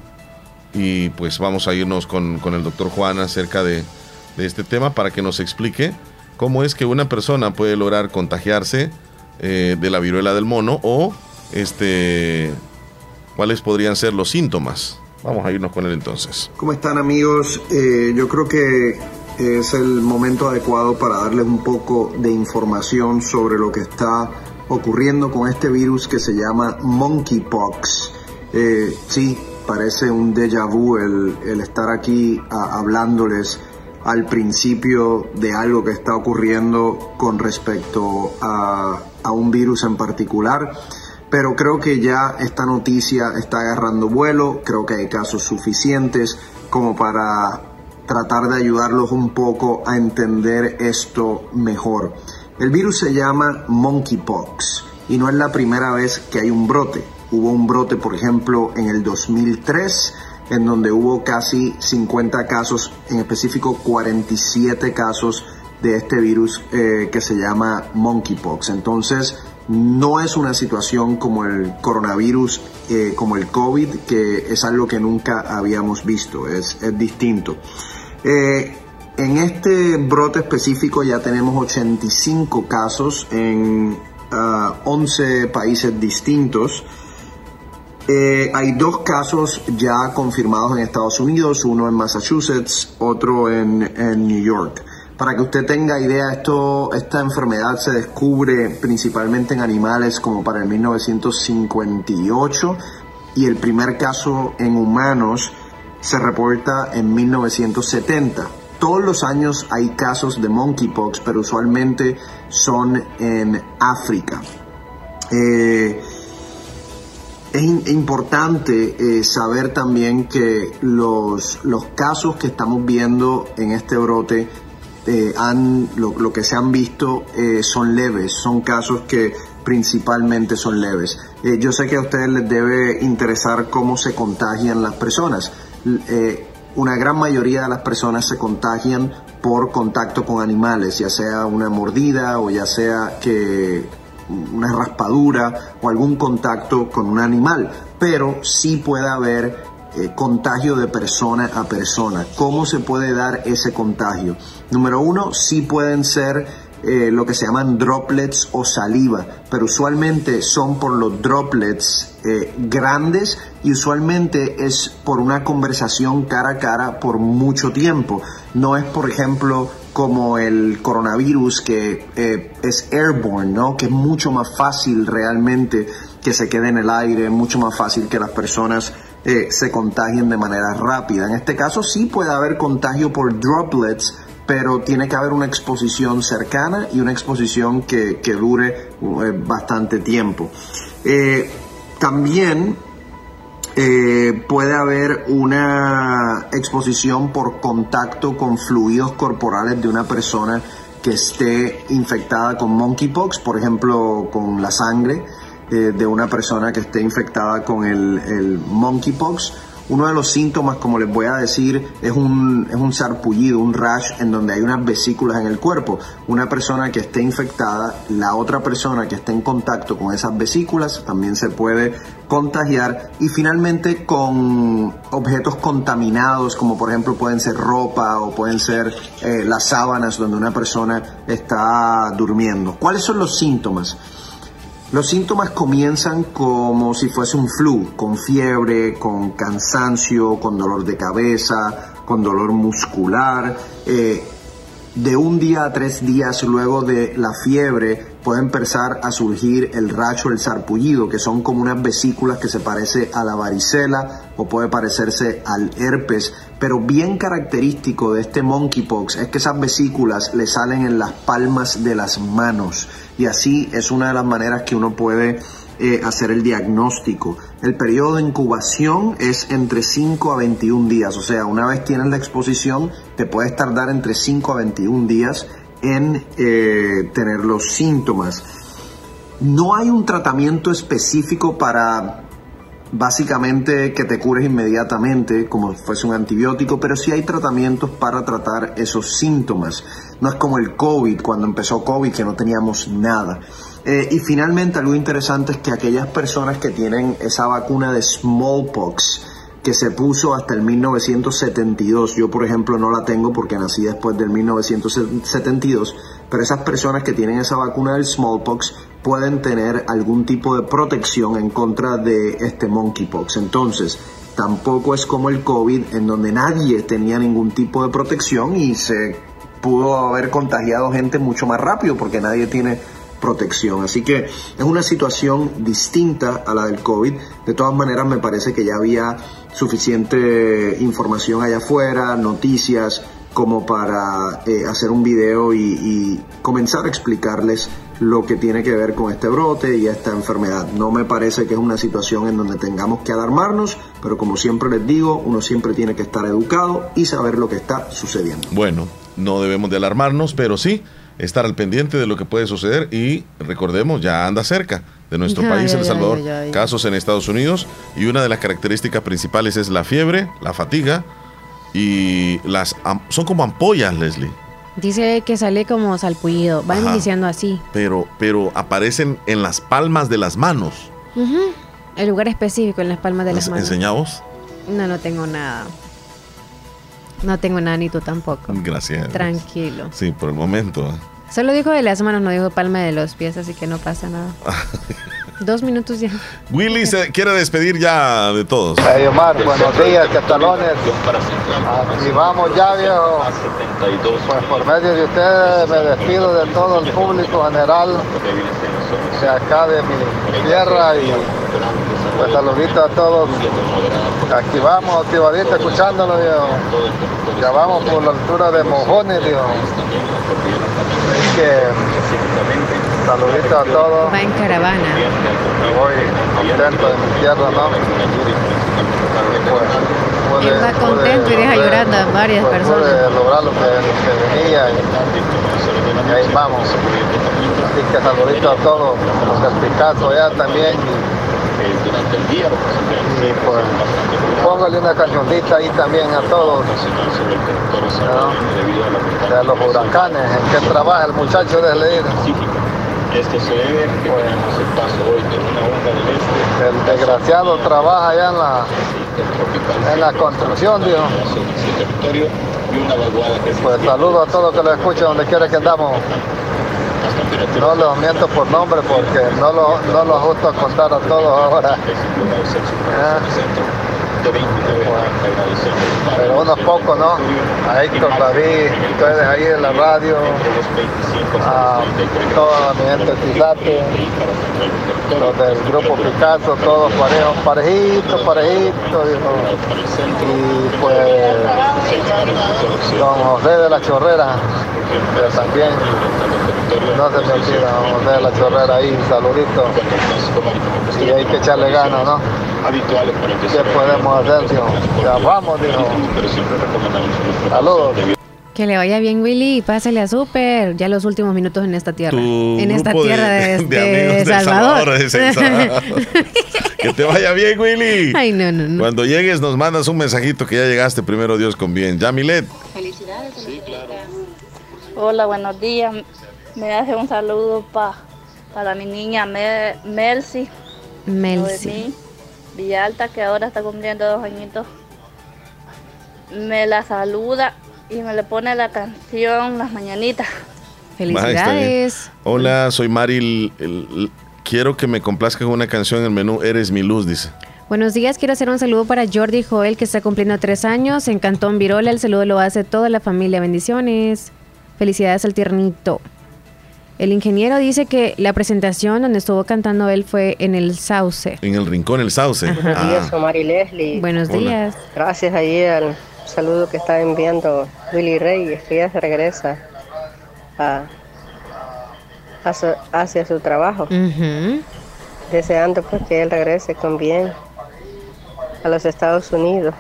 S3: y pues vamos a irnos con, el doctor Juan acerca de, este tema para que nos explique cómo es que una persona puede lograr contagiarse eh, de la viruela del mono o este cuáles podrían ser los síntomas. Vamos a irnos con él entonces.
S48: ¿Cómo están amigos? Eh, yo creo que es el momento adecuado para darles un poco de información sobre lo que está ocurriendo con este virus que se llama monkeypox. Eh, sí, parece un déjà vu el, estar aquí hablándoles al principio de algo que está ocurriendo con respecto a, un virus en particular. Pero creo que ya esta noticia está agarrando vuelo, creo que hay casos suficientes como para tratar de ayudarlos un poco a entender esto mejor. El virus se llama monkeypox y no es la primera vez que hay un brote. Hubo un brote, por ejemplo, en el 2003, en donde hubo casi 50 casos, en específico 47 casos de este virus eh, que se llama monkeypox. Entonces, no es una situación como el coronavirus, eh, como el COVID, que es algo que nunca habíamos visto, es, distinto. Eh, en este brote específico ya tenemos 85 casos en 11 ah, países distintos. Eh, hay dos casos ya confirmados en Estados Unidos, uno en Massachusetts, otro en, New York. Para que usted tenga idea, esto, esta enfermedad se descubre principalmente en animales como para el 1958 y el primer caso en humanos se reporta en 1970. Todos los años hay casos de monkeypox, pero usualmente son en África. Eh, es importante eh, saber también que los, los casos que estamos viendo en este brote eh, han, lo, que se han visto eh, son leves, son casos que principalmente son leves. yo sé que a ustedes les debe interesar cómo se contagian las personas. una gran mayoría de las personas se contagian por contacto con animales, ya sea una mordida o ya sea que una raspadura o algún contacto con un animal, pero sí puede haber eh, contagio de persona a persona. ¿Cómo se puede dar ese contagio? Número uno, sí pueden ser eh, lo que se llaman droplets o saliva, pero usualmente son por los droplets eh, grandes y usualmente es por una conversación cara a cara por mucho tiempo. No es, por ejemplo, como el coronavirus que eh, es airborne, ¿no? que es mucho más fácil realmente que se quede en el aire, mucho más fácil que las personas se contagien de manera rápida. En este caso sí puede haber contagio por droplets pero tiene que haber una exposición cercana y una exposición que, que dure eh, bastante tiempo. Eh, también eh, puede haber una exposición por contacto con fluidos corporales de una persona que esté infectada con monkeypox, por ejemplo, con la sangre eh, de una persona que esté infectada con el, el monkeypox uno de los síntomas, como les voy a decir, es un, es un sarpullido, un rash en donde hay unas vesículas en el cuerpo. Una persona que esté infectada, la otra persona que esté en contacto con esas vesículas también se puede contagiar. Y finalmente con objetos contaminados, como por ejemplo pueden ser ropa o pueden ser eh, las sábanas donde una persona está durmiendo. ¿Cuáles son los síntomas? Los síntomas comienzan como si fuese un flu, con fiebre, con cansancio, con dolor de cabeza, con dolor muscular. Eh, de un día a tres días luego de la fiebre puede empezar a surgir el racho, el sarpullido, que son como unas vesículas que se parece a la varicela o puede parecerse al herpes, pero bien característico de este monkeypox es que esas vesículas le salen en las palmas de las manos y así es una de las maneras que uno puede eh, hacer el diagnóstico. El periodo de incubación es entre 5 a 21 días, o sea, una vez tienes la exposición, te puedes tardar entre 5 a 21 días en eh, tener los síntomas. No hay un tratamiento específico para básicamente que te cures inmediatamente como fuese un antibiótico, pero sí hay tratamientos para tratar esos síntomas. No es como el COVID, cuando empezó COVID que no teníamos nada. Eh, y finalmente algo interesante es que aquellas personas que tienen esa vacuna de smallpox, que se puso hasta el 1972. Yo, por ejemplo, no la tengo porque nací después del 1972, pero esas personas que tienen esa vacuna del smallpox pueden tener algún tipo de protección en contra de este monkeypox. Entonces, tampoco es como el COVID en donde nadie tenía ningún tipo de protección y se pudo haber contagiado gente mucho más rápido porque nadie tiene protección. Así que es una situación distinta a la del COVID. De todas maneras, me parece que ya había suficiente información allá afuera, noticias, como para eh, hacer un video y, y, comenzar a explicarles lo que tiene que ver con este brote y esta enfermedad. No me parece que es una situación en donde tengamos que alarmarnos, pero como siempre les digo, uno siempre tiene que estar educado y saber lo que está sucediendo.
S3: Bueno, no debemos de alarmarnos, pero sí estar al pendiente de lo que puede suceder y recordemos, ya anda cerca de nuestro país, El Salvador, casos en Estados Unidos y una de las características principales es la fiebre, la fatiga y las son como ampollas, Leslie,
S4: Dice que sale como salpullido. Van
S3: Ajá.
S4: diciendo así.
S3: pero pero aparecen en las palmas de las manos.
S4: El lugar específico en las palmas de las
S3: ¿Nos
S4: manos.
S3: enseñamos?
S4: No, no tengo nada. No tengo nada ni tú tampoco.
S3: Gracias.
S4: Tranquilo.
S3: Sí, por el momento.
S4: Solo dijo de las manos, no dijo palma de los pies, así que no pasa nada. Dos minutos ya.
S3: Willy se quiere despedir ya de todos.
S38: Hey Omar, buenos días, catalones. Y vamos ya, viejo. Pues por medio de ustedes me despido de todo el público general de acá de mi tierra y pues saludito a todos. Aquí vamos, activadito, escuchándolo, viejo. Ya vamos por la altura de Mojones, viejo. Así que saludito a todos.
S4: Va en caravana.
S38: Voy contento de mi tierra, ¿no? Pues,
S4: Él va contento y deja llorando a varias personas.
S38: pude lograr lo que, lo que venía y, y ahí vamos. Así que saludito a todos, los Picasso allá también. Y, y pues póngale una cancioncita ahí también a todos. ¿no? De los huracanes, en que trabaja el muchacho de leer.
S49: Esto se debe que tenemos el paso hoy de una onda del este.
S38: El desgraciado trabaja allá en la, en la construcción, Dios.
S49: territorio y una vaguada que
S38: Pues saludo a todos que lo escuchan donde quiera que andamos. No los miento por nombre porque no lo, no lo justo contar a todos ahora. Ah. Pero unos pocos, ¿no? A Héctor David, ustedes ahí en la radio, a toda mi gente los del grupo Picasso, todos parejos, parejitos, parejitos, y pues don José de la Chorrera, pero también no se me don José de la Chorrera ahí, saludito, y hay que echarle ganas, ¿no? ¿Qué podemos hacer, tío? Ya vamos, dijo. Saludos.
S4: Que le vaya bien, Willy, y pásale a súper. Ya los últimos minutos en esta tierra.
S3: Tu
S4: en esta tierra de,
S3: de
S4: de
S3: amigos de
S4: Salvador.
S3: Salvador, de Salvador. que te vaya bien, Willy.
S4: Ay, no, no, no.
S3: Cuando llegues nos mandas un mensajito que ya llegaste, primero Dios con bien. Ya, Milet.
S35: Felicidades. Hola, buenos días. Me hace un saludo pa, para mi niña Mel- Melcy.
S4: Melcy.
S35: Villalta, que ahora está cumpliendo dos añitos. Me la saluda y me le pone la canción Las Mañanitas.
S3: Ah.
S4: Felicidades.
S3: Hola, soy Mari. el- el- quiero que me complazca con una canción en el menú Eres mi luz, dice.
S4: Buenos días, quiero hacer un saludo para Jordi Joel, que está cumpliendo tres años en Cantón Virola. El saludo lo hace toda la familia. Bendiciones. Felicidades al tiernito. El ingeniero dice que la presentación donde estuvo cantando él fue en el Sauce.
S3: En el rincón, el sauce.
S50: Buenos
S3: Ah,
S50: días, Omar y Leslie.
S4: Buenos
S3: Hola.
S4: días.
S50: Gracias ahí al saludo que está enviando Willy Reyes, que ya se regresa a, a su- hacia su trabajo. Deseando pues que él regrese con bien a los Estados Unidos.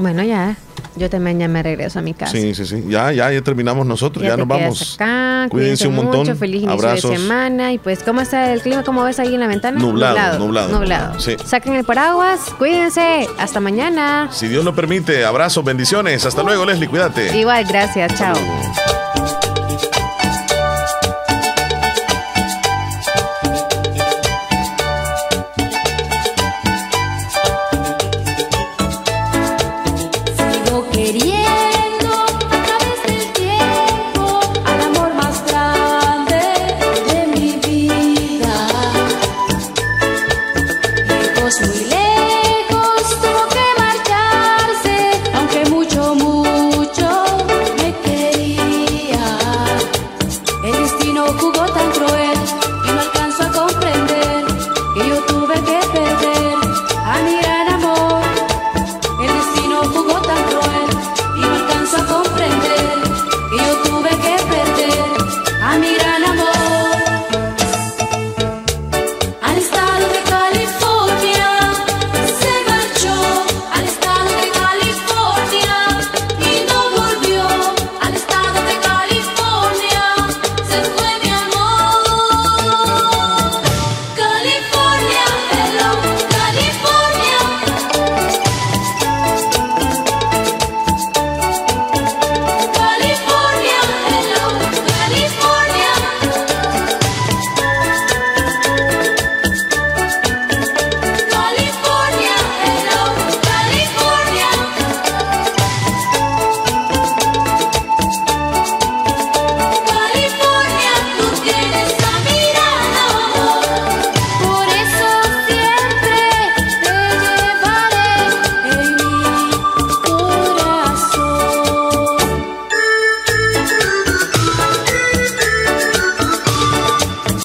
S4: Bueno, ya. Yo también ya me regreso a mi casa.
S3: sí, sí, sí. Ya, ya, ya terminamos nosotros. Ya, nos vamos.
S4: Acá,
S3: Cuídense un montón.
S4: Mucho, feliz inicio
S3: Abrazos.
S4: de semana. Y pues, ¿cómo está el clima? ¿Cómo ves ahí en la ventana?
S3: Nublado, nublado.
S4: Nublado.
S3: Sí.
S4: Saquen el paraguas. Cuídense. Hasta mañana.
S3: Si Dios lo permite, abrazos, bendiciones. Hasta luego, Leslie, cuídate.
S4: Igual, gracias. Chao.